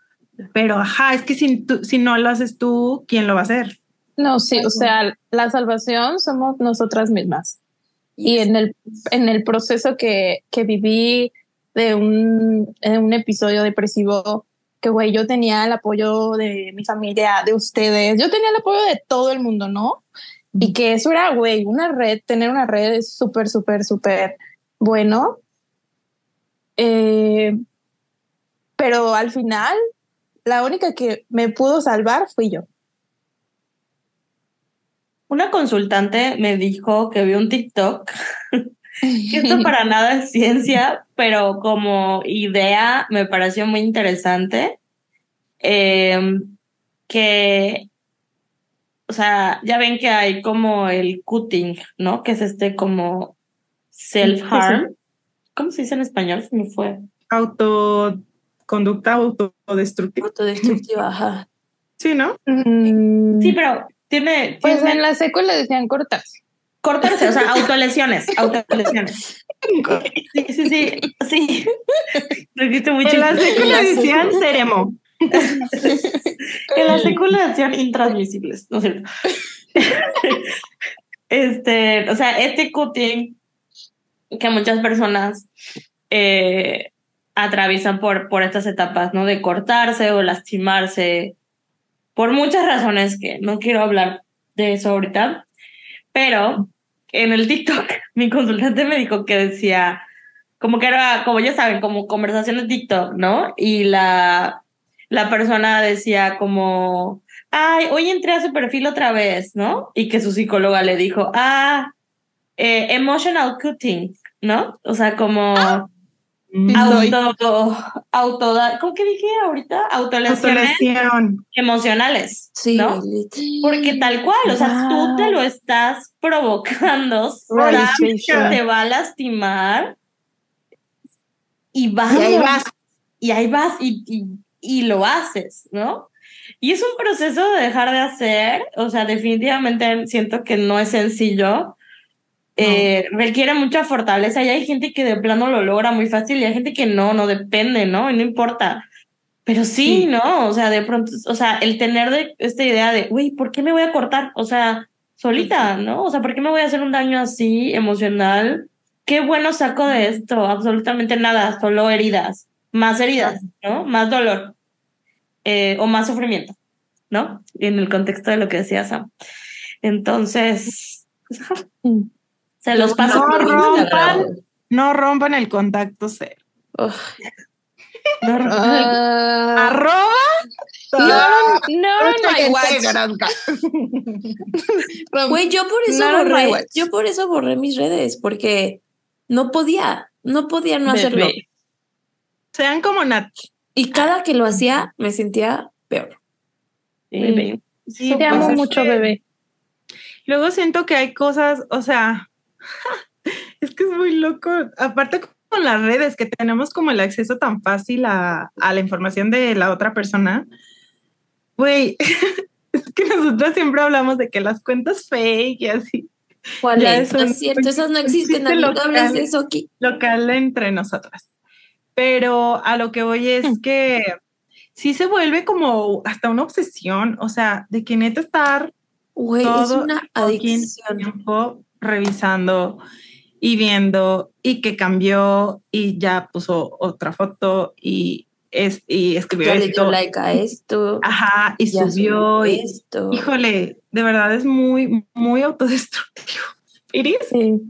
pero, ajá, es que si, tú- si no lo haces tú, ¿quién lo va a hacer? No, sí, o sea, la salvación somos nosotras mismas. Y en el, en el proceso que, que viví de un, en un episodio depresivo, que güey, yo tenía el apoyo de mi familia, de ustedes, yo tenía el apoyo de todo el mundo, ¿no? Y que eso era, güey, una red, tener una red es súper, súper, súper bueno. Eh, pero al final, la única que me pudo salvar fui yo. Una consultante me dijo que vio un TikTok, que esto para nada es ciencia, pero como idea me pareció muy interesante, eh, que, o sea, ya ven que hay como el cutting, ¿no? Que es este como self-harm. ¿Cómo se dice en español? Se me fue. Autoconducta autodestructiva. Autodestructiva, ajá. Sí, ¿no? Mm, Sí, pero tiene, Pues tiene en la secu le decían cortarse. cortarse, o sea, autolesiones, autolesiones. Sí, sí, sí, sí. Lo dijiste muy En la chistoso. secu le decían seremo. En la secu le decían intransmisibles, ¿no es cierto? Este, o sea, este cutting que muchas personas eh, atraviesan por, por estas etapas, ¿no? De cortarse o lastimarse, por muchas razones que no quiero hablar de eso ahorita, pero en el TikTok mi consultante me dijo que decía, como que era, como ya saben, como conversación de TikTok, ¿no? Y la, la persona decía como, ay, hoy entré a su perfil otra vez, ¿no? Y que su psicóloga le dijo, ah, eh, emotional cutting, ¿no? O sea, como auto, auto, ¿cómo que dije ahorita? Autolesiones Autolesión. emocionales, Sí, ¿no? Porque tal cual, o sea, tú te lo estás provocando, sabes que Realization. te va a lastimar y vas Y ahí vas. y ahí vas y, y, y lo haces, ¿no? Y es un proceso de dejar de hacer, o sea, definitivamente siento que no es sencillo, eh, requiere mucha fortaleza y hay gente que de plano lo logra muy fácil y hay gente que no, no depende, ¿no? Y no importa. Pero sí, Sí. ¿no? O sea, de pronto, o sea, el tener de esta idea de, güey, ¿por qué me voy a cortar? O sea, solita, ¿no? O sea, ¿por qué me voy a hacer un daño así emocional? ¿Qué bueno saco de esto? Absolutamente nada, solo heridas, más heridas, ¿no? Más dolor eh, o más sufrimiento, ¿no? En el contexto de lo que decía Sam. Entonces, se los paso No rompan, no rompan el contacto cero. Ugh. No rompan- Ah, Arroba. no, no, no, Güey, yo por eso my borré, yo por eso borré mis redes, porque no podía, no podía no hacerlo. Bebé. Sean como Nat. Y cada que lo hacía me sentía peor. Sí, Sí, Te amo mucho, bebé. Luego siento que hay cosas, o sea, es que es muy loco. Aparte con las redes, que tenemos como el acceso tan fácil a, a la información de la otra persona. Güey, es que nosotros siempre hablamos de que las cuentas fake y así. ¿Cuál es? No es cierto, esas no existen, existe no hables de eso aquí. Local entre nosotras. Pero a lo que voy es hmm. que sí se vuelve como hasta una obsesión, o sea, de que neta estar Güey, es una adicción. Tiempo revisando y viendo y que cambió y ya puso otra foto y es, y escribió ya esto. Le dio like a esto. Ajá, y subió y esto. Híjole, de verdad es muy, muy autodestructivo. Iris. Sí.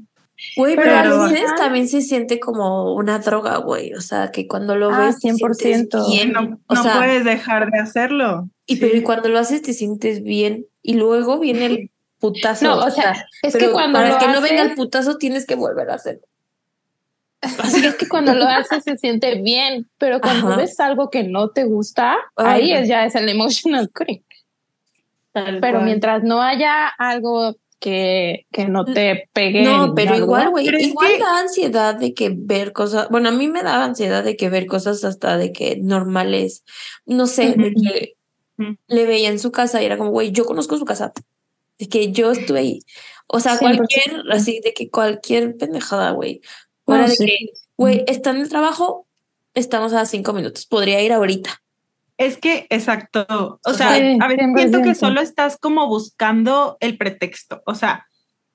Güey, pero, a veces también se siente como una droga, güey. O sea, que cuando lo ah, ves 100%. bien. No, no puedes dejar de hacerlo. Y pero cuando lo haces te sientes bien. Y luego viene el putazo. No, o sea, es que cuando para que no venga el putazo tienes que volver a hacerlo. Así es que cuando lo haces se siente bien, pero cuando ves algo que no te gusta, ahí es, ya es el emotional creep. pero mientras no haya algo que, que no te pegue. No, pero igual, güey, igual da ansiedad de que ver cosas, bueno, a mí me da ansiedad de que ver cosas hasta de que normales, no sé, de que le veía en su casa y era como, güey, yo conozco su casa, de que yo estuve ahí. O sea, cualquier, así, de que cualquier pendejada, güey. Fuera de que, güey, está en el trabajo, estamos a cinco minutos, podría ir ahorita. Es que, exacto. O sea, a veces siento que solo estás como buscando el pretexto. O sea,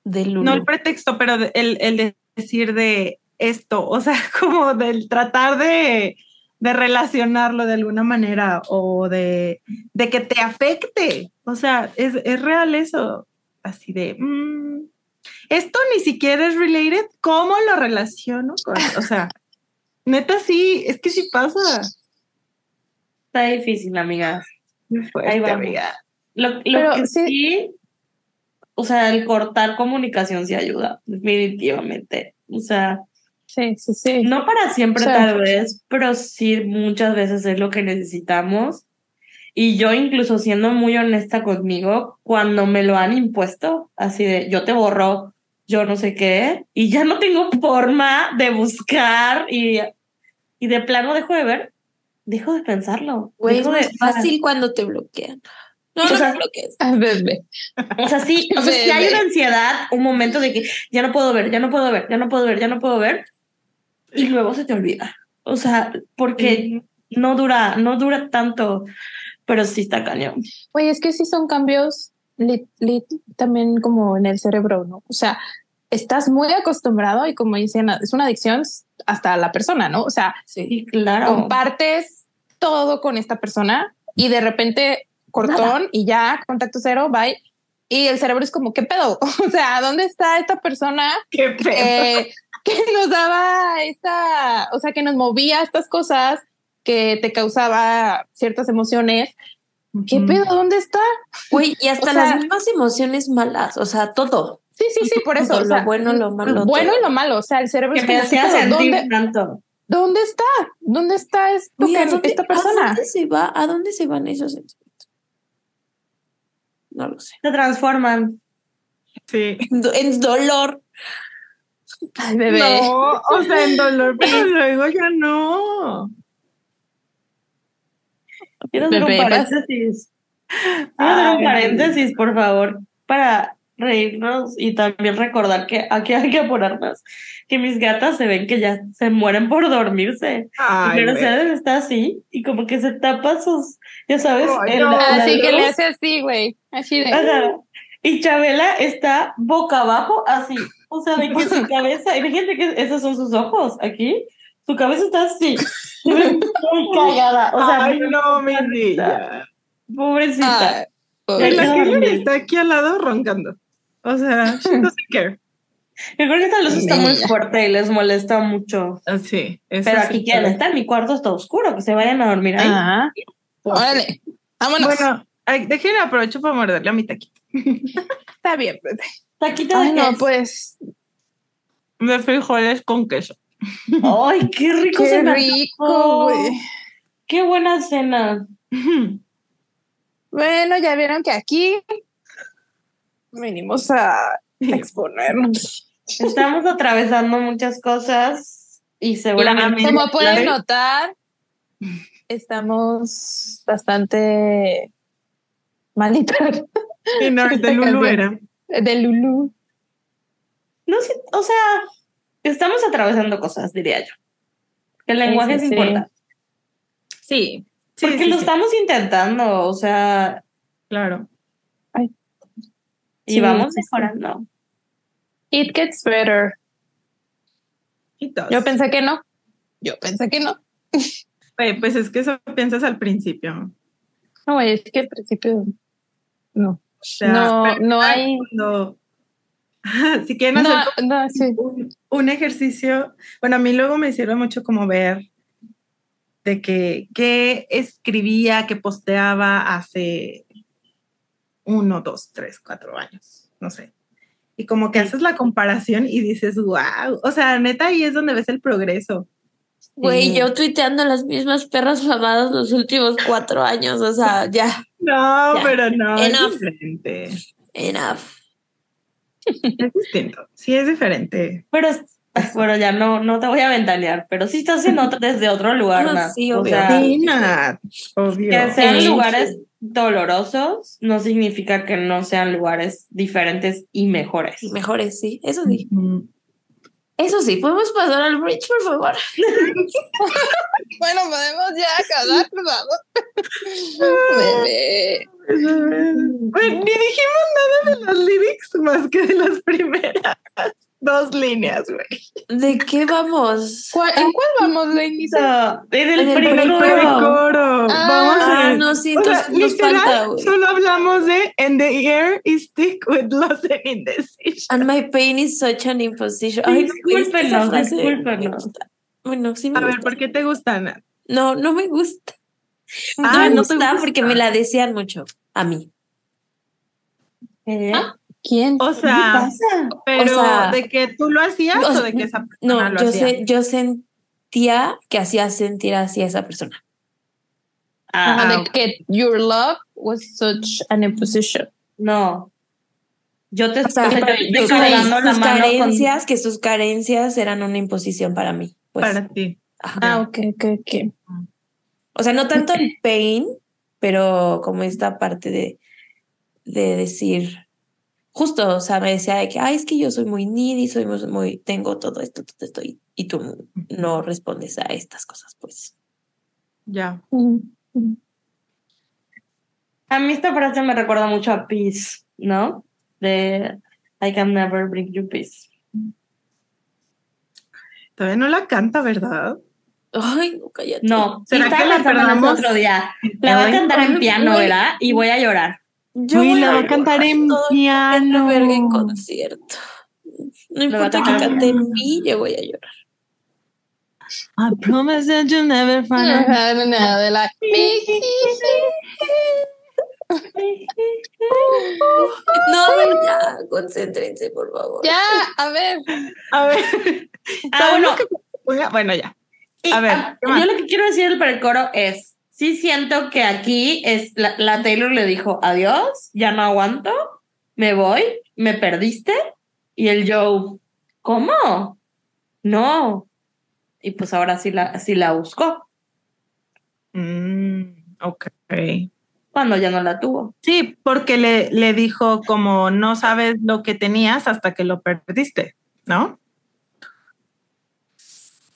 no el pretexto, pero el, el decir de esto. O sea, como del tratar de, de relacionarlo de alguna manera o de, de que te afecte. O sea, es, es real eso. Así de, mm, esto ni siquiera es related. ¿Cómo lo relaciono con, o sea, neta sí, es que sí pasa. Está difícil, amigas. Ahí va, amiga. Lo, lo que sí, o sea, el cortar comunicación sí ayuda, definitivamente. O sea, sí, sí, sí. No para siempre tal vez, pero sí muchas veces es lo que necesitamos. Y yo incluso siendo muy honesta conmigo, cuando me lo han impuesto, así de yo te borro, yo no sé qué, y ya no tengo forma de buscar y, y de plano dejo de ver, dejo de pensarlo. Güey, es fácil cuando te bloquean. No, no te bloquees. O sea, sí, o sea, si hay una ansiedad, un momento de que ya no puedo ver, ya no puedo ver, ya no puedo ver, ya no puedo ver, y luego se te olvida. O sea, porque no dura, no dura tanto pero sí está cañón. Oye, es que sí son cambios también como en el cerebro, ¿no? O sea, estás muy acostumbrado y como dicen, es una adicción hasta la persona, ¿no? O sea, sí, claro. compartes todo con esta persona y de repente cortón y ya, contacto cero, bye. Y el cerebro es como, ¿qué pedo? O sea, ¿dónde está esta persona ¿Qué pedo? Eh, que nos daba esta, o sea, que nos movía estas cosas que te causaba ciertas emociones. ¿Qué pedo? ¿Dónde está? Uy, y hasta las mismas emociones malas, o sea, todo. Sí, sí, sí, por eso. lo bueno, lo malo. Bueno y lo malo, o sea, el cerebro que me hacía sentir ¿dónde, tanto. ¿Dónde está? ¿Dónde está esto esta persona? ¿A dónde se va? ¿A dónde se van esos sentimientos? No lo sé. Se transforman. Sí. En dolor. Ay, bebé. No, o sea, en dolor, pero luego ya no. Quiero hacer un paréntesis. Quiero hacer un paréntesis, por favor, para reírnos y también recordar que aquí hay que apurarnos. Que mis gatas se ven que ya se mueren por dormirse. Ay, y Mercedes está así y como que se tapa sus, ya sabes. así que le hace así, güey. Así de. Y Chabela está boca abajo, así. O sea, de que su cabeza, imagínate que esos son sus ojos aquí. Su cabeza está así. Muy cagada. O sea, Ay, no, mi niña. Pobrecita. Ay, la está aquí al lado roncando. O sea, she doesn't care. Yo creo que esta luz está muy fuerte y les molesta mucho. Ah, sí. Pero aquí quieren estar. Mi cuarto está oscuro. Que se vayan a dormir ahí. Ajá. Órale. Vámonos. Bueno, déjenme aprovecho para morderle a mi taquito. está bien, bebé. Taquito de no, pues. De frijoles con queso. ¡Ay, qué rico! ¡Qué rico, güey! ¡Qué buena cena! Bueno, ya vieron que aquí venimos a exponernos. Estamos atravesando muchas cosas y seguramente. Como pueden notar, estamos bastante malitas. Sí, no, de Lulu era. De Lulu. No sé, o sea, estamos atravesando cosas, diría yo. El lenguaje sí, es importante. Sí. Porque sí, lo sí, estamos intentando, o sea, Claro. y Sí, vamos mejorando. It gets better. Yo pensé que no. Yo pensé que no. Oye, pues es que eso piensas al principio. No, es que al principio no. O sea, No, no hay- cuando- si quieren hacer no, sí. un, un ejercicio, bueno, a mí luego me sirve mucho como ver de que qué escribía, que posteaba hace uno, dos, tres, cuatro años, no sé. Y como que haces la comparación y dices, wow, o sea, neta, ahí es donde ves el progreso. Güey, Sí. yo tuiteando las mismas perras mamadas los últimos cuatro años, o sea, ya, No, Ya. pero no, es Enough. diferente. enough. Es distinto, sí es diferente. Pero, bueno, ya no, no te voy a ventanear, pero sí estás en otro, desde otro lugar, Ah, Nat. sí, o obvio. sea, Sí, Nat, obvio. que sean Sí. lugares dolorosos no significa que no sean lugares diferentes y mejores. Y mejores, sí, eso sí. Eso sí, podemos pasar al bridge, por favor. Bueno, podemos ya acabar, por favor. Bebé. Bueno, ni dijimos nada de los lyrics más que de las primeras dos líneas, güey. ¿De qué vamos? ¿Cuál- ¿En cuál vamos, Lenny? So, en el En el primero. Precoro. Ah, Vamos a Ah, ver. no, sí, O sea, nos literal, falta, güey. solo hablamos de And the air is thick with loss and indecision. And my pain is such an imposition. Ay, Discúlpenos, discúlpenos. Bueno, sí me A ver, gusta. ¿por qué te gusta, Ana? No, no me gusta. Ah, no me ¿no gusta gusta? porque me la decían mucho a mí. ¿Eh? ¿Quién? O ¿Qué sea, pasa? pero o sea, ¿de que tú lo hacías o o, de que esa persona No, lo yo hacía? sé, yo sentía que hacía sentir así a esa persona. Ah, de que your love was such an imposition. no. Yo te O sea, estoy sus, la mano con- carencias, que sus carencias eran una imposición para mí. Pues, Para ti. ajá. Ah, ok, ok, ok. O sea, no tanto el pain, pero como esta parte de, de decir, justo, o sea, me decía de que, ay, es que yo soy muy needy, soy muy, muy- tengo todo esto, todo esto, y, y tú no respondes a estas cosas, pues. Ya. A mí esta frase me recuerda mucho a Peace, ¿no? De I can never bring you peace. Todavía no la canta, ¿verdad? Ay, no, cállate. No, ¿Será ¿será que la perdonamos? otro día? La va a cantar en piano. ¿verdad? Y voy a llorar. Yo Uy, voy la va a cantar en el piano. verga en concierto. No importa que cante en mí, yo voy a llorar. I promise that you'll never find out. No, de la... No, a ver, ya, concéntrense, por favor. Ya, a ver. A ver. Ah, bueno. que- Bueno, ya. Y, A ver, yo lo que quiero decir del precoro es, sí siento que aquí es la, la Taylor le dijo, adiós, ya no aguanto, me voy, me perdiste, y el Joe, ¿cómo? No. Y pues ahora sí la, sí la buscó, Mm, ok. cuando ya no la tuvo. Sí, porque le, le dijo como no sabes lo que tenías hasta que lo perdiste, ¿no?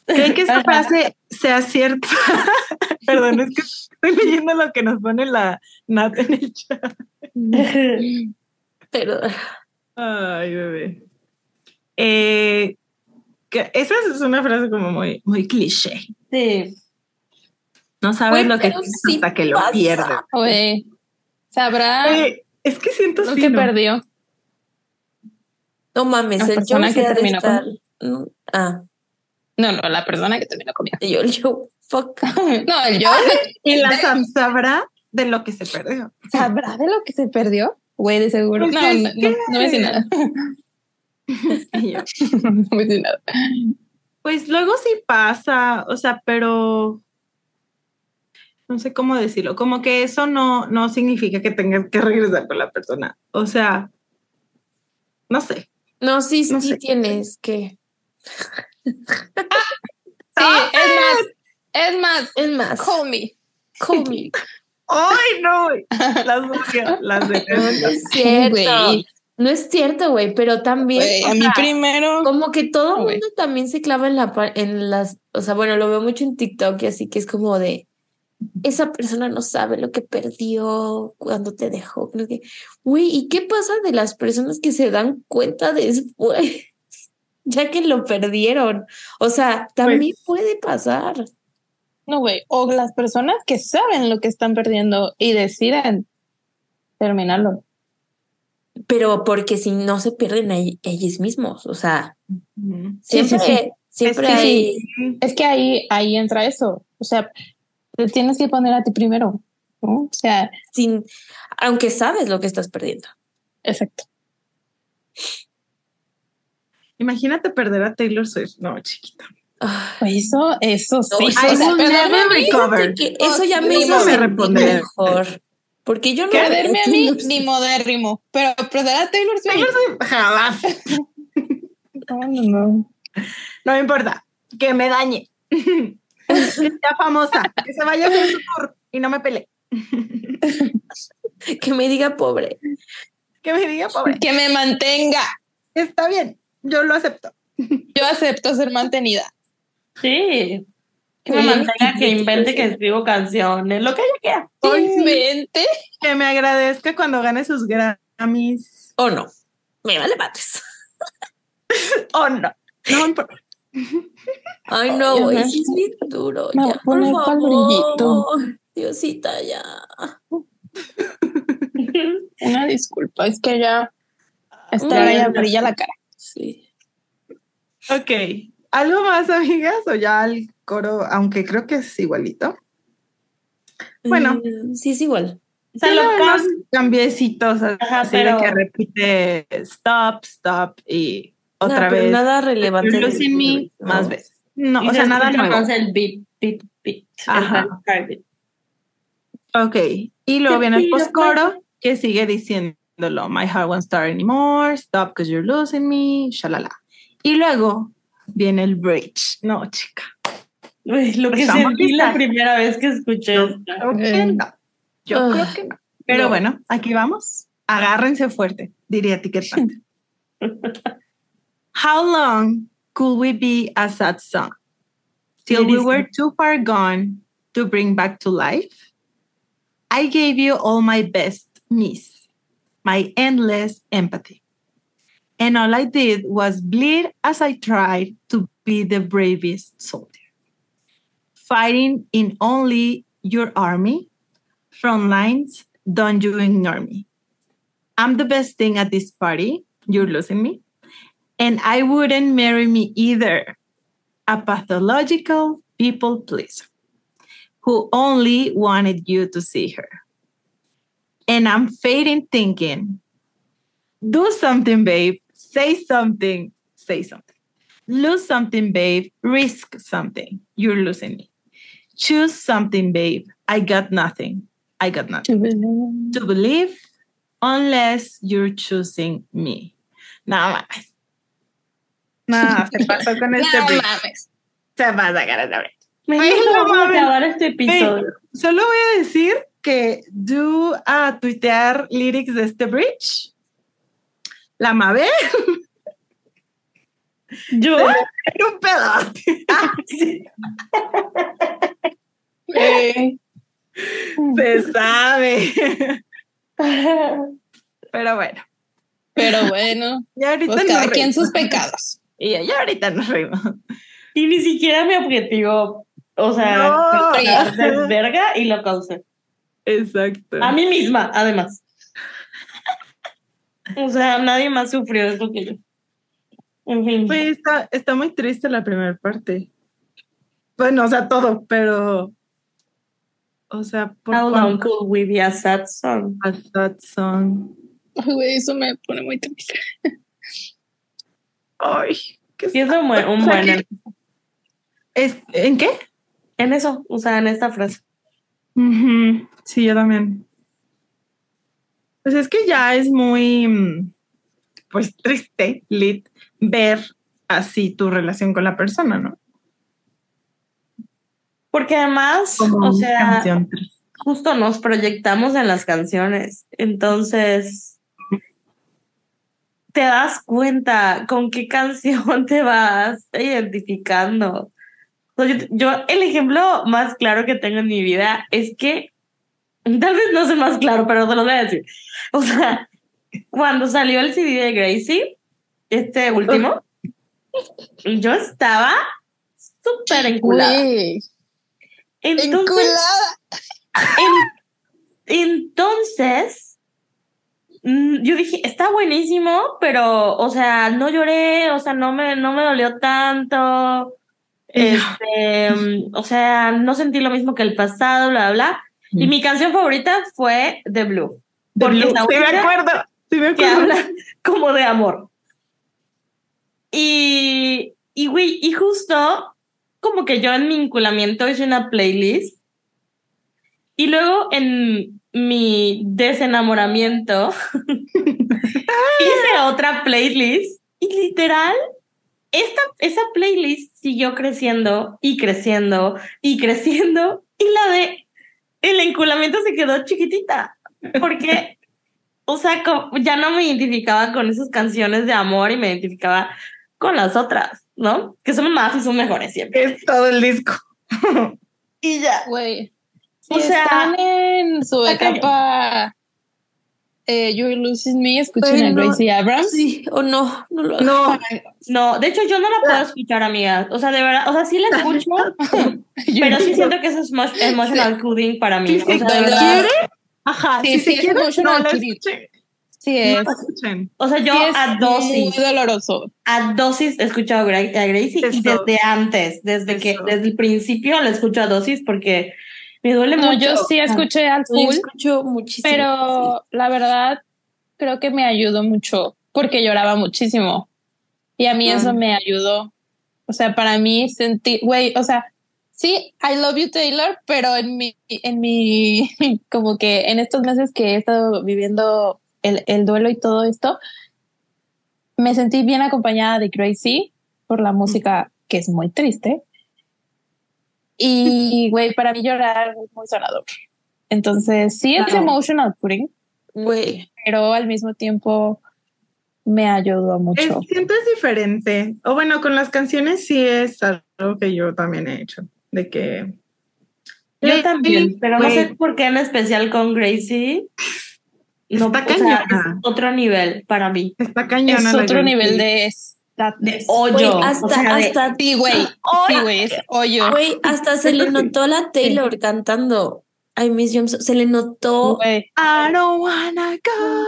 ¿Creen que esta Ajá. frase sea cierta? Perdón, es que estoy leyendo lo que nos pone la Nat en el chat. Pero Ay, bebé. Eh, esa es una frase como muy, muy cliché. Sí. No sabes lo que tienes sí hasta que lo pasa. pierdes. Oye, sabrá Oye, es que siento lo que perdió. no mames, el Joe que terminó con- estar. Mm, Ah, No, no, la persona que terminó conmigo. yo, el Joe, fuck. No, el yo Y la Sam sabrá de lo que se perdió. sabrá de lo que se perdió. Güey, de seguro. Pues No, no, no, que- no me decís nada. Y yo, no me decís nada. Pues luego sí pasa, o sea, pero no sé cómo decirlo, como que eso no, no significa que tengas que regresar con la persona. O sea, no sé. No, sí, No sí sé. tienes que. Sí, es más, es más, Es más, call me. call me. ¡Ay, no! Las No, es cierto. Güey. No es cierto, güey, pero también. A mí sea, primero. Como que todo el mundo también se clava en la en las, o sea, bueno, lo veo mucho en TikTok y así que es como de esa persona no sabe lo que perdió cuando te dejó. creo que, Güey, ¿y qué pasa de las personas que se dan cuenta después? Ya que lo perdieron. O sea, también Pues- puede pasar. No, güey. O las personas que saben lo que están perdiendo y deciden terminarlo. Pero porque si no se pierden ellos mismos. O sea, Ujú. Sí, sí, siempre, sí. siempre Es que hay. Es que ahí, ahí entra eso. O sea, te tienes que poner a ti primero. ¿no? O sea, Sin, aunque sabes lo que estás perdiendo. exacto. Imagínate perder a Taylor Swift. No, chiquita. Eso, eso sí. No, o I sea, will perderme never a mí, recover. Fíjate que eso ya me modo. sentir repondré. mejor. Porque yo no perderme a mí, ni modérrimo. Pero perder a Taylor Swift. Taylor Swift, jamás. No, no, no. No me importa. Que me dañe. que sea famosa. Que se vaya a hacer su tour y no me pele. que me diga pobre. Que me diga, pobre. Que me mantenga. Está bien. Yo lo acepto. Yo acepto ser mantenida. Sí. Que me mantenga, que invente, que escribo canciones, lo que ella quiera. Sí. Invente. Que me agradezca cuando gane sus Grammys. O no. Me vale madres. Oh, no. No. Ay, no, güey. Sí es duro. Me voy Ya, a por poner favor. Diosita, ya. Una disculpa, es que ya esta ya brilla la cara. Sí. Ok. ¿Algo más, amigas? O ya el coro, aunque creo que es igualito. Bueno. Mm, sí, es igual. O sea, cam- cambiecitos Ajá, así pero- de que repite stop, stop y otra No, pero vez. nada relevante. Losing me no. más veces. No, y o se sea, nada nuevo. más el beat, beat, beat. Ajá. el. Ok. Y luego viene el postcoro que sigue diciéndolo. My heart won't start anymore. Stop because you're losing me. Shalala. Y luego viene el bridge. No, chica. Uy, lo que sentí la primera vez que escuché Yo creo que no. Yo Ah, creo que no. Pero no. bueno, aquí vamos. Agárrense fuerte, diría Ticket. How long could we be a sad song? Till we were too far gone to bring back to life? I gave you all my best, miss, my endless empathy. And all I did was bleed as I tried to be the bravest soldier. Fighting in only your army, front lines, don't you ignore me. I'm the best thing at this party, you're losing me. And I wouldn't marry me either. A pathological people pleaser who only wanted you to see her. And I'm fading thinking, do something, babe. Say something. Say something. Lose something, babe. Risk something. You're losing me. Choose something, babe. I got nothing. I got nothing to believe To believe unless you're choosing me. Nada más. Nada, se pasó con este No mames. Se pasa con este. Me Ay, gusta no cómo mames. acabar este episodio. Solo voy a decir que do a tuitear lyrics de este bridge. La Mabel Yo, era un pedote. Eh, Se sabe. Pero bueno, pero bueno, ya ahorita pues cada quien sus pecados. Y ya, ahorita nos reímos. y ni siquiera mi objetivo, o sea, No. verga y lo causé. Exacto. A mí misma, además. O sea, nadie más sufrió eso que yo. En fin. Pues está, está muy triste la primera parte. Bueno, o sea, todo, pero. O sea, por How long could we be a sad song? a sad song. Ay, güey, eso me pone muy triste. Ay, qué Sí, es un buen, un buen ¿En qué? en eso, o sea, en esta frase. Ujú, Sí, yo también. Pues es que ya es muy. mm, pues triste, lit, ver así tu relación con la persona, ¿no? Porque además, o sea, justo nos proyectamos en las canciones. Entonces, te das cuenta con qué canción te vas identificando. Yo, el ejemplo más claro que tengo en mi vida es que, tal vez no sé más claro, pero te lo voy a decir. O sea, cuando salió el CD de Gracie, este último, yo estaba súper enculada. Entonces, entonces, mm, yo dije, está buenísimo, pero, o sea, no lloré, o sea, no me, no me dolió tanto. Este, o sea, no sentí lo mismo que el pasado, bla, bla, Y mm. mi canción favorita fue The Blue. Porque sí, me acuerdo. Sí, me acuerdo. Que habla como de amor. Y, y, güey, y justo como que yo en mi vinculamiento hice una playlist y luego en mi desenamoramiento hice otra playlist y literal esta, esa playlist siguió creciendo y creciendo y creciendo y la de el enculamiento se quedó chiquitita porque o sea ya no me identificaba con esas canciones de amor y me identificaba con las otras, ¿no? Que son más y son mejores siempre. Es todo el disco. y ya. Güey. o sea, están en su etapa eh, You're Losing Me, escuchen a Gracie Abrams. Sí, o no, no lo No, no, de hecho yo no la puedo escuchar, amiga. O sea, de verdad, o sea, sí la escucho, pero sí siento que eso es emotional coding para mí. Sí, o sea, de verdad. Ajá, sí, sí, sí es emotional no, Sí es. o sea, yo a dosis. Muy doloroso. A dosis he escuchado a Gracie y desde antes, desde que, desde el principio la escucho a dosis porque me duele mucho. No, yo sí escuché al full. escucho muchísimo. Pero la verdad, creo que me ayudó mucho porque lloraba muchísimo. Y a mí eso me ayudó. O sea, para mí sentí, güey, o sea, sí, I love you Taylor, pero en mi, en mi, como que en estos meses que he estado viviendo el, el duelo y todo esto, me sentí bien acompañada de Gracie por la música que es muy triste. Y, güey, para mí llorar es muy sonador. Entonces, sí es emotional putting, güey, pero al mismo tiempo me ayudó mucho. Es, siento es diferente. O bueno, con las canciones sí es algo que yo también he hecho, de que... Yo también, pero no sé por qué en especial con Gracie. No, está cañona. otro nivel para mí. Está cañona. Es otro nivel de de hoyo. hasta, hasta ti, güey. Sí, güey, es hoyo. Güey, hasta se le notó a la Taylor cantando. I miss you. Se le notó. I don't wanna go,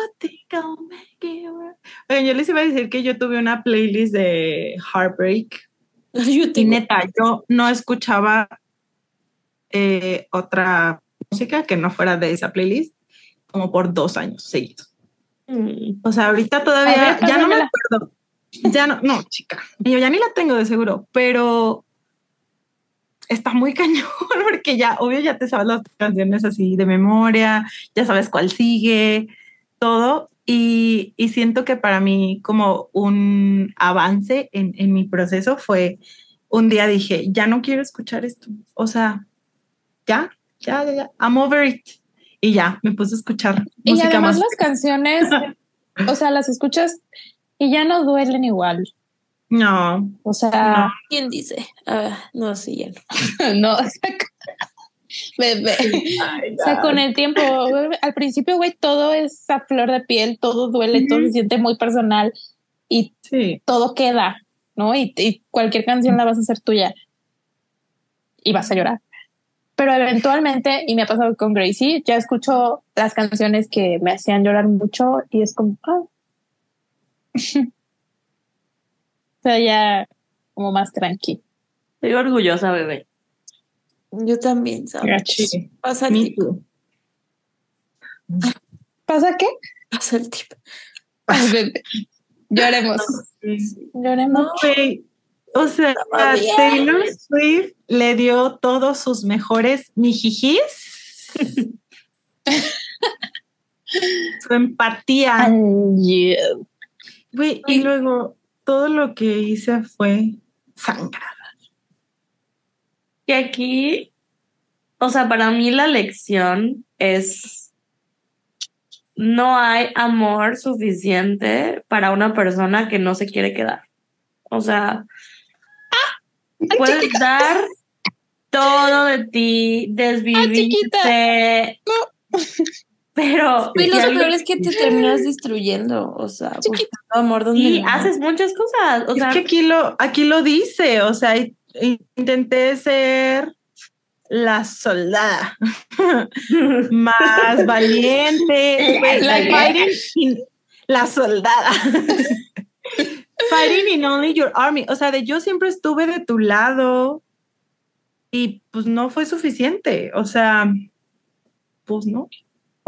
Oye, yo les iba a decir que yo tuve una playlist de Heartbreak. y neta, yo no escuchaba eh, otra música que no fuera de esa playlist como por dos años seguidos. Mm. O sea, ahorita todavía, ya no me acuerdo ya no, no, chica, yo ya ni la tengo de seguro, pero está muy cañón porque ya, obvio, ya te sabes las canciones así de memoria, ya sabes cuál sigue, todo. Y, y siento que para mí como un avance en, en, mi proceso fue un día dije, ya no quiero escuchar esto. O sea, ya, ya, ya, ya, I'm over it. Y ya, me puse a escuchar. Y música además las canciones, o sea, las escuchas y ya no duelen igual. No. O sea, ¿quién dice? Ah, no, sí, ya no. no, o sea, bebé. o sea, con el tiempo, al principio, güey, todo es a flor de piel, todo duele, todo se siente muy personal y todo queda, ¿no? Y, y, cualquier canción la vas a hacer tuya y vas a llorar. Pero eventualmente, y me ha pasado con Gracie, ya escucho las canciones que me hacían llorar mucho y es como, ah, o sea, ya como más tranqui. Estoy orgullosa, bebé. Yo también, ¿sabes? Pasa el tipo. ¿Pasa qué? Pasa el tipo. Lloremos. Lloremos. O sea, Taylor Swift le dio todos sus mejores mijijis. Su empatía Güey, y luego todo lo que hice fue sangrada. Y aquí, o sea, para mí la lección es no hay amor suficiente para una persona que no se quiere quedar. O sea, puedes dar todo de ti, desvivirte. Pero. Y lo peor es que te terminas destruyendo. O sea, buscando amor donde. Y haces muchas cosas. O es sea, que aquí lo, aquí lo dice. O sea, intenté ser la soldada más valiente. la, fighting, la soldada. fighting in only your army. O sea, de yo siempre estuve de tu lado y pues no fue suficiente. O sea, pues no.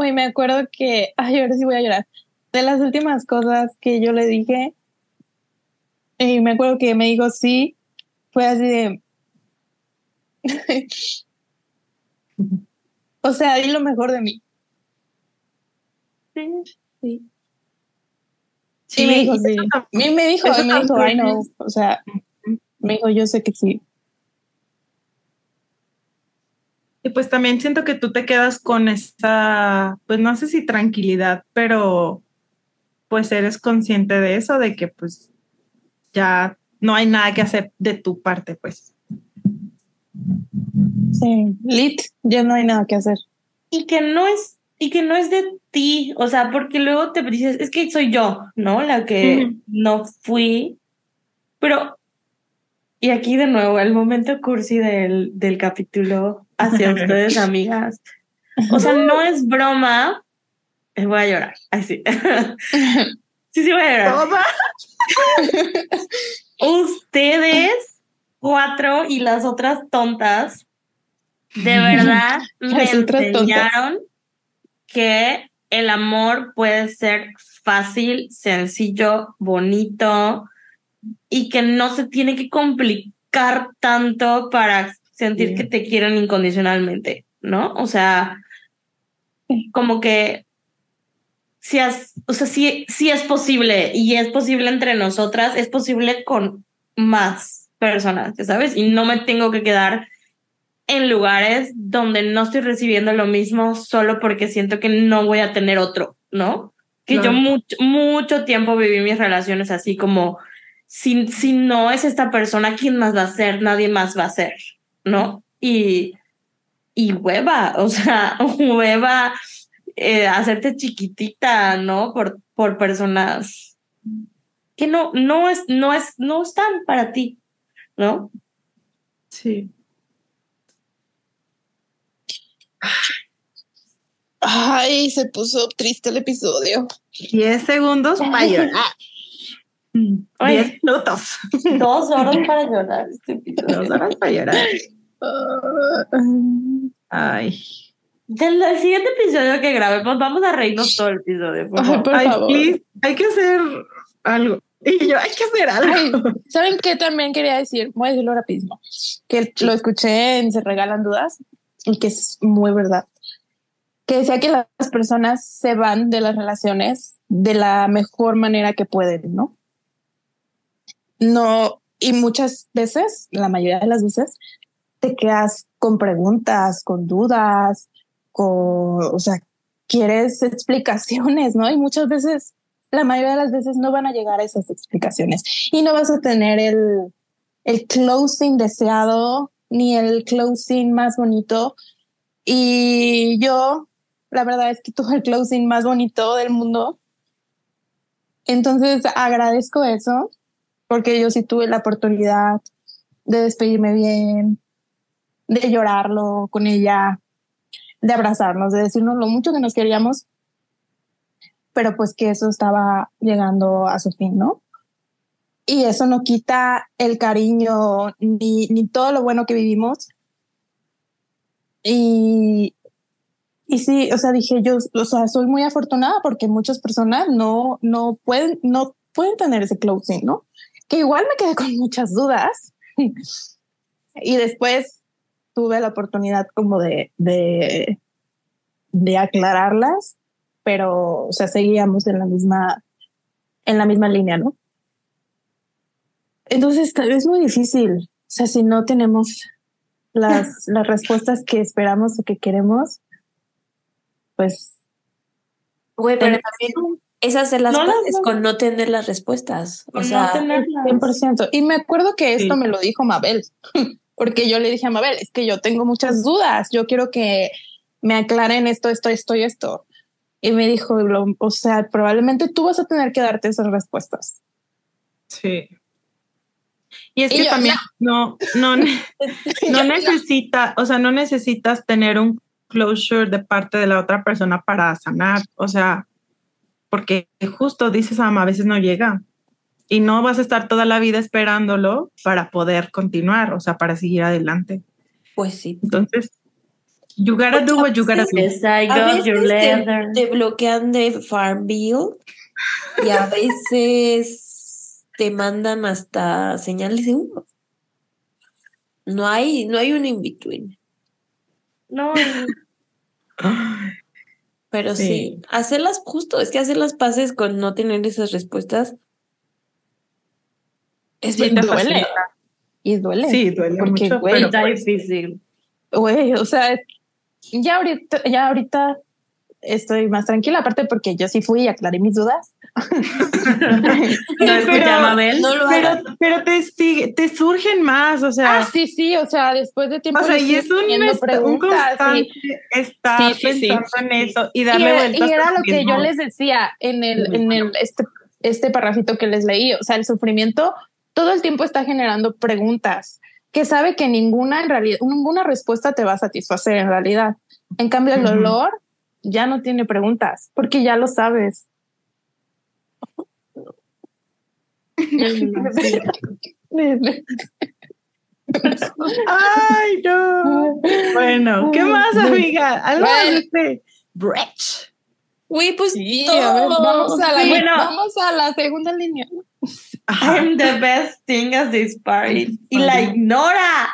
Uy, me acuerdo que, ay, ahora sí voy a llorar. De las últimas cosas que yo le dije, y me acuerdo que me dijo sí, fue así de. o sea, di lo mejor de mí. Sí, sí. Sí, me dijo, sí. Me, me dijo, me dijo, ay no, o sea, me dijo, yo sé que sí. Y pues también siento que tú te quedas con esa, pues no sé si tranquilidad, pero pues eres consciente de eso, de que pues ya no hay nada que hacer de tu parte, pues. Sí, lit, ya no hay nada que hacer. Y que no es, y que no es de ti, o sea, porque luego te dices, es que soy yo, ¿no? La que no fui, pero, y aquí de nuevo, el momento cursi del, del capítulo hacia ustedes, amigas. O sea, no es broma. Eh, voy a llorar. Ay, sí. sí, sí, voy a llorar. ustedes, cuatro y las otras tontas, de verdad me enseñaron que el amor puede ser fácil, sencillo, bonito y que no se tiene que complicar tanto para sentir que te quieren incondicionalmente, ¿no? O sea, como que si es, o sea, sí, sí es posible y es posible entre nosotras, es posible con más personas, ¿sabes? Y no me tengo que quedar en lugares donde no estoy recibiendo lo mismo solo porque siento que no voy a tener otro, ¿no? Que yo mucho, mucho tiempo viví mis relaciones así como, si, si no es esta persona, ¿quién más va a ser? Nadie más va a ser, ¿no? Y, y hueva, o sea, hueva eh, hacerte chiquitita, ¿no? Por, por personas que no, no es, no es, no están para ti, ¿no? Sí. Ay, se puso triste el episodio. Diez segundos para llorar. Diez minutos. Dos horas para llorar. Este Dos horas para llorar. Ay. Del siguiente episodio que grabemos, pues vamos a reírnos todo el episodio. Por favor. Ay, please, hay que hacer algo. Y yo, hay que hacer algo. ¿Saben qué también quería decir? Voy a decirlo rapidísimo. Que lo escuché en Se Regalan Dudas y que es muy verdad. Que decía que las personas se van de las relaciones de la mejor manera que pueden, ¿no? No, y muchas veces, la mayoría de las veces, te quedas con preguntas, con dudas, con, o sea, quieres explicaciones, ¿no? Y muchas veces, la mayoría de las veces no van a llegar a esas explicaciones y no vas a tener el, el closing deseado ni el closing más bonito. Y yo, la verdad es que tuve el closing más bonito del mundo. Entonces agradezco eso porque yo sí tuve la oportunidad de despedirme bien, de llorarlo con ella, de abrazarnos, de decirnos lo mucho que nos queríamos, pero pues que eso estaba llegando a su fin, ¿no? Y eso no quita el cariño ni, ni todo lo bueno que vivimos. Y, y sí, o sea, dije yo, o sea, soy muy afortunada porque muchas personas no, no pueden, no pueden tener ese closing, ¿no? Que igual me quedé con muchas dudas. y después tuve la oportunidad como de, de, de aclararlas, pero, o sea, seguíamos en la misma, en la misma línea, ¿no? Entonces es muy difícil. O sea, si no tenemos las, las respuestas que esperamos o que queremos, pues. Güey, pero también es hacer las cosas con no tener las respuestas. O sea, no 100%. Y me acuerdo que esto me lo dijo Mabel, porque yo le dije a Mabel, es que yo tengo muchas dudas, yo quiero que me aclaren esto, esto, esto y esto. Y me dijo, o sea, probablemente tú vas a tener que darte esas respuestas. Sí. Y es que también no, no, no necesita, o sea, no necesitas tener un closure de parte de la otra persona para sanar. O sea, porque justo dices, ama, a veces no llega y no vas a estar toda la vida esperándolo para poder continuar, o sea, para seguir adelante. Pues sí. Entonces, you gotta do what you gotta do. I got your. Te, te, bloquean de Farm Bill y a veces te mandan hasta señales de humo. No hay, no hay un in between. No. Pero sí. hacerlas justo, es que hacer las paces con no tener esas respuestas es bien duele. Y duele. Sí, duele porque, mucho, pero está difícil. Güey, o sea, ya ahorita, ya ahorita estoy más tranquila, aparte porque yo sí fui y aclaré mis dudas. no pero, pero, te, te surgen más, o sea. Ah, sí, sí, o sea, después de tiempo. O sea, y es un, un constante estar pensando en eso y darle vueltas. Y era lo que yo les decía en el, en el este, este parrafito que les leí. O sea, el sufrimiento todo el tiempo está generando preguntas que sabe que ninguna en realidad, ninguna respuesta te va a satisfacer en realidad. En cambio, el dolor ya no tiene preguntas porque ya lo sabes. Ay, no. Bueno, ¿qué más, amiga? Algo de este Brecht. Uy, pues sí, vamos, a la, bueno, vamos a la segunda línea. I'm the best thing at this party. Y la ignora.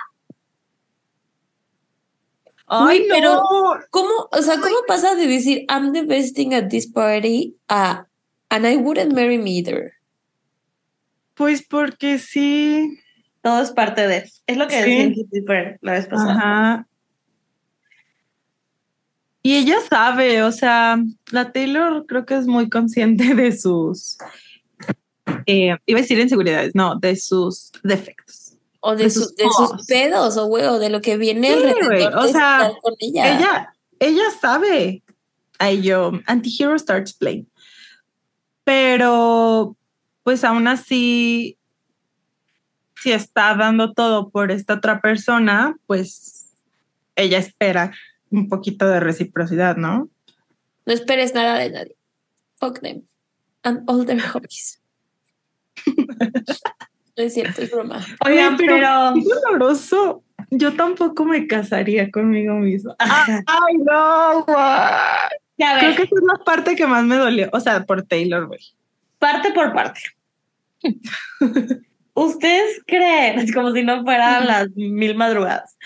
Ay, pero ¿cómo, o sea, cómo pasa de decir I'm the best thing at this party a and I wouldn't marry me either? Pues porque sí. Todo es parte de. Es lo que sí. decía la vez pasada. Ajá. Y ella sabe, o sea, la Taylor creo que es muy consciente de sus, eh, iba a decir inseguridades, no, de sus defectos. O de, sus, de sus, pedos, o güey, o de lo que viene alrededor o sea, con ella. ella. Ella sabe. Ahí yo, Antihero starts playing. Pero, pues aún así, si está dando todo por esta otra persona, pues ella espera un poquito de reciprocidad, ¿no? No esperes nada de nadie. Fuck them. And all their hobbies. es cierto, es broma. Oigan, pero, Es doloroso. Yo tampoco me casaría conmigo mismo. Ay, no, Ya Creo que esa es la parte que más me dolió. O sea, por Taylor, güey. Parte por parte. ¿Ustedes creen, es como si no fueran las mil madrugadas,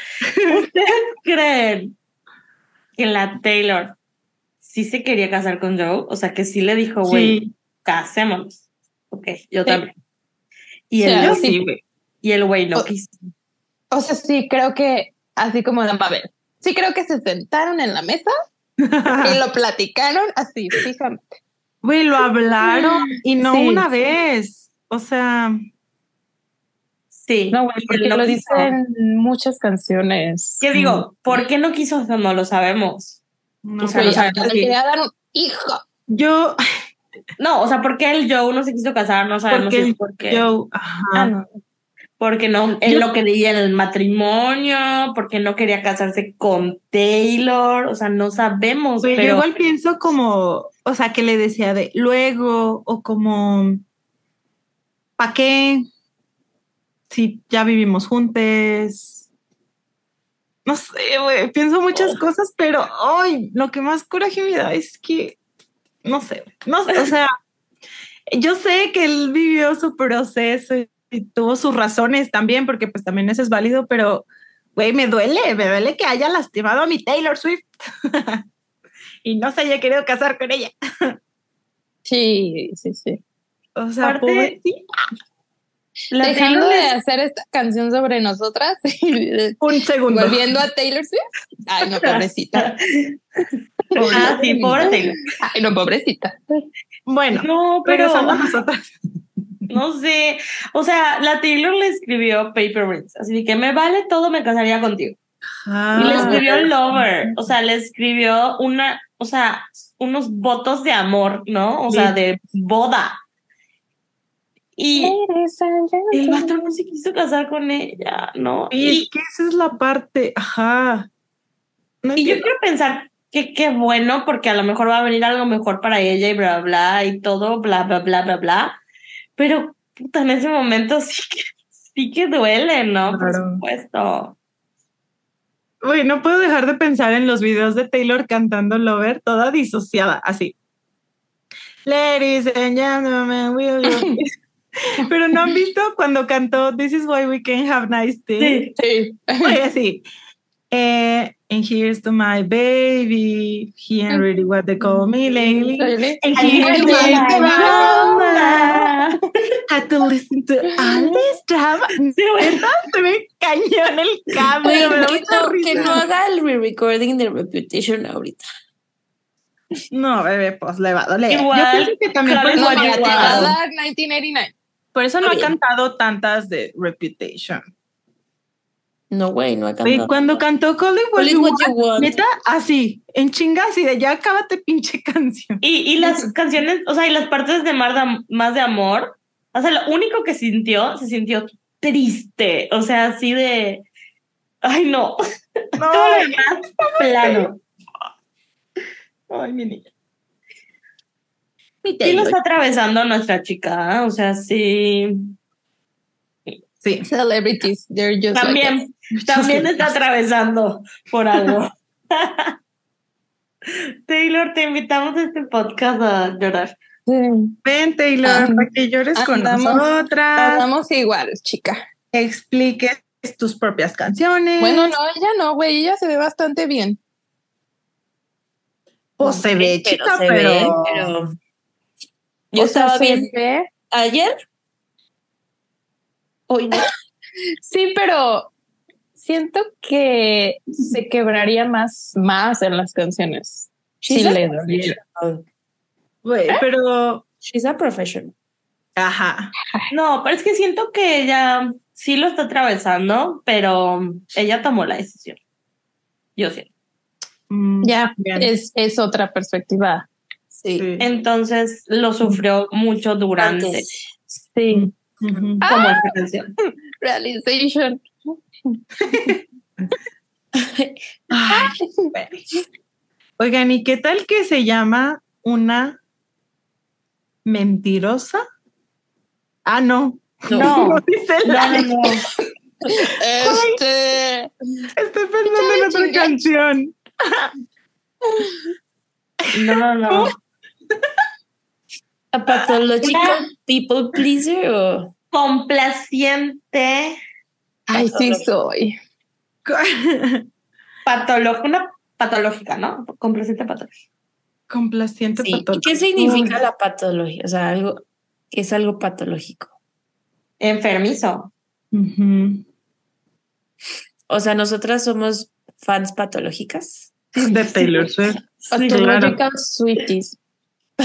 ¿ustedes creen que la Taylor sí se quería casar con Joe, o sea, que sí le dijo, güey, casémonos. Ok, yo también. Y el, sí, Y el güey no quiso. O sea, sí, creo que, así como de Mabel, sí creo que se sentaron en la mesa y lo platicaron así, fíjate. Güey, lo hablaron y no una vez. O sea, Sí. No, porque lo dicen muchas canciones. ¿Qué digo? ¿Por qué no quiso? No lo sabemos. No, o sea, no sabemos. quería dar un hijo. Yo. No, o sea, ¿por qué el Joe no se quiso casar? No sabemos porque si por qué. Joe, ajá. Ah, no. Porque no, él no quería el matrimonio, porque no quería casarse con Taylor, o sea, no sabemos. pero... Yo igual pienso como, o sea, que le decía de luego, o como, ¿para qué? sí, ya vivimos juntos. No sé, güey, pienso muchas oh. cosas, pero hoy lo que más coraje me da es que, no sé, no sé, o sea, yo sé que él vivió su proceso y tuvo sus razones también, porque pues también eso es válido, pero, güey, me duele, me duele que haya lastimado a mi Taylor Swift y no se haya querido casar con ella. Sí, sí, sí. O sea, Aparte-. La Dejando de hacer esta canción sobre nosotras Un segundo. volviendo a Taylor Swift. Ay, no, pobrecita. Ah, sí, pobre. Ay, no, pobrecita. Bueno, No, pero nosotras. no sé. O sea, la Taylor le escribió Paper Rings. Así que me vale todo, me casaría contigo. Y le Ah, escribió Lover. O sea, le escribió una, o sea, unos votos de amor, ¿no? O sea, de boda. Y el vato no se quiso casar con ella, ¿no? y Y, es que esa es la parte. Ajá. No y yo quiero pensar que qué bueno, porque a lo mejor va a venir algo mejor para ella y bla, bla, y todo, bla, bla, bla, bla, bla. Pero, puta, en ese momento sí que, sí que duele, ¿no? Por supuesto. Güey, no puedo dejar de pensar en los videos de Taylor cantando Lover, toda disociada, así. Ladies and gentlemen, will you... Pero no han visto cuando cantó This is why we can have nice things. Sí. Sí. Oye, así. Eh, and here's to my baby. He ain't really what they call me lately. And here's my mama. Had to listen to all this drama. Se me cañón el cambio. Oye, me que, no, que no haga el re-recording de Reputation ahorita. No, bebé, pues le va a doler. Igual, Yo pienso que también por Travis eso, No, Scott mira, te igual. va a dar 1989. por eso no ha cantado tantas de Reputation. No, güey, no ha cantado. cuando cantó Call It What Call it You what Want, you want. neta, así, en chinga, así de ya cábate pinche canción. Y, y las canciones, o sea, y las partes de más, de más de amor, o sea, lo único que sintió, se sintió triste, o sea, así de, ay no, No, todo lo demás plano. ay, mi niña. Mi Sí lo está atravesando nuestra chica, ¿eh? o sea, sí, Sí. Celebrities, they're just like us. también, está atravesando por algo. Taylor, te invitamos a este podcast a llorar. Sí. Ven, Taylor, para que llores con andamos- nosotras, Andamos igual, chica. expliques tus propias canciones. Bueno, no, ella no, güey, ella se ve bastante bien. pues se ve Pero chica, se pero... ve, pero... Yo O sea, estaba se bien ve- ayer. Hoy no. Sí, pero siento que se quebraría más, más en las canciones. Si She's a le doliera. professional. Güey, pero... She's a professional. Ajá. No, pero es que siento que ella sí lo está atravesando, pero ella tomó la decisión. Yo sí. Mm, Ya, es, es otra perspectiva. Sí. Sí. Entonces lo sufrió mucho durante, Antes. Sí. Ujú. como esta canción. Realization. Ay. Oigan, ¿y qué tal que se llama una mentirosa? Ah, no. No. dice No, la- no, no. Este. Estoy pensando en otra canción. No, no, no. ¿A pathological people pleaser o...? Complaciente, Ay, sí soy. patológica, una patológica, ¿no? Complaciente patológica. Complaciente Sí. ¿Y patológico. qué significa la patología? O sea, algo que es algo patológico. Enfermizo. O sea, nosotras somos fans patológicas. De Taylor Swift. Sí, claro. Pathological sweeties.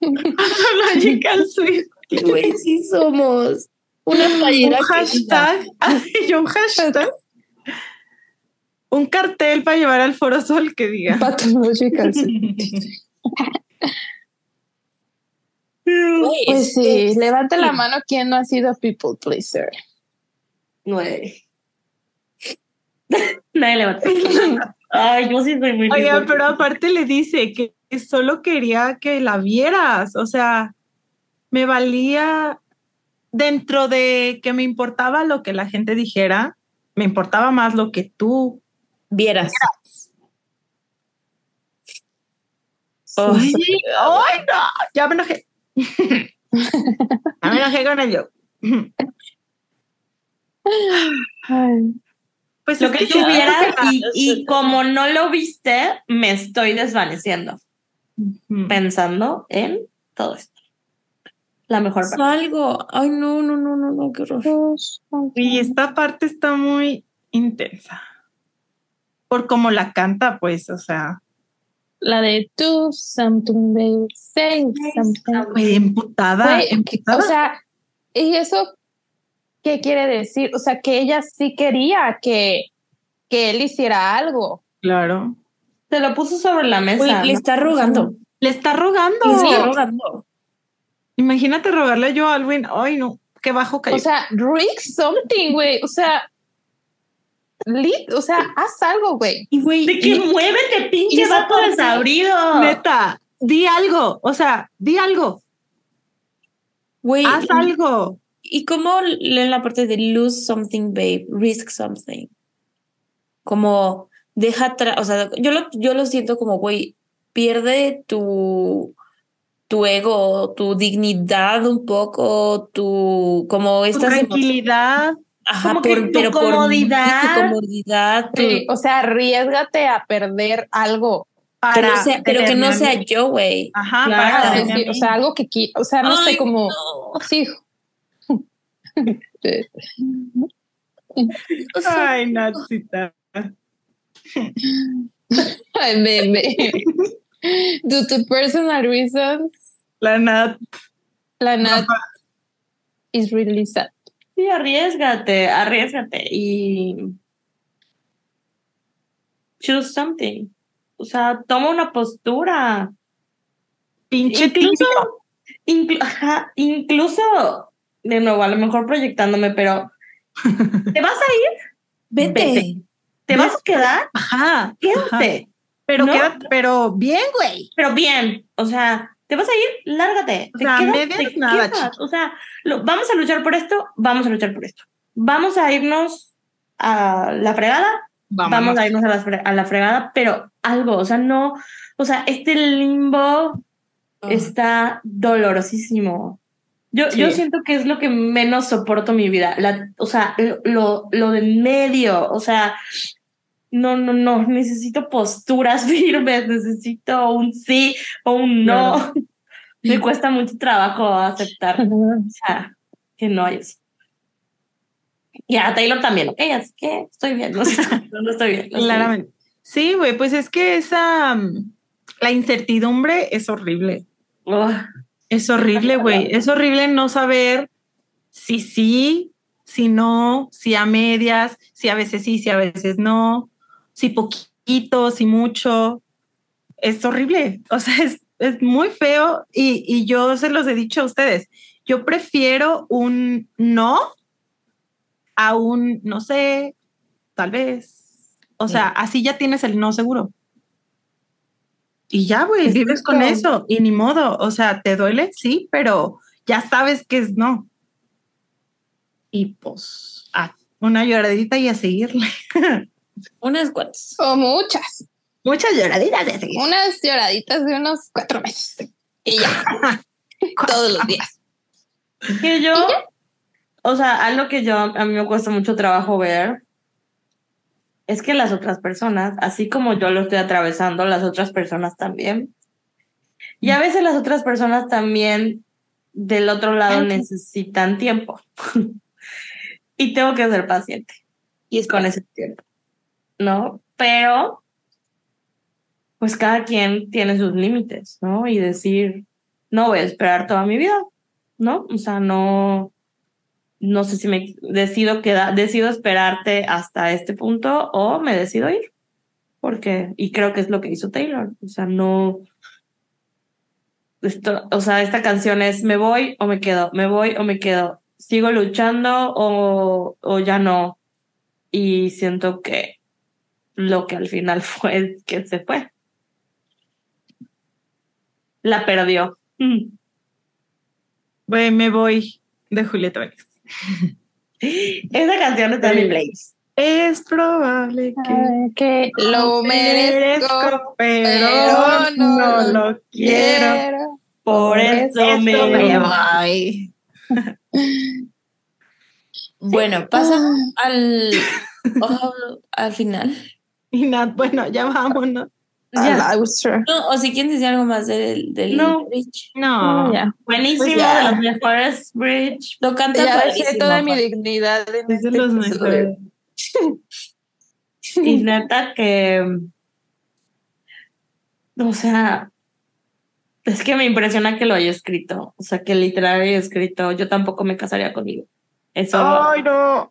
Pathological Swift. Güey, sí somos. Una Un playera hashtag. Ay, un hashtag. Un cartel para llevar al Foro Sol que diga. Güey, Pues es sí, levante la mano quien no ha sido people pleaser. Nueve. Nadie levanta. Ay, yo sí soy muy Oiga, pero aparte le dice que solo quería que la vieras, o sea, me valía dentro de que me importaba lo que la gente dijera, me importaba más lo que tú. Vieras. Oh, Ay, ay, no, ya me enojé. ya me enojé con ello. Pues Lo que sí, tú vieras y, y como no lo viste, me estoy desvaneciendo pensando en todo esto. La mejor parte. Algo. Ay, no, no, no, no, no, qué horror. Y esta parte está muy intensa. Por cómo la canta, pues, o sea. La de do something, baby, say something. Muy emputada, O sea, ¿y eso qué quiere decir? O sea, que ella sí quería que, que él hiciera algo. Claro. Se lo puso sobre la mesa. le está rogando. Le está rogando. Le está rogando. Imagínate rogarle yo a Alwin. Ay, no, qué bajo cayó. O sea, Rick something, güey. O sea, Lit, o sea, haz algo, güey. Y güey, de que muévete, pinche vato desabrido. Neta, di algo. O sea, di algo. Güey. Haz algo. ¿Y cómo leen la parte de lose something, babe? Risk something. Como deja atrás, o sea, yo lo, yo lo siento como, güey, pierde tu, tu ego, tu dignidad un poco, tu, como esta tranquilidad. Ajá, como por, pero comodidad. tu comodidad. o sea, arriesgate a perder algo. Para pero, que no sea yo, güey. Ajá, para o sea, algo que, o sea, no sé, como, sí. Ay, Natsita. Ay, bebé. Due to personal reasons. La Nat. La Nat is really sad. Sí, arriesgate, arriesgate y choose something. O sea, toma una postura. Pinche incluso, incluso, de nuevo, a lo mejor proyectándome, pero ¿te vas a ir? Vete. ¿Te vas a quedar? Ajá. Quédate. Pero, pero bien, güey. Pero bien. O sea, ¿te vas a ir? Lárgate. O sea, quedas, nada, O sea, vamos a luchar por esto, vamos a luchar por esto. Vamos a irnos a la fregada, vamos a irnos a la, a la, fregada, pero algo, o sea, no, o sea, este limbo ah. está dolorosísimo. Yo, yo siento que es lo que menos soporto mi vida, la, o sea, lo, lo de medio, o sea, no, no, no, necesito posturas firmes, necesito un sí o un no. Me cuesta mucho trabajo aceptar o sea, que no hay eso. Y a Taylor también, ok, así que estoy bien, no, no estoy bien. Claramente. Sí, güey, pues es que esa, mm, la incertidumbre es horrible. es horrible, güey. Es horrible no saber si sí, si no, si a medias, si a veces sí, si a veces no si poquito, si mucho. Es horrible. O sea, es, es muy feo y, y, yo se los he dicho a ustedes. Yo prefiero un no a un no sé, tal vez. O sea, así ya tienes el no seguro. Y ya, güey, vives con eso y ni modo. O sea, ¿te duele? Sí, pero ya sabes que es no. Y pues, una lloradita y a seguirle. Unas cuantas. O muchas. Muchas lloraditas de Unas lloraditas de unos cuatro meses. Y ya. Todos los días. Que yo, o sea, algo que yo, a mí me cuesta mucho trabajo ver es que las otras personas, así como yo lo estoy atravesando, las otras personas también. Y a veces las otras personas también del otro lado necesitan tiempo. y tengo que ser paciente. Y es con ese tiempo. ¿No? Pero, pues cada quien tiene sus límites, ¿no? Y decir, no voy a esperar toda mi vida, ¿no? O sea, no, no sé si me decido quedar, decido esperarte hasta este punto o me decido ir. Porque, y creo que es lo que hizo Taylor, o sea, no, esto, o sea, esta canción es me voy o me quedo, me voy o me quedo, sigo luchando o, o ya no. Y siento que lo que al final fue que se fue. La perdió. Bueno, me voy de Julieta Venegas. Esa canción está en Blaze. Es probable que, que lo merezco, pero, no, lo quiero. Por, eso, me, voy. bueno, pasa al, al final. Y Nat, bueno, ya vámonos. Ya. No, o si quieren decir algo más del, del No. bridge. No, No, ya. Buenísimo, Pues ya. de los mejores bridge. Lo canta Ya dejé toda mi dignidad en es de este los mejores. Y neta que. O sea. Es que me impresiona que lo haya escrito. O sea, que literal haya escrito. Yo tampoco me casaría conmigo. Eso. Ay, no.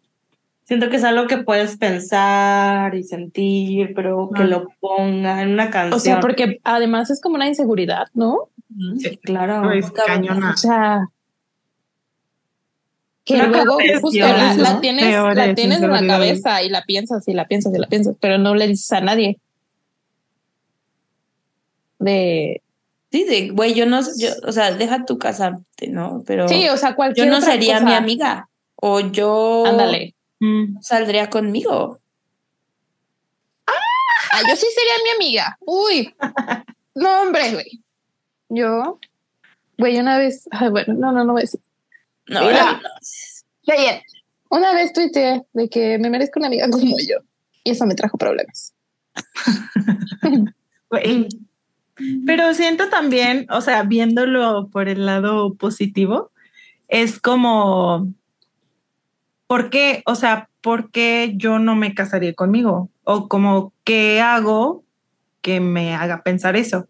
Siento que es algo que puedes pensar y sentir, pero que Ah. lo ponga en una canción. O sea, porque además es como una inseguridad, ¿no? Sí, claro. Pues, cabrón. cañona. O sea, que Una luego justo la, la ¿no? tienes, Peores la tienes en la cabeza y la piensas y la piensas y la piensas, pero no le dices a nadie. De Sí, de, güey, yo no, yo, o sea, deja tu casarte, ¿no? Pero sí, o sea, yo cualquier no otra sería cosa. mi amiga. O yo Ándale. Mm. saldría conmigo. Ah, yo sí sería mi amiga. Uy. No, hombre, güey. Yo, güey, una vez, ay, bueno, no, no, no voy a decir. No, Mira. no. Una vez tuiteé de que me merezco una amiga como yo. Y eso me trajo problemas. Güey. Pero siento también, o sea, viéndolo por el lado positivo, es como, ¿por qué? O sea, ¿por qué yo no me casaría conmigo? O como, ¿qué hago que me haga pensar eso?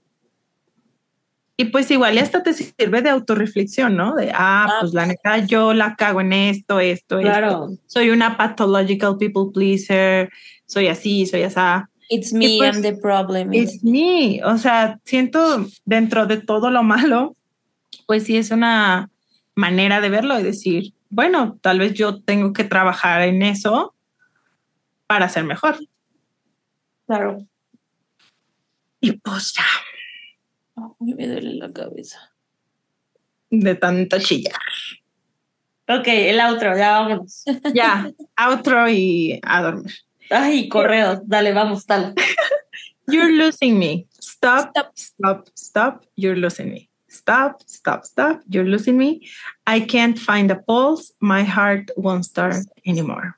Y pues igual hasta te sirve de autorreflexión, ¿no? De, ah, Ah, pues la neta, yo la cago en esto, esto, esto. Claro. Soy una pathological people pleaser, soy así, soy así. It's me, pues, I'm the problem. It's me. O sea, siento dentro de todo lo malo, pues sí es una manera de verlo y decir, bueno, tal vez yo tengo que trabajar en eso para ser mejor. Claro. Y pues ya, Ay, me duele la cabeza. de tanto chillar. Ok, el outro, ya vámonos. Ya, outro y a dormir. Ay, correos. Dale, vamos, dale. You're losing me. Stop, Stop. stop, stop. You're losing me. Stop, stop, stop. You're losing me. I can't find a pulse. My heart won't start anymore.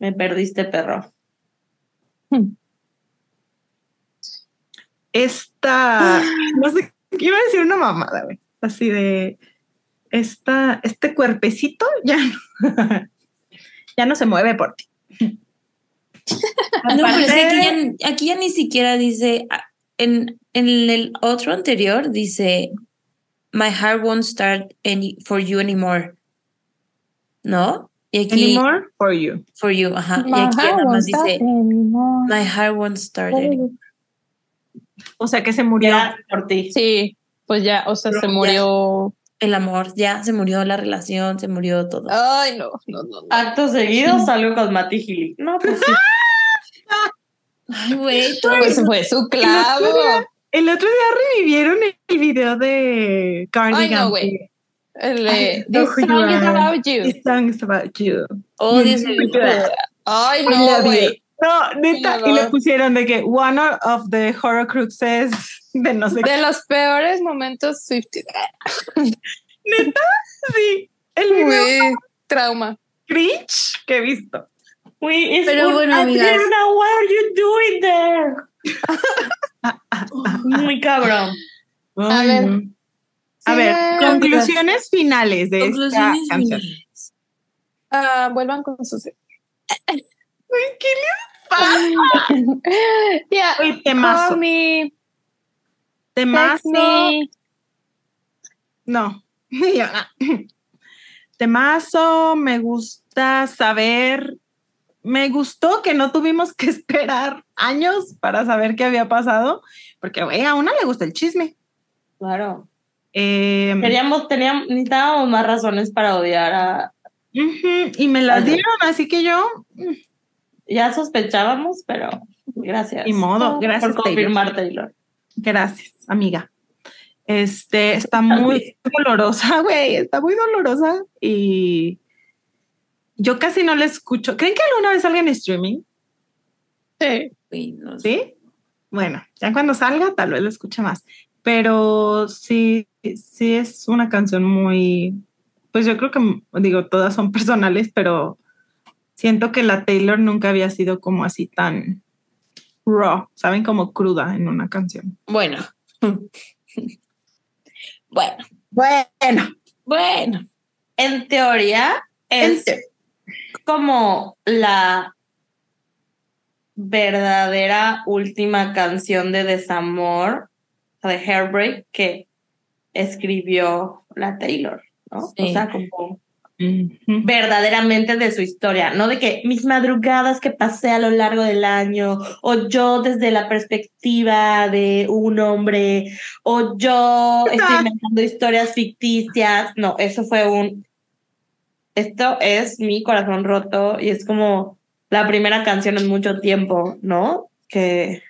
Me perdiste, perro. esta, no sé, iba a decir una mamada, güey, así de, esta, este cuerpecito ya no, ya no se mueve por ti. No, pero es que aquí ya, aquí ya ni siquiera dice, en, en el otro anterior dice, My heart won't start any, for you anymore. ¿No? Y aquí, Anymore for you. for you, ajá. Y aquí nada más dice, My My heart won't start anymore. O sea que se murió. Ya, por ti. Sí, pues ya, o sea, Pero se ya. murió. El amor, ya se murió la relación, se murió todo. Ay, no, no, no. no. Acto seguido salgo con Mati Gili. No, pues sí. Ay, güey, todo Pues fue su clavo. El otro día revivieron el video de Cardigan. Ay, no, güey. This song is about you. This song is about you. odio ese video. Ay, no, güey. No, neta, y le pusieron de que one of the horrocruxes de no sé qué. De los peores momentos Swiftie. Sí, el video trauma. cringe que he visto. Es Pero un- bueno, amigas. What are you doing there? Muy cabrón. A ver. no. A ver, conclusiones finales de Conclusiones esta canción. finales. Ah, vuelvan con sus. Uy, temazo. call me, text Temazo. me. No. Temazo, me gusta saber. Me gustó que no tuvimos que esperar años para saber qué había pasado, porque güey, a una le gusta el chisme. Claro. Eh, Queríamos, teníamos, necesitábamos más razones para odiar a. y me las dieron, así que yo, Ya sospechábamos, pero gracias. ni modo, gracias. por Taylor. confirmar, Taylor. Gracias, amiga. Este está muy dolorosa, güey, está muy dolorosa y yo casi no la escucho. ¿Creen que alguna vez salga en streaming? Sí. Güey, no sé. Sí. Bueno, ya cuando salga tal vez lo escuche más, pero sí, sí es una canción muy, pues yo creo que digo todas son personales, pero siento que la Taylor nunca había sido como así tan raw, saben como cruda en una canción. Bueno. bueno. Bueno. Bueno. En teoría es como la verdadera última canción de desamor, de Heartbreak, que escribió la Taylor, ¿no? O sea, como verdaderamente de su historia, no de que mis madrugadas que pasé a lo largo del año, o yo desde la perspectiva de un hombre, o yo estoy inventando historias ficticias, no, eso fue un, esto es mi corazón roto y es como la primera canción en mucho tiempo, ¿no? Que,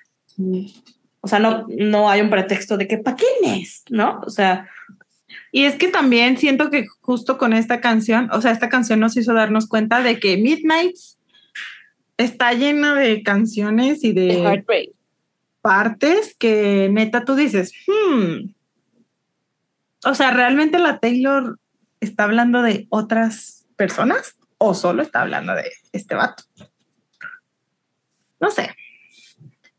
o sea, no, no hay un pretexto de que, ¿para quién es? ¿No? O sea, y es que también siento que justo con esta canción, o sea, esta canción nos hizo darnos cuenta de que Midnights está llena de canciones y de, partes que neta tú dices, hmm. O sea, ¿realmente la Taylor está hablando de otras personas o solo está hablando de este vato? No sé.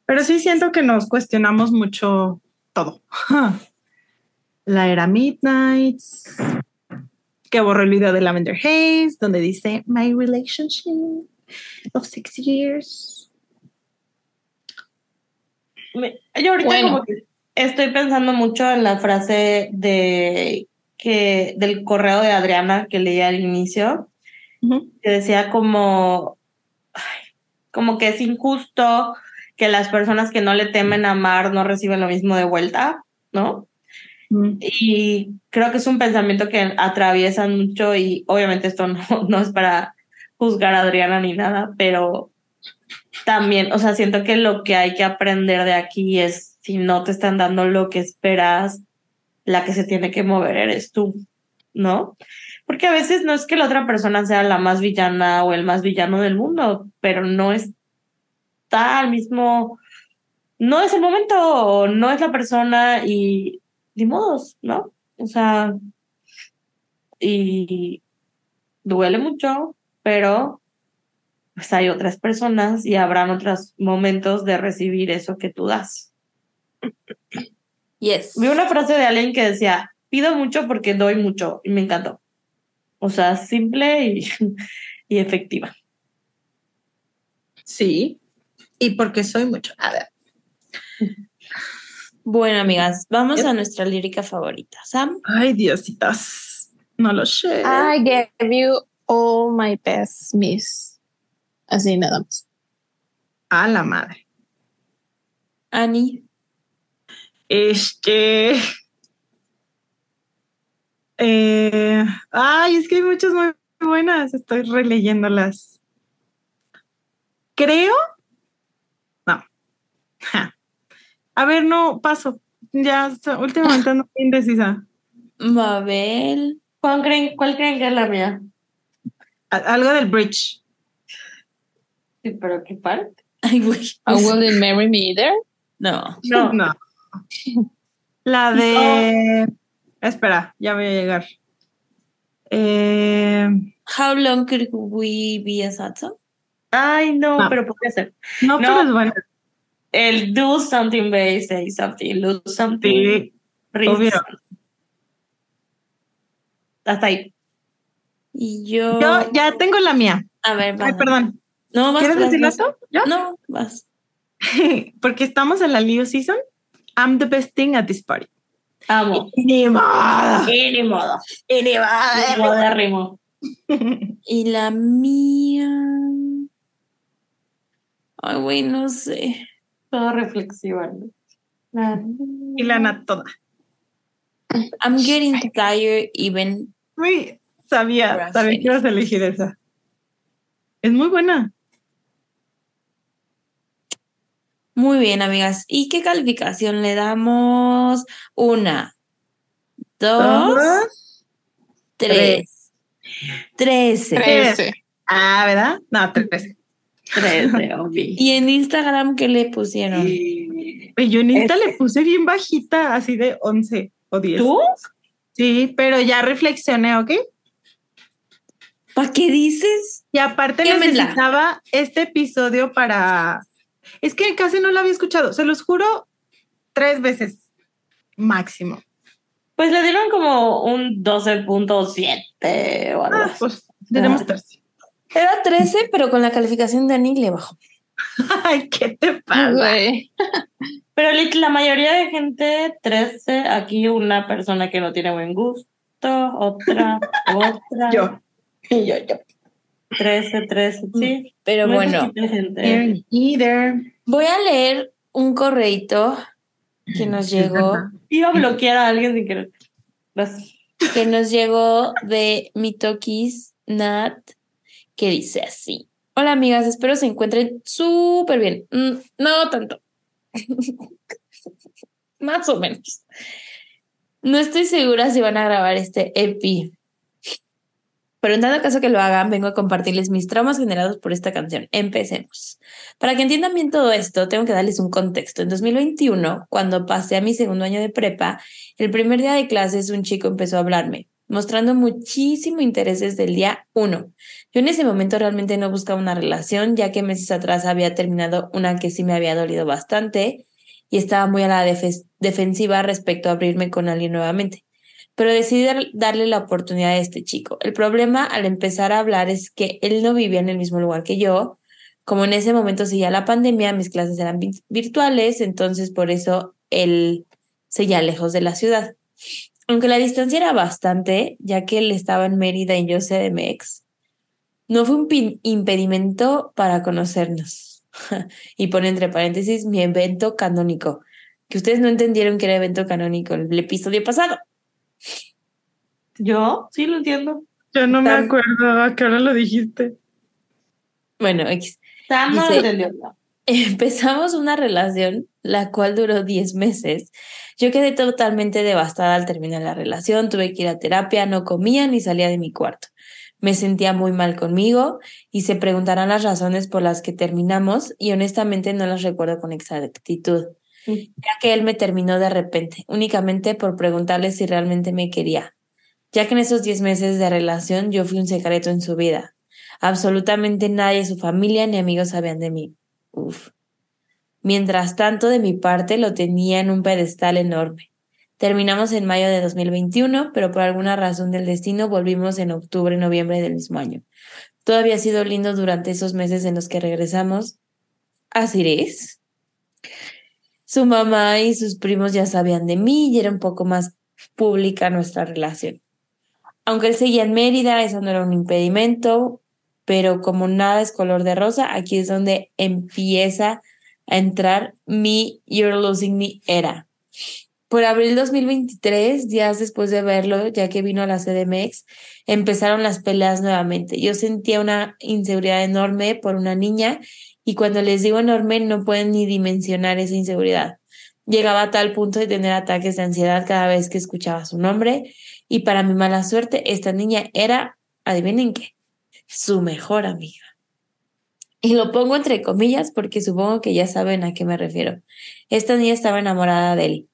Pero sí siento que nos cuestionamos mucho todo. la era Midnight, que borró el video de Lavender Haze, donde dice My relationship of six years. yo ahorita como que estoy pensando mucho en la frase de que del correo de Adriana que leía al inicio, que decía como, como que es injusto que las personas que no le temen amar no reciben lo mismo de vuelta, ¿no? Y creo que es un pensamiento que atraviesan mucho y obviamente esto no, no es para juzgar a Adriana ni nada, pero también, o sea, siento que lo que hay que aprender de aquí es si no te están dando lo que esperas, la que se tiene que mover eres tú, ¿no? Porque a veces no es que la otra persona sea la más villana o el más villano del mundo, pero no está al mismo, no es el momento, no es la persona y ni modos, ¿no? O sea, y duele mucho, pero pues hay otras personas y habrán otros momentos de recibir eso que tú das. Yes. Vi una frase de alguien que decía, pido mucho porque doy mucho y me encantó. O sea, simple y, y efectiva. Sí, y porque soy mucho. A ver. Bueno, amigas, vamos a nuestra lírica favorita. Sam. Ay, diositas. No lo sé. I gave you all my best, miss. Así nada más. A la madre. Annie. Este. Eh, ay, es que hay muchas muy buenas. Estoy releyéndolas. Creo. No. A ver, no, paso. Ya últimamente ando indecisa. Mabel. ¿Cuál creen, ¿Cuál creen que es la mía? algo del bridge. Sí, pero ¿qué parte? Ay, güey. Will it marry me either? No. No. no. La de. Espera, ya voy a llegar. Eh... How long could we be a Sato? Ay, no, pero podría ser. No, pero es bueno el do something baby, say something, lose something. obvio. Hasta ahí. Y yo. Yo ya tengo la mía. A ver, Ay, perdón. No, ¿Quieres decirlo esto? No, vas. Porque estamos en la Leo season. I'm the best thing at this party. Amo. Ni modo. Ni modo. Ni modo. y la mía. Ay, güey, no sé. Todo reflexiva. Y la toda. I'm getting tired even. Uy, sabía, sabía que ibas a elegir esa. Es muy buena. Muy bien, amigas. ¿Y qué calificación le damos? Una, dos, tres. Trece. Trece. Ah, ¿verdad? No, trece. ¿Y en Instagram qué le pusieron? Yo en Insta le puse bien bajita, así de 11 o 10. ¿Tú? Sí, pero ya reflexioné, ¿ok? ¿Para qué dices? Y aparte necesitaba este episodio para Es que casi no la había escuchado, se los juro, tres veces máximo. Pues le dieron como un 12.7 o algo ah, Pues tenemos 13. Era 13, pero con la calificación de Annie le bajó. Ay, ¿qué te pasa? Pero la mayoría de gente, 13, aquí una persona que no tiene buen gusto, otra, otra. Yo. Y yo, yo. 13, 13, sí. Pero bueno. Voy a leer un correito que nos llegó. Iba a bloquear a alguien sin querer. Que nos llegó de Mitokis Nat, que dice así. Hola amigas, espero se encuentren súper bien. Mm, no tanto. Más o menos. No estoy segura si van a grabar este EP. Pero en dado caso que lo hagan, vengo a compartirles mis traumas generados por esta canción. Empecemos. Para que entiendan bien todo esto, tengo que darles un contexto. En 2021, cuando pasé a mi segundo año de prepa, el primer día de clases un chico empezó a hablarme, mostrando muchísimo interés desde el día uno. Yo en ese momento realmente no buscaba una relación, ya que meses atrás había terminado una que sí me había dolido bastante y estaba muy a la defensiva respecto a abrirme con alguien nuevamente. Pero decidí darle la oportunidad a este chico. El problema al empezar a hablar es que él no vivía en el mismo lugar que yo. Como en ese momento seguía la pandemia, mis clases eran virtuales, entonces por eso él seguía lejos de la ciudad. Aunque la distancia era bastante, ya que él estaba en Mérida y yo CDMX, no fue un impedimento para conocernos. y pone entre paréntesis mi evento canónico, que ustedes no entendieron que era evento canónico el episodio pasado. Yo sí lo entiendo. Yo no me acuerdo a qué hora lo dijiste. Bueno, Empezamos una relación la cual duró 10 meses. Yo quedé totalmente devastada al terminar la relación, tuve que ir a terapia, no comía ni salía de mi cuarto me sentía muy mal conmigo y se preguntarán las razones por las que terminamos y honestamente no las recuerdo con exactitud, ya que él me terminó de repente, únicamente por preguntarle si realmente me quería, ya que en esos 10 meses de relación yo fui un secreto en su vida. Absolutamente nadie, su familia ni amigos sabían de mí. Uf. Mientras tanto, de mi parte, lo tenía en un pedestal enorme. Terminamos en mayo de 2021, pero por alguna razón del destino volvimos en octubre, noviembre del mismo año. Todo había sido lindo durante esos meses en los que regresamos a Sires. Su mamá y sus primos ya sabían de mí y era un poco más pública nuestra relación. Aunque él seguía en Mérida, eso no era un impedimento, pero como nada es color de rosa, aquí es donde empieza a entrar mi You're Losing Me era por abril 2023, días después de verlo, ya que vino a la CDMX, empezaron las peleas nuevamente. Yo sentía una inseguridad enorme por una niña y cuando les digo enorme no pueden ni dimensionar esa inseguridad. Llegaba a tal punto de tener ataques de ansiedad cada vez que escuchaba su nombre y para mi mala suerte esta niña era, adivinen qué, su mejor amiga. Y lo pongo entre comillas porque supongo que ya saben a qué me refiero. Esta niña estaba enamorada de él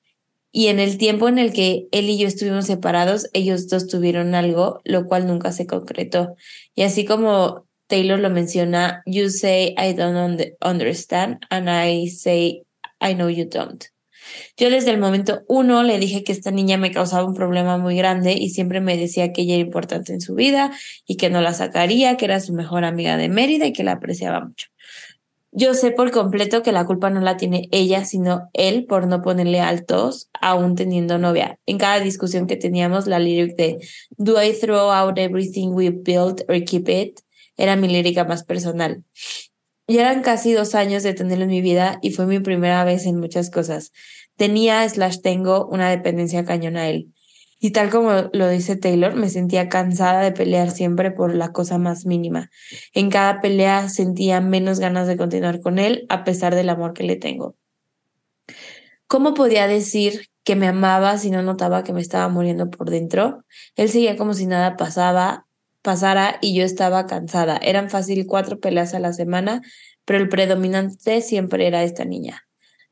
y en el tiempo en el que él y yo estuvimos separados, ellos dos tuvieron algo, lo cual nunca se concretó. Y así como Taylor lo menciona, you say I don't understand and I say I know you don't. Yo desde el momento uno le dije que esta niña me causaba un problema muy grande y siempre me decía que ella era importante en su vida y que no la sacaría, que era su mejor amiga de Mérida y que la apreciaba mucho. Yo sé por completo que la culpa no la tiene ella, sino él por no ponerle altos, aún teniendo novia. En cada discusión que teníamos, la lyric de Do I throw out everything we built or keep it? Era mi lírica más personal. Ya eran casi dos años de tenerlo en mi vida y fue mi primera vez en muchas cosas. Tenía, slash tengo, una dependencia cañona a él. Y tal como lo dice Taylor, me sentía cansada de pelear siempre por la cosa más mínima. En cada pelea sentía menos ganas de continuar con él a pesar del amor que le tengo. ¿Cómo podía decir que me amaba si no notaba que me estaba muriendo por dentro? Él seguía como si nada pasaba, pasara y yo estaba cansada. Eran fácil cuatro peleas a la semana, pero el predominante siempre era esta niña.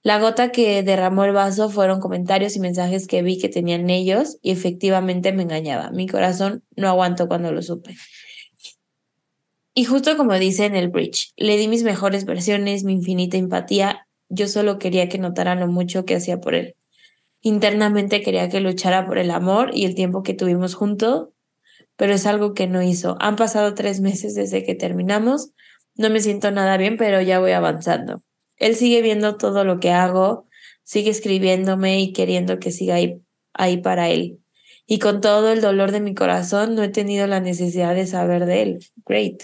La gota que derramó el vaso fueron comentarios y mensajes que vi que tenían ellos y efectivamente me engañaba. Mi corazón no aguantó cuando lo supe. Y justo como dice en el bridge, le di mis mejores versiones, mi infinita empatía. Yo solo quería que notara lo mucho que hacía por él. Internamente quería que luchara por el amor y el tiempo que tuvimos juntos, pero es algo que no hizo. Han pasado tres meses desde que terminamos. No me siento nada bien, pero ya voy avanzando. Él sigue viendo todo lo que hago, sigue escribiéndome y queriendo que siga ahí, para él. Y con todo el dolor de mi corazón, no he tenido la necesidad de saber de él. Great.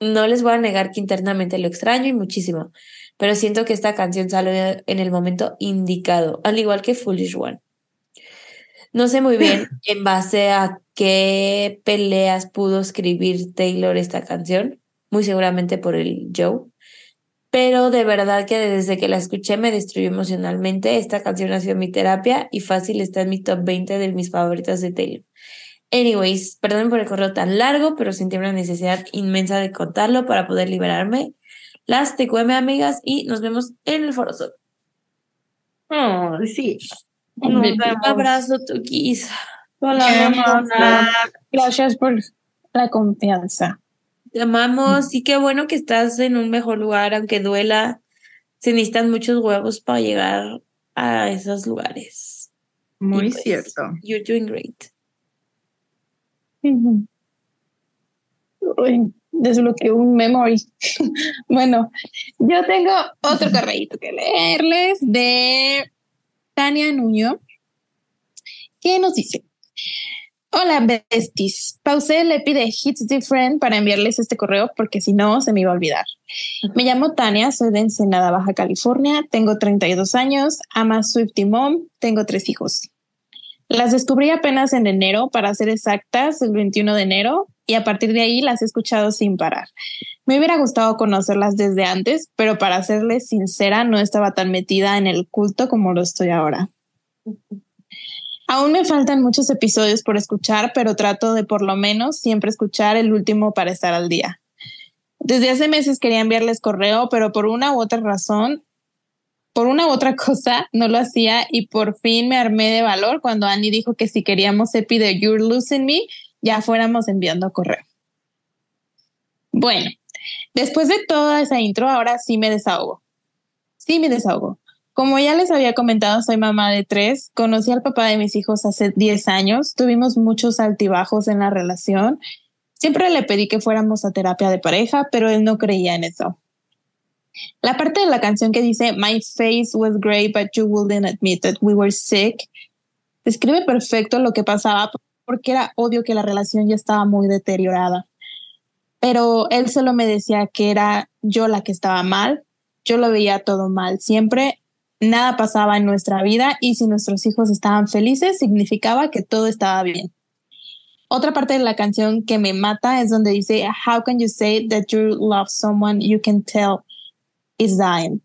No les voy a negar que internamente lo extraño y muchísimo, pero siento que esta canción sale en el momento indicado, al igual que Foolish One. No sé muy bien en base a qué peleas pudo escribir Taylor esta canción, muy seguramente por el Joe, pero de verdad que desde que la escuché me destruyó emocionalmente. Esta canción ha sido mi terapia y fácil está en mi top 20 de mis favoritas de Taylor. Anyways, perdón por el correo tan largo, pero sentí una necesidad inmensa de contarlo para poder liberarme. Las te cueme, amigas, y nos vemos en el foro sol. Oh, sí. Un abrazo, Tukis. Hola, Gracias por la confianza. Te amamos y qué bueno que estás en un mejor lugar, aunque duela. Se necesitan muchos huevos para llegar a esos lugares. Muy pues, cierto. You're doing great. Desbloqueé un memory. bueno, yo tengo otro correíto que leerles de Tania Nuño, que nos dice: Hola, besties. Pausé el EPI de Hits Different para enviarles este correo porque si no se me iba a olvidar. Me llamo Tania, soy de Ensenada, Baja California, tengo 32 años, ama Swifty Mom, tengo tres hijos. Las descubrí apenas en enero, para ser exactas, el 21 de enero, y a partir de ahí las he escuchado sin parar. Me hubiera gustado conocerlas desde antes, pero para serles sincera, no estaba tan metida en el culto como lo estoy ahora. Aún me faltan muchos episodios por escuchar, pero trato de por lo menos siempre escuchar el último para estar al día. Desde hace meses quería enviarles correo, pero por una u otra razón por una u otra cosa no lo hacía y por fin me armé de valor cuando Annie dijo que si queríamos epi de You're Losing Me, ya fuéramos enviando correo. Bueno, después de toda esa intro, ahora sí me desahogo. Sí me desahogo. Como ya les había comentado, soy mamá de tres, conocí al papá de mis hijos hace 10 años, tuvimos muchos altibajos en la relación. Siempre le pedí que fuéramos a terapia de pareja, pero él no creía en eso. La parte de la canción que dice My face was great, but you wouldn't admit that we were sick, describe perfecto lo que pasaba porque era obvio que la relación ya estaba muy deteriorada. Pero él solo me decía que era yo la que estaba mal, yo lo veía todo mal siempre, nada pasaba en nuestra vida y si nuestros hijos estaban felices significaba que todo estaba bien. Otra parte de la canción que me mata es donde dice, How can you say that you love someone you can tell is dying.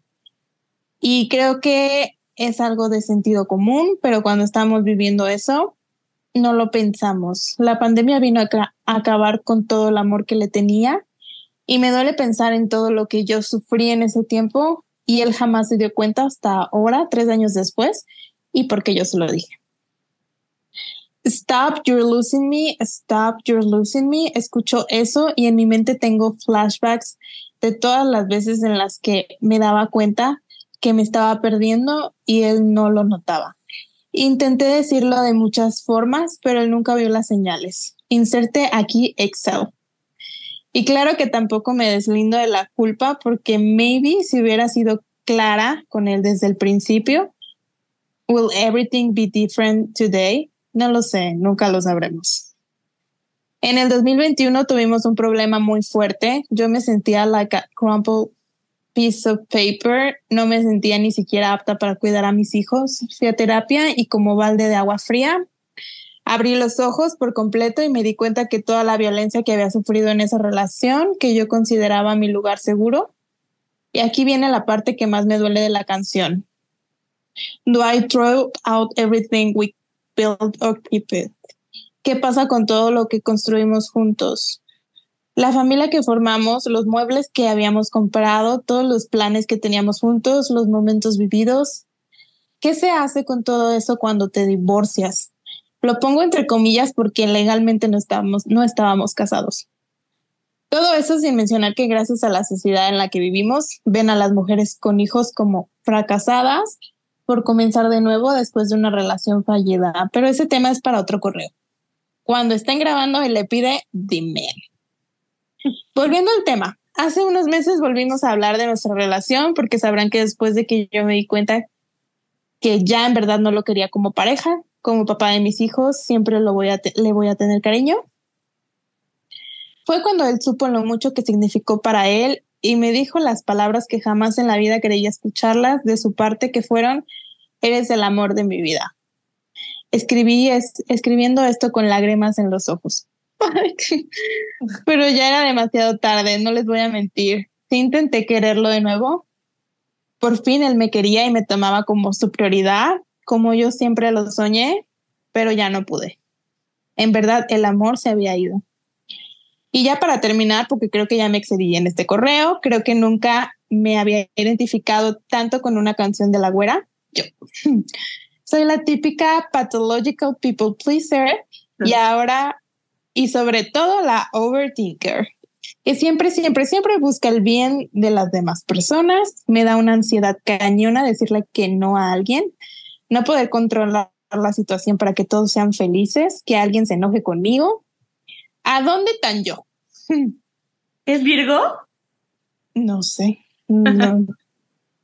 Y creo que es algo de sentido común, pero cuando estamos viviendo eso, no lo pensamos. La pandemia vino a, acabar con todo el amor que le tenía y me duele pensar en todo lo que yo sufrí en ese tiempo y él jamás se dio cuenta hasta ahora, tres años después, y porque yo se lo dije. Stop, you're losing me, stop, you're losing me. Escucho eso y en mi mente tengo flashbacks de todas las veces en las que me daba cuenta que me estaba perdiendo y él no lo notaba. Intenté decirlo de muchas formas, pero él nunca vio las señales. Inserte aquí Excel. Y claro que tampoco me deslindo de la culpa porque maybe si hubiera sido clara con él desde el principio, will everything be different today? No lo sé, nunca lo sabremos. En el 2021 tuvimos un problema muy fuerte. Yo me sentía like a crumpled piece of paper. No me sentía ni siquiera apta para cuidar a mis hijos. Fui a terapia y como balde de agua fría, abrí los ojos por completo y me di cuenta que toda la violencia que había sufrido en esa relación, que yo consideraba mi lugar seguro. Y aquí viene la parte que más me duele de la canción. Do I throw out everything we build or keep it? qué pasa con todo lo que construimos juntos. La familia que formamos, los muebles que habíamos comprado, todos los planes que teníamos juntos, los momentos vividos. ¿Qué se hace con todo eso cuando te divorcias? Lo pongo entre comillas porque legalmente no estábamos, no estábamos casados. Todo eso sin mencionar que gracias a la sociedad en la que vivimos, ven a las mujeres con hijos como fracasadas por comenzar de nuevo después de una relación fallida. Pero ese tema es para otro correo. Cuando estén grabando, él le pide dime. Volviendo al tema, hace unos meses volvimos a hablar de nuestra relación porque sabrán que después de que yo me di cuenta que ya en verdad no lo quería como pareja, como papá de mis hijos, siempre lo voy a le voy a tener cariño. Fue cuando él supo lo mucho que significó para él y me dijo las palabras que jamás en la vida creía escucharlas de su parte, que fueron, eres el amor de mi vida. Escribí escribiendo esto con lágrimas en los ojos. Pero ya era demasiado tarde, no les voy a mentir. Sí intenté quererlo de nuevo. Por fin él me quería y me tomaba como su prioridad, como yo siempre lo soñé, pero ya no pude. En verdad, el amor se había ido. Y ya para terminar, porque creo que ya me excedí en este correo, creo que nunca me había identificado tanto con una canción de la güera. Yo soy la típica pathological people pleaser y ahora, y sobre todo la overthinker, que siempre, siempre, siempre busca el bien de las demás personas. Me da una ansiedad cañona decirle que no a alguien, no poder controlar la situación para que todos sean felices, que alguien se enoje conmigo ¿A dónde tan yo? ¿Es Virgo? No sé. No.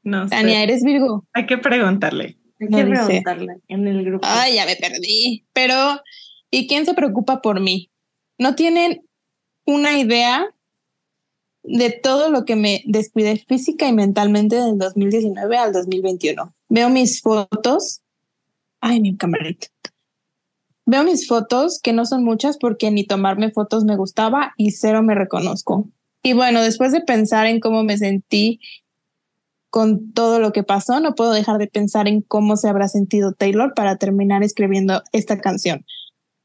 No sé. Tania, ¿eres Virgo? Hay que preguntarle. Hay No que dice. preguntarle en el grupo. Ay, ya me perdí. Pero, ¿y quién se preocupa por mí? No tienen una idea de todo lo que me descuidé física y mentalmente del 2019 al 2021. Veo mis fotos. Ay, mi camarita. Veo mis fotos, que no son muchas porque ni tomarme fotos me gustaba y cero me reconozco. Y bueno, después de pensar en cómo me sentí con todo lo que pasó, no puedo dejar de pensar en cómo se habrá sentido Taylor para terminar escribiendo esta canción.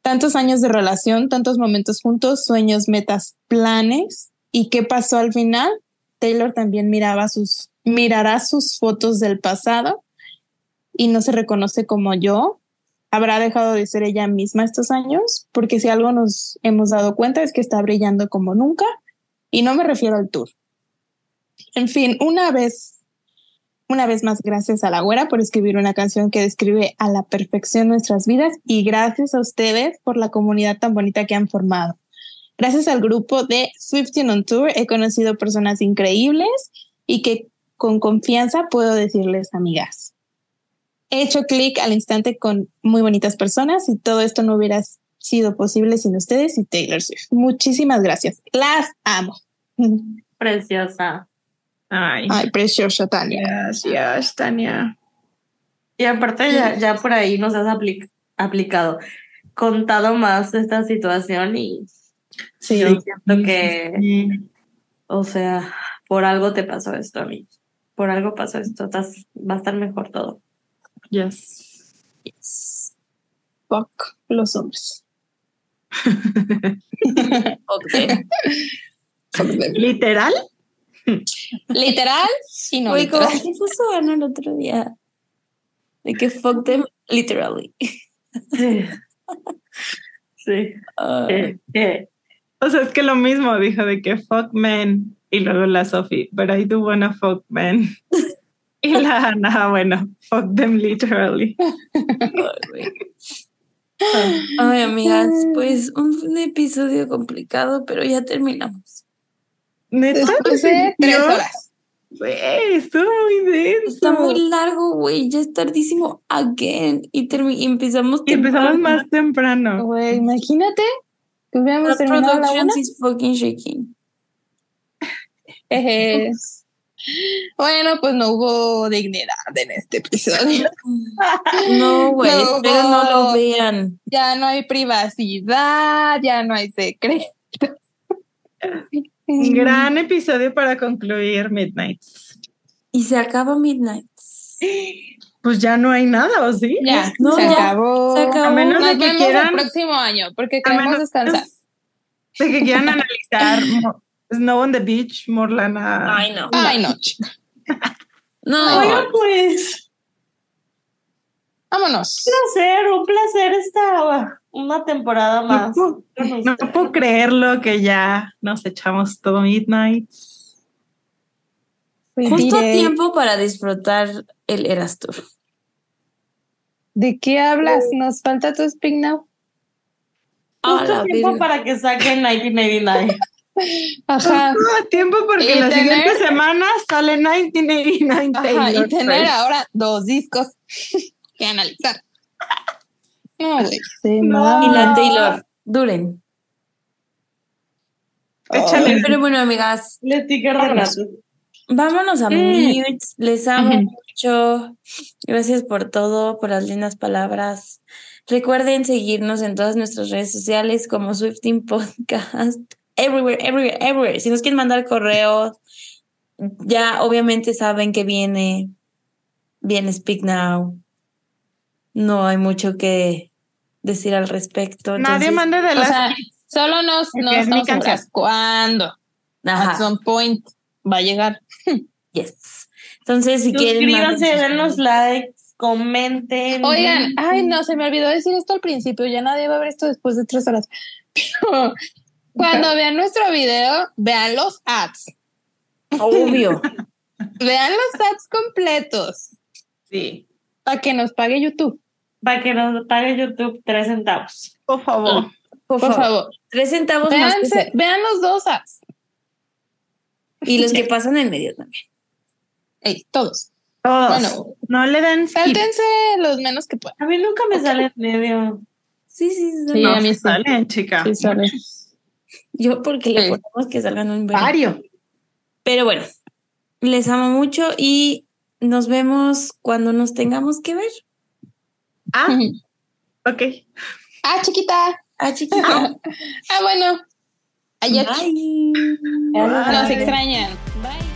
Tantos años de relación, tantos momentos juntos, sueños, metas, planes. ¿Y qué pasó al final? Taylor también miraba sus, mirará sus fotos del pasado y no se reconoce como yo. Habrá dejado de ser ella misma estos años, porque si algo nos hemos dado cuenta es que está brillando como nunca, y no me refiero al tour. En fin, una vez una vez más, gracias a la güera por escribir una canción que describe a la perfección nuestras vidas y gracias a ustedes por la comunidad tan bonita que han formado. Gracias al grupo de Swifting on Tour he conocido personas increíbles y que con confianza puedo decirles amigas. He hecho clic al instante con muy bonitas personas y todo esto no hubiera sido posible sin ustedes y Taylor Swift. Muchísimas gracias. Las amo. Preciosa. Ay, Ay, preciosa Tania. gracias, Tania. Y aparte ya, ya por ahí nos has apli- aplicado, contado más esta situación y Sí, yo siento que, Sí. o sea, por algo te pasó esto a mí. Por algo pasó esto. Estás, va a estar mejor todo. Yes. fuck los hombres. ¿Literal? Literal y no como literal. que puso Ana el otro día. De que fuck them literally. Sí. Sí. Ah, Eh, eh. O sea, es que lo mismo dijo de que fuck men y luego la Sophie, but I do wanna fuck men. Y la Ana, bueno, fuck them literally. Ay, amigas, pues un episodio complicado, pero ya terminamos. Neta, Después de ¿en tres horas. Güey, estuvo muy denso. Está muy largo, güey. Ya es tardísimo again. Y, termi- y empezamos Y empezamos más temprano. Güey, imagínate que hubiéramos terminado la una. is fucking shaking. Jeje. Bueno, pues no hubo dignidad en este episodio. No, güey, No, pero no lo vean. Ya no hay privacidad, ya no hay secreto. Gran episodio para concluir Midnights. Y se acaba Midnight. Pues ya no hay nada, ¿o sí? Ya, No, se, ya, acabó. se acabó. A menos Nos de que vemos quieran, el próximo año porque queremos menos descansar. de que quieran analizar Snow on the Beach, Morlana. Ay, no. Ay, no, chica. No, Oigan, pues. Vámonos. Un placer, un placer esta una temporada más. No, no, puedo creerlo que ya nos echamos todo Midnight. Justo a tiempo para disfrutar el Eras Tour. ¿De qué hablas? Nos falta tu Speak Now. Justo tiempo para que saquen 1989. Ajá. Justo tiempo porque la siguiente semana sale 1989. Ajá, y tener ahora dos discos que analizar. No, güey. Y la Taylor, duren. Échale. Pero bueno, amigas. De Vámonos a Mutes. Les amo mucho. Gracias por todo, por las lindas palabras. Recuerden seguirnos en todas nuestras redes sociales como Swifting Podcast. Everywhere, everywhere, everywhere. Si nos quieren mandar correos, ya obviamente saben que viene, viene Speak Now. No hay mucho que decir al respecto. Nadie mande de O las. sea, solo nos, nos es mi estamos. At Ajá. some point va a llegar. Yes. Entonces, si quieren. Suscríbanse, denos likes, comenten. Oigan, ay, no, se me olvidó decir esto al principio. Ya nadie va a ver esto después de tres horas. Pero cuando vean nuestro video, vean los ads. Obvio. Vean los ads completos Sí, para que nos pague YouTube. Para que nos pague YouTube tres centavos. por favor. Por, Por favor. favor. Tres centavos más. que vean los dos ads. Y los que pasan en medio también. Ey, todos. Todos. Bueno, no le den sáltense los menos que puedan. A mí nunca me sale en medio. Sí, sí, sí. Sí, No, a mí sí. salen, chica. Sí, sale. Yo porque le ponemos que salgan un buen. Vario. Pero bueno, les amo mucho y nos vemos cuando nos tengamos que ver. Ah, ok. Ah, chiquita. Ah, chiquita. Ah, bueno. Ayer Bye. nos Bye. extrañan. Bye.